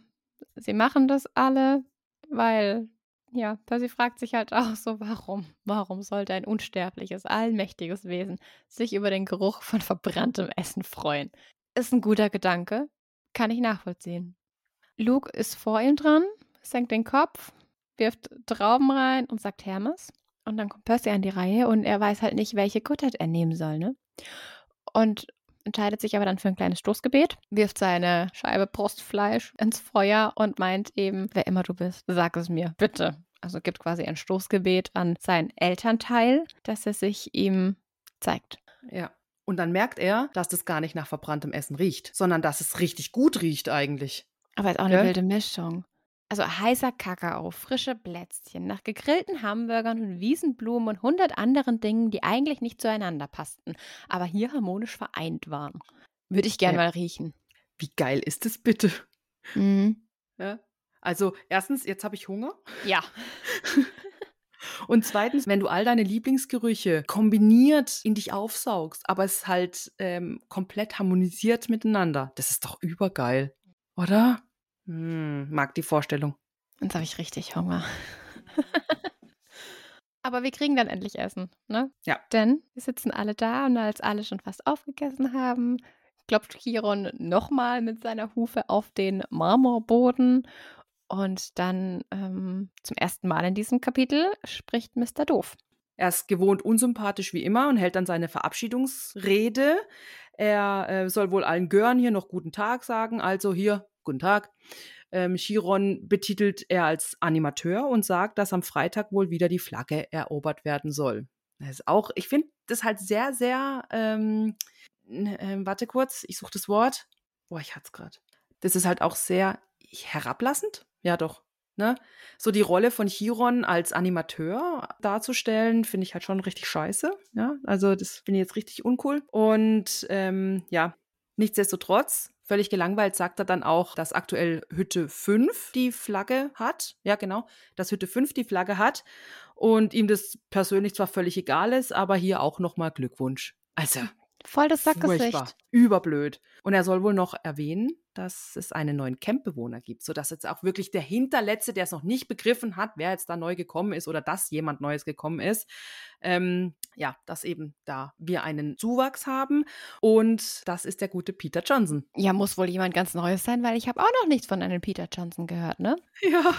sie machen das alle, weil, ja, Percy fragt sich halt auch so, warum? Warum sollte ein unsterbliches, allmächtiges Wesen sich über den Geruch von verbranntem Essen freuen? Ist ein guter Gedanke, kann ich nachvollziehen. Luke ist vor ihm dran, senkt den Kopf, wirft Trauben rein und sagt Hermes. Und dann kommt Percy an die Reihe und er weiß halt nicht, welche Gottheit er nehmen soll, ne? Und entscheidet sich aber dann für ein kleines Stoßgebet, wirft seine Scheibe Brustfleisch ins Feuer und meint eben, wer immer du bist, sag es mir, bitte. Also gibt quasi ein Stoßgebet an seinen Elternteil, dass er sich ihm zeigt. Ja. Und dann merkt er, dass das gar nicht nach verbranntem Essen riecht, sondern dass es richtig gut riecht eigentlich. Aber ist auch eine Gell? wilde Mischung. Also heißer Kakao, frische Plätzchen, nach gegrillten Hamburgern und Wiesenblumen und hundert anderen Dingen, die eigentlich nicht zueinander passten, aber hier harmonisch vereint waren. Würde ich gern Ja. mal riechen. Wie geil ist das bitte? Mhm. Ja. Also erstens, jetzt habe ich Hunger. Ja. Und zweitens, wenn du all deine Lieblingsgerüche kombiniert in dich aufsaugst, aber es halt ähm, komplett harmonisiert miteinander, das ist doch übergeil, oder? Hm, mag die Vorstellung. Jetzt habe ich richtig Hunger. Aber wir kriegen dann endlich Essen, ne? Ja. Denn wir sitzen alle da und als alle schon fast aufgegessen haben, klopft Chiron nochmal mit seiner Hufe auf den Marmorboden. Und dann ähm, zum ersten Mal in diesem Kapitel spricht Mr. Doof. Er ist gewohnt unsympathisch wie immer und hält dann seine Verabschiedungsrede. Er äh, soll wohl allen Gören hier noch guten Tag sagen. Also hier, guten Tag. Ähm, Chiron betitelt er als Animateur und sagt, dass am Freitag wohl wieder die Flagge erobert werden soll. Das ist auch, ich finde das halt sehr, sehr, ähm, ähm, warte kurz, ich suche das Wort. Boah, ich hatte es gerade. Das ist halt auch sehr herablassend. Ja, doch. Ne? So die Rolle von Chiron als Animateur darzustellen, finde ich halt schon richtig scheiße. Ja, also das finde ich jetzt richtig uncool. Und ähm, ja, nichtsdestotrotz, völlig gelangweilt sagt er dann auch, dass aktuell Hütte 5 die Flagge hat. Ja, genau, dass Hütte 5 die Flagge hat und ihm das persönlich zwar völlig egal ist, aber hier auch nochmal Glückwunsch. Also, Voll das Sackgesicht. Überblöd. Und er soll wohl noch erwähnen, dass es einen neuen Campbewohner gibt, sodass jetzt auch wirklich der Hinterletzte, der es noch nicht begriffen hat, wer jetzt da neu gekommen ist oder dass jemand Neues gekommen ist, ähm, ja, dass eben da wir einen Zuwachs haben. Und das ist der gute Peter Johnson. Ja, muss wohl jemand ganz Neues sein, weil ich habe auch noch nichts von einem Peter Johnson gehört, ne? Ja.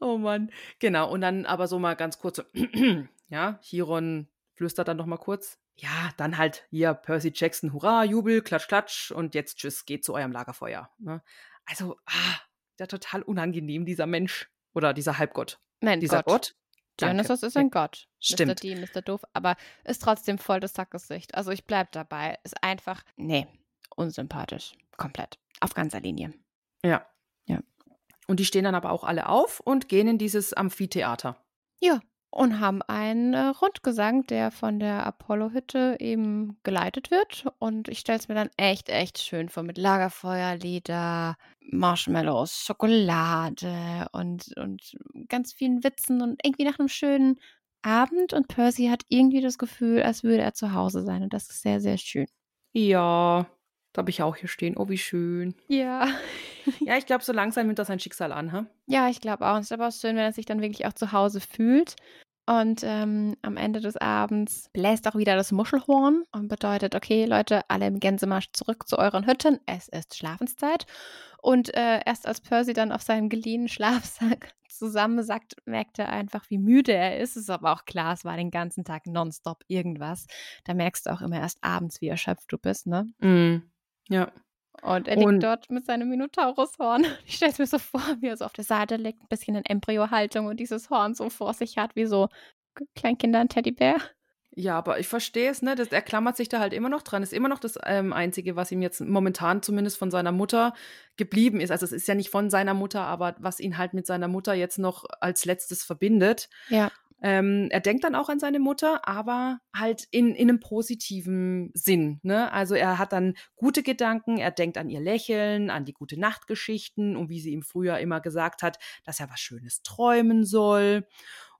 Oh Mann. Genau. Und dann aber so mal ganz kurz, so, ja, Chiron flüstert dann noch mal kurz. Ja, dann halt hier Percy Jackson, hurra, Jubel, klatsch, klatsch und jetzt tschüss, geht zu eurem Lagerfeuer. Ne? Also, ah, der total unangenehm, dieser Mensch oder dieser Halbgott. Nein, Dieser Gott. Gott. Danke. Dionysos ist ein Gott. Stimmt. Mr. D, Mr. Doof, aber ist trotzdem voll das Sackgesicht. Also ich bleib dabei. Ist einfach, nee, unsympathisch. Komplett. Auf ganzer Linie. Ja. Ja. Und die stehen dann aber auch alle auf und gehen in dieses Amphitheater. Ja. Und haben einen äh, Rundgesang, der von der Apollo-Hütte eben geleitet wird. Und ich stelle es mir dann echt, echt schön vor mit Lagerfeuerlieder, Marshmallows, Schokolade und, und ganz vielen Witzen und irgendwie nach einem schönen Abend. Und Percy hat irgendwie das Gefühl, als würde er zu Hause sein. Und das ist sehr, sehr schön. Ja, da habe ich auch hier stehen. Oh, wie schön. Ja. Ja, ich glaube, so langsam nimmt das sein Schicksal an, ha? Ja, ich glaube auch. Und es ist aber auch schön, wenn er sich dann wirklich auch zu Hause fühlt. Und ähm, am Ende des Abends bläst auch wieder das Muschelhorn und bedeutet, okay, Leute, alle im Gänsemarsch zurück zu euren Hütten. Es ist Schlafenszeit. Und äh, erst als Percy dann auf seinem geliehenen Schlafsack zusammensackt, merkt er einfach, wie müde er ist. Es ist aber auch klar, es war den ganzen Tag nonstop irgendwas. Da merkst du auch immer erst abends, wie erschöpft du bist, ne? Mm, ja. Und er liegt dort mit seinem Minotaurushorn. Ich stelle es mir so vor, wie er so auf der Seite liegt, ein bisschen in Embryohaltung und dieses Horn so vor sich hat, wie so Kleinkinder ein Teddybär. Ja, aber ich verstehe es, ne? Das, er klammert sich da halt immer noch dran. Ist immer noch das ähm, Einzige, was ihm jetzt momentan zumindest von seiner Mutter geblieben ist. Also es ist ja nicht von seiner Mutter, aber was ihn halt mit seiner Mutter jetzt noch als letztes verbindet. Ja. Ähm, er denkt dann auch an seine Mutter, aber halt in, in einem positiven Sinn. Ne? Also er hat dann gute Gedanken, er denkt an ihr Lächeln, an die gute Nachtgeschichten und wie sie ihm früher immer gesagt hat, dass er was Schönes träumen soll.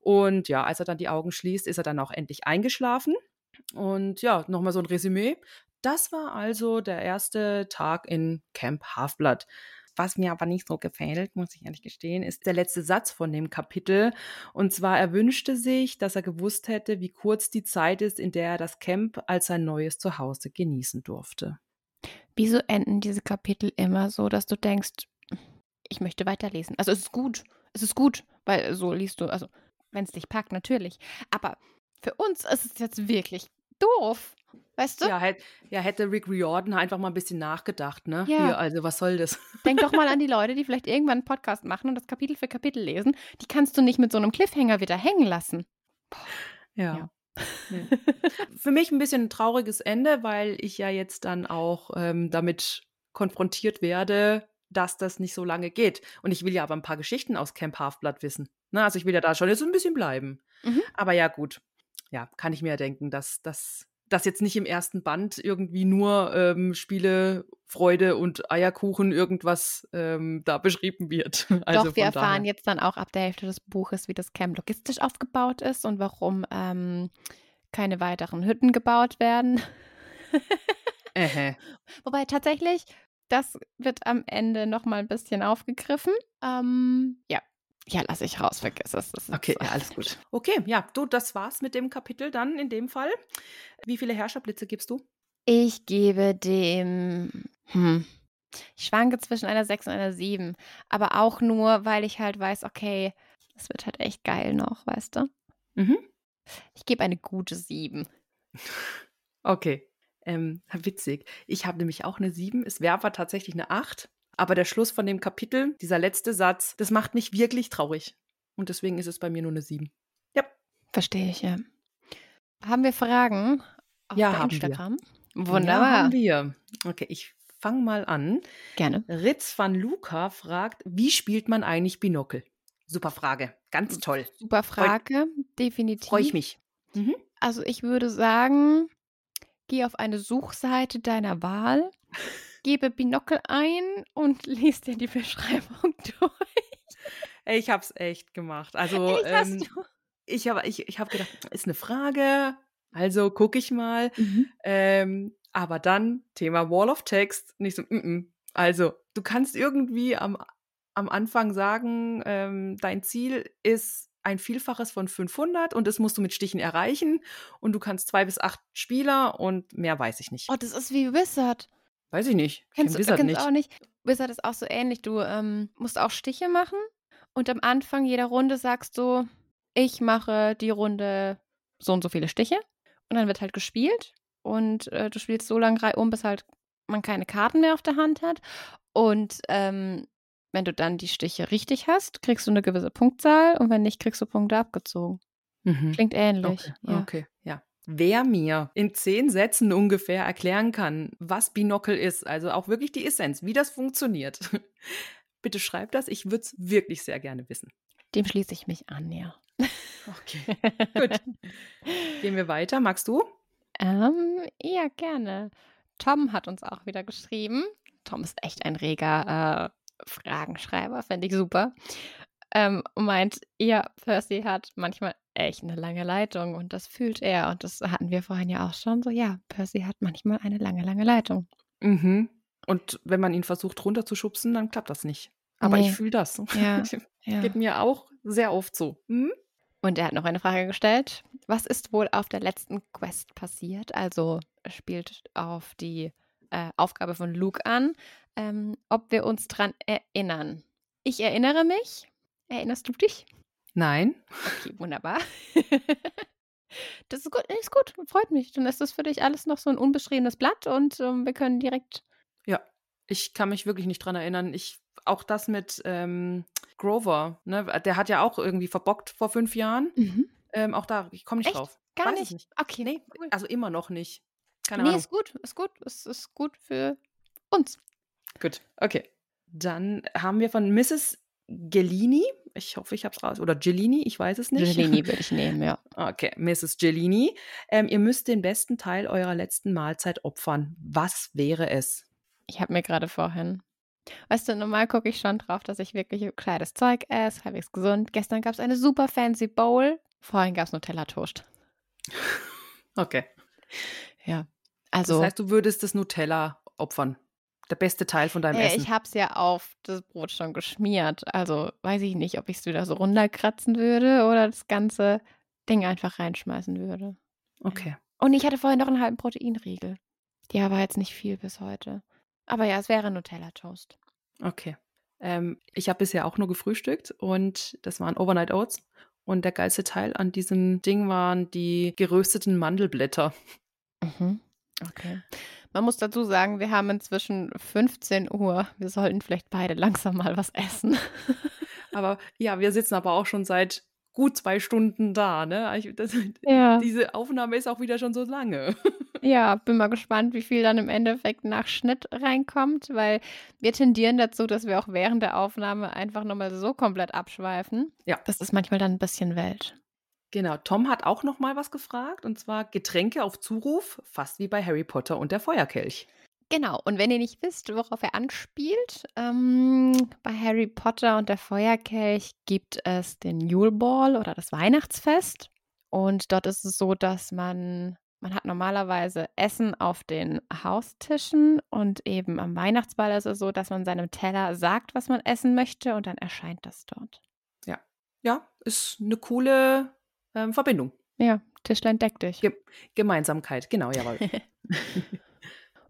Und ja, als er dann die Augen schließt, ist er dann auch endlich eingeschlafen. Und ja, nochmal so ein Resümee. Das war also der erste Tag in Camp Halfblood. Was mir aber nicht so gefällt, muss ich ehrlich gestehen, ist der letzte Satz von dem Kapitel. Und zwar, er wünschte sich, dass er gewusst hätte, wie kurz die Zeit ist, in der er das Camp als sein neues Zuhause genießen durfte. Wieso enden diese Kapitel immer so, dass du denkst, ich möchte weiterlesen? Also es ist gut, es ist gut, weil so liest du, also wenn es dich packt, natürlich. Aber für uns ist es jetzt wirklich doof. Weißt du? Ja, hätt, ja, hätte Rick Riordan einfach mal ein bisschen nachgedacht, ne? Ja. Hier, also, was soll das? Denk doch mal an die Leute, die vielleicht irgendwann einen Podcast machen und das Kapitel für Kapitel lesen. Die kannst du nicht mit so einem Cliffhanger wieder hängen lassen. Ja. Ja. Nee. Für mich ein bisschen ein trauriges Ende, weil ich ja jetzt dann auch ähm, damit konfrontiert werde, dass das nicht so lange geht. Und ich will ja aber ein paar Geschichten aus Camp Halfblood wissen. Na, also ich will ja da schon jetzt ein bisschen bleiben. Mhm. Aber ja, gut. Ja, kann ich mir ja denken, dass das dass jetzt nicht im ersten Band irgendwie nur ähm, Spiele, Freude und Eierkuchen irgendwas ähm, da beschrieben wird. Also Doch, wir erfahren daher. jetzt dann auch ab der Hälfte des Buches, wie das Camp logistisch aufgebaut ist und warum ähm, keine weiteren Hütten gebaut werden. Wobei tatsächlich, das wird am Ende nochmal ein bisschen aufgegriffen. Ähm, ja. Ja, lass ich raus, vergiss es. Das ist- Okay, ja, alles gut. Okay, ja, du, das war's mit dem Kapitel dann in dem Fall. Wie viele Herrscherblitze gibst du? Ich gebe dem. Hm. Ich schwanke zwischen einer 6 und einer 7. Aber auch nur, weil ich halt weiß, okay, das wird halt echt geil noch, weißt du? Mhm. Ich gebe eine gute 7. Okay. Ähm, witzig. Ich habe nämlich auch eine 7. Es wäre aber tatsächlich eine 8. Aber der Schluss von dem Kapitel, dieser letzte Satz, das macht mich wirklich traurig. Und deswegen ist es bei mir nur eine 7. Ja. Verstehe ich, ja. Haben wir Fragen auf Ja, haben wir. Instagram? Ja, Wunderbar. haben wir. Okay, ich fange mal an. Gerne. Ritz van Luca fragt, wie spielt man eigentlich Binokel? Super Frage. Ganz toll. Super Frage, definitiv. Freue ich mich. Mhm. Also ich würde sagen, geh auf eine Suchseite deiner Wahl, gebe Binokel ein und lies dir die Beschreibung durch. Ich habe es echt gemacht. Also ähm, ich habe ich, ich hab gedacht, ist eine Frage. Also gucke ich mal. Mhm. Ähm, aber dann Thema Wall of Text. Nicht so, mm -mm. also du kannst irgendwie am, am Anfang sagen, ähm, dein Ziel ist ein Vielfaches von 500 und das musst du mit Stichen erreichen und du kannst zwei bis acht Spieler und mehr weiß ich nicht. Oh, das ist wie Wizard. Weiß ich nicht. Ich Kennst kenn du kennst nicht. auch nicht? Wizard ist auch so ähnlich. Du ähm, musst auch Stiche machen und am Anfang jeder Runde sagst du, ich mache die Runde so und so viele Stiche und dann wird halt gespielt und äh, du spielst so lange reihum, bis halt man keine Karten mehr auf der Hand hat und ähm, wenn du dann die Stiche richtig hast, kriegst du eine gewisse Punktzahl und wenn nicht, kriegst du Punkte abgezogen. Mhm. Klingt ähnlich. Okay, Ja. okay, ja. Wer mir in zehn Sätzen ungefähr erklären kann, was Binokel ist, also auch wirklich die Essenz, wie das funktioniert, bitte schreibt das. Ich würde es wirklich sehr gerne wissen. Dem schließe ich mich an, ja. Okay, gut. Gehen wir weiter. Magst du? Ähm, ja, gerne. Tom hat uns auch wieder geschrieben. Tom ist echt ein reger äh, Fragenschreiber, fände ich super. Ähm, und meint, ja, Percy hat manchmal echt eine lange Leitung und das fühlt er. Und das hatten wir vorhin ja auch schon so, ja, Percy hat manchmal eine lange, lange Leitung. Mhm. Und wenn man ihn versucht runterzuschubsen, dann klappt das nicht. Aber Nee. ich fühle das. Ja, ja. Geht mir auch sehr oft so. Hm? Und er hat noch eine Frage gestellt. Was ist wohl auf der letzten Quest passiert? Also spielt auf die äh, Aufgabe von Luke an, ähm, ob wir uns dran erinnern. Ich erinnere mich. Erinnerst du dich? Nein. Okay, wunderbar. das ist gut, ist gut, freut mich. Dann ist das für dich alles noch so ein unbeschriebenes Blatt und ähm, wir können direkt. Ja, ich kann mich wirklich nicht dran erinnern. Ich auch das mit ähm, Grover, ne? Der hat ja auch irgendwie verbockt vor fünf Jahren. Ähm, auch da, ich komme nicht Echt? drauf. Gar nicht. nicht. Okay, Nee, cool. also immer noch nicht. Keine nee, Ahnung. ist gut, ist gut. Es ist gut für uns. Gut, okay. Dann haben wir von Mrs. Gellini, ich hoffe, ich habe es raus, oder Gellini, ich weiß es nicht. Gelini würde ich nehmen, ja. Okay, Mrs. Gellini. Ähm, ihr müsst den besten Teil eurer letzten Mahlzeit opfern. Was wäre es? Ich habe mir gerade vorhin. Weißt du, normal gucke ich schon drauf, dass ich wirklich kleines Zeug esse, halbwegs gesund. Gestern gab es eine super fancy Bowl. Vorhin gab es Nutella-Toast. Okay. Ja. Also, das heißt, du würdest das Nutella opfern. Der beste Teil von deinem äh, Essen. ich habe es ja auf das Brot schon geschmiert. Also weiß ich nicht, ob ich es wieder so runterkratzen würde oder das ganze Ding einfach reinschmeißen würde. okay. Und ich hatte vorhin noch einen halben Proteinriegel. Ja, war jetzt nicht viel bis heute. Aber ja, es wäre Nutella-Toast. Okay. Ähm, ich habe bisher auch nur gefrühstückt und das waren Overnight Oats. Und der geilste Teil an diesem Ding waren die gerösteten Mandelblätter. Mhm. Okay. Man muss dazu sagen, wir haben inzwischen 15 Uhr. Wir sollten vielleicht beide langsam mal was essen. Aber ja, wir sitzen aber auch schon seit gut zwei Stunden da. Ne? Ich, das, Ja. Diese Aufnahme ist auch wieder schon so lange. Ja, bin mal gespannt, wie viel dann im Endeffekt nach Schnitt reinkommt, weil wir tendieren dazu, dass wir auch während der Aufnahme einfach nochmal so komplett abschweifen. Ja. Das ist manchmal dann ein bisschen Welt. Genau, Tom hat auch noch mal was gefragt und zwar Getränke auf Zuruf, fast wie bei Harry Potter und der Feuerkelch. Genau, und wenn ihr nicht wisst, worauf er anspielt, ähm, bei Harry Potter und der Feuerkelch gibt es den Yule Ball oder das Weihnachtsfest. Und dort ist es so, dass man, man hat normalerweise Essen auf den Haustischen und eben am Weihnachtsball ist es so, dass man seinem Teller sagt, was man essen möchte und dann erscheint das dort. Ja, ist eine coole ähm, Verbindung. Ja, Tischlein deck dich. Ge Gemeinsamkeit, genau, jawohl.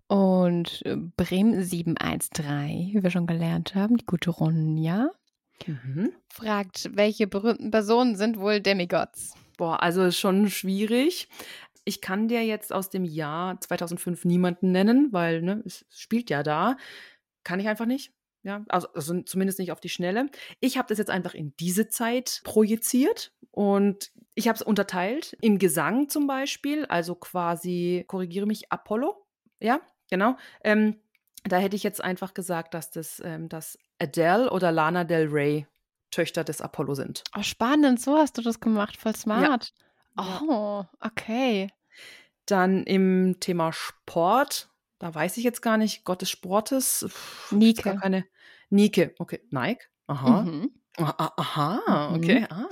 Und äh, Bremen 713, wie wir schon gelernt haben, die gute Ronja, mhm. fragt, welche berühmten Personen sind wohl Demigods? Boah, also ist schon schwierig. Ich kann dir jetzt aus dem Jahr 2005 niemanden nennen, weil ne, es spielt ja da. Kann ich einfach nicht. Ja, also, also zumindest nicht auf die Schnelle. Ich habe das jetzt einfach in diese Zeit projiziert und ich habe es unterteilt in Gesang zum Beispiel, also quasi, korrigiere mich, Apollo. Ja, genau. Ähm, da hätte ich jetzt einfach gesagt, dass das ähm, dass Adele oder Lana Del Rey Töchter des Apollo sind. Oh, spannend, so hast du das gemacht, voll smart. Ja. Oh, okay. Dann im Thema Sport, da weiß ich jetzt gar nicht, Gott des Sportes. pff, Nike. keine. Nike, okay. Nike, aha. Mhm. Ah, ah, Aha, okay. Ah,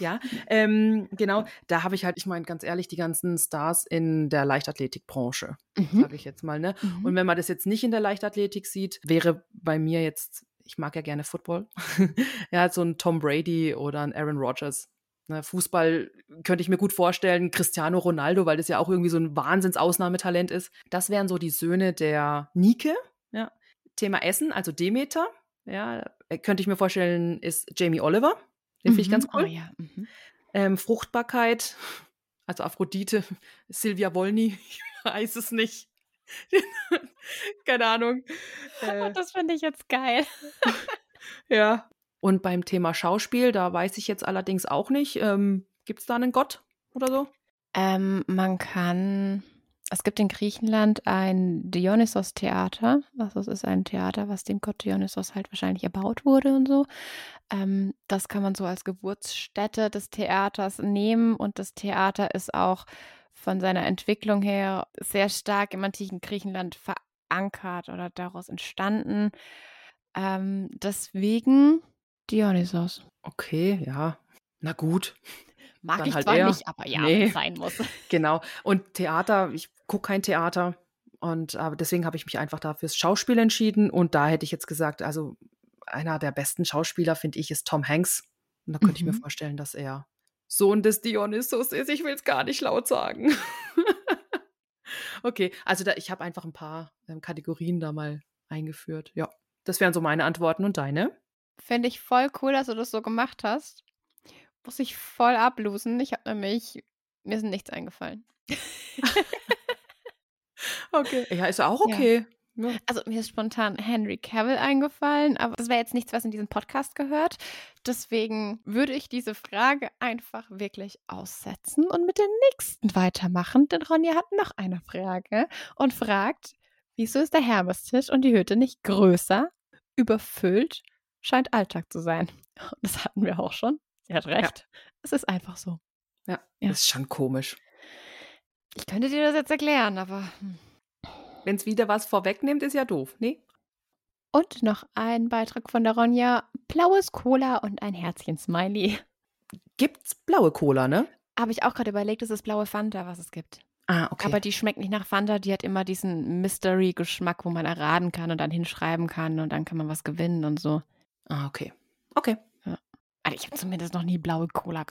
ja, ähm, genau. Da habe ich halt, ich meine, ganz ehrlich, die ganzen Stars in der Leichtathletikbranche, Mhm. sage ich jetzt mal. Ne? Mhm. Und wenn man das jetzt nicht in der Leichtathletik sieht, wäre bei mir jetzt, ich mag ja gerne Football, ja, so ein Tom Brady oder ein Aaron Rodgers. Ne, Fußball könnte ich mir gut vorstellen, Cristiano Ronaldo, weil das ja auch irgendwie so ein Wahnsinns-Ausnahmetalent ist. Das wären so die Söhne der Nike. Ja. Thema Essen, also Demeter. Ja, könnte ich mir vorstellen, ist Jamie Oliver. Den finde ich ganz Mhm. cool. Oh, ja. Mhm. Ähm, Fruchtbarkeit, also Aphrodite, Silvia Wolny, ich weiß es nicht. Keine Ahnung. Äh, das finde ich jetzt geil. ja. Und beim Thema Schauspiel, da weiß ich jetzt allerdings auch nicht, ähm, gibt es da einen Gott oder so? Ähm, man kann, Es gibt in Griechenland ein Dionysos-Theater. Also es ist ein Theater, was dem Gott Dionysos halt wahrscheinlich erbaut wurde und so. Ähm, das kann man so als Geburtsstätte des Theaters nehmen und das Theater ist auch von seiner Entwicklung her sehr stark im antiken Griechenland verankert oder daraus entstanden. Ähm, deswegen Dionysos. Okay, ja. Na gut. Mag Dann ich halt zwar eher. nicht, aber ja, Nee. sein muss. Genau. Und Theater, ich gucke kein Theater. Und aber deswegen habe ich mich einfach da fürs Schauspiel entschieden. Und da hätte ich jetzt gesagt, also einer der besten Schauspieler, finde ich, ist Tom Hanks. Und da könnte ich mir Mhm. vorstellen, dass er Sohn des Dionysos ist. Ich will es gar nicht laut sagen. okay, also da, ich habe einfach ein paar ähm, Kategorien da mal eingeführt. Ja, das wären so meine Antworten und deine. Finde ich voll cool, dass du das so gemacht hast. Muss ich voll ablosen. Ich habe nämlich, mir ist nichts eingefallen. Okay. Ja, ist auch okay. Ja. Also mir ist spontan Henry Cavill eingefallen, aber das wäre jetzt nichts, was in diesem Podcast gehört. Deswegen würde ich diese Frage einfach wirklich aussetzen und mit der nächsten weitermachen, denn Ronja hat noch eine Frage und fragt, wieso ist der Hermestisch und die Hütte nicht größer, überfüllt, scheint Alltag zu sein. Das hatten wir auch schon. Sie hat recht. Es ist einfach so. Ja, Ja. das ist schon komisch. Ich könnte dir das jetzt erklären, aber. hm. Wenn es wieder was vorwegnimmt, ist ja doof, ne? Und noch ein Beitrag von der Ronja: blaues Cola und ein Herzchen-Smiley. Gibt's blaue Cola, ne? Habe ich auch gerade überlegt, es ist blaue Fanta, was es gibt. Ah, okay. Aber die schmeckt nicht nach Fanta, die hat immer diesen Mystery-Geschmack, wo man erraten kann und dann hinschreiben kann und dann kann man was gewinnen und so. ah, okay. Okay. Also ich habe zumindest noch nie blaue Cola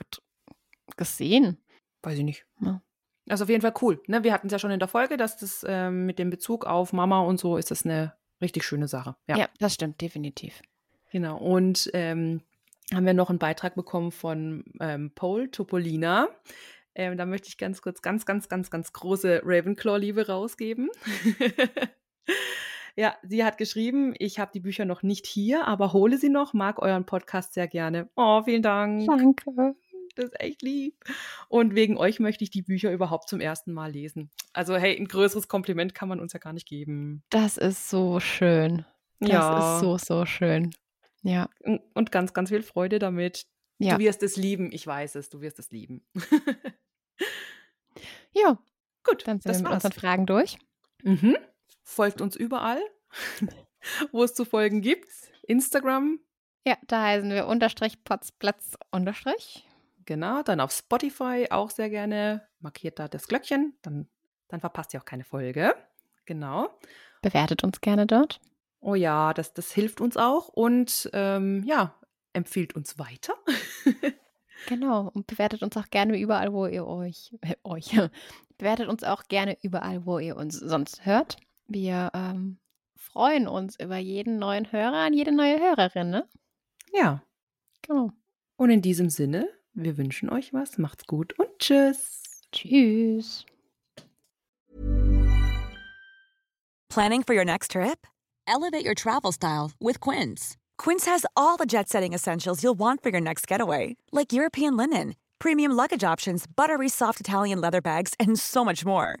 gesehen. Weiß ich nicht. Ja. Also auf jeden Fall cool. Ne? Wir hatten es ja schon in der Folge, dass das ähm, mit dem Bezug auf Mama und so ist das eine richtig schöne Sache. Ja, Ja, das stimmt, definitiv. genau. Und ähm, haben wir noch einen Beitrag bekommen von ähm, Paul Topolina. Ähm, da möchte ich ganz kurz ganz, ganz, ganz, ganz große Ravenclaw-Liebe rausgeben. ja, sie hat geschrieben, ich habe die Bücher noch nicht hier, aber hole sie noch, mag euren Podcast sehr gerne. Oh, vielen Dank. Danke. Das ist echt lieb. Und wegen euch möchte ich die Bücher überhaupt zum ersten Mal lesen. Also, hey, ein größeres Kompliment kann man uns ja gar nicht geben. Das ist so schön. Das Ja. ist so, so schön. Ja. Und- ganz, ganz viel Freude damit. Ja. Du wirst es lieben. Ich weiß es. Du wirst es lieben. Ja, Gut, dann sind das wir mit war's. unseren Fragen durch. Mhm. Folgt uns überall, wo es zu folgen gibt. Instagram, Ja, da heißen wir Unterstrich Platz Platz Unterstrich. genau. Dann auf Spotify auch sehr gerne. Markiert da das Glöckchen. Dann, dann verpasst ihr auch keine Folge. Genau. Bewertet uns gerne dort. Oh ja, das, das hilft uns auch und ähm, ja, empfiehlt uns weiter. Genau. Und bewertet uns auch gerne überall, wo ihr euch, äh, euch, bewertet uns auch gerne überall, wo ihr uns sonst hört. Wir ähm, freuen uns über jeden neuen Hörer und jede neue Hörerin, ne? ja, Genau. und in diesem Sinne, wir wünschen euch was, macht's gut und tschüss. Tschüss. Planning for your next trip? Elevate your travel style with Quince. Quince has all the jet setting essentials you'll want for your next getaway, like European linen, premium luggage options, buttery soft Italian leather bags, and so much more.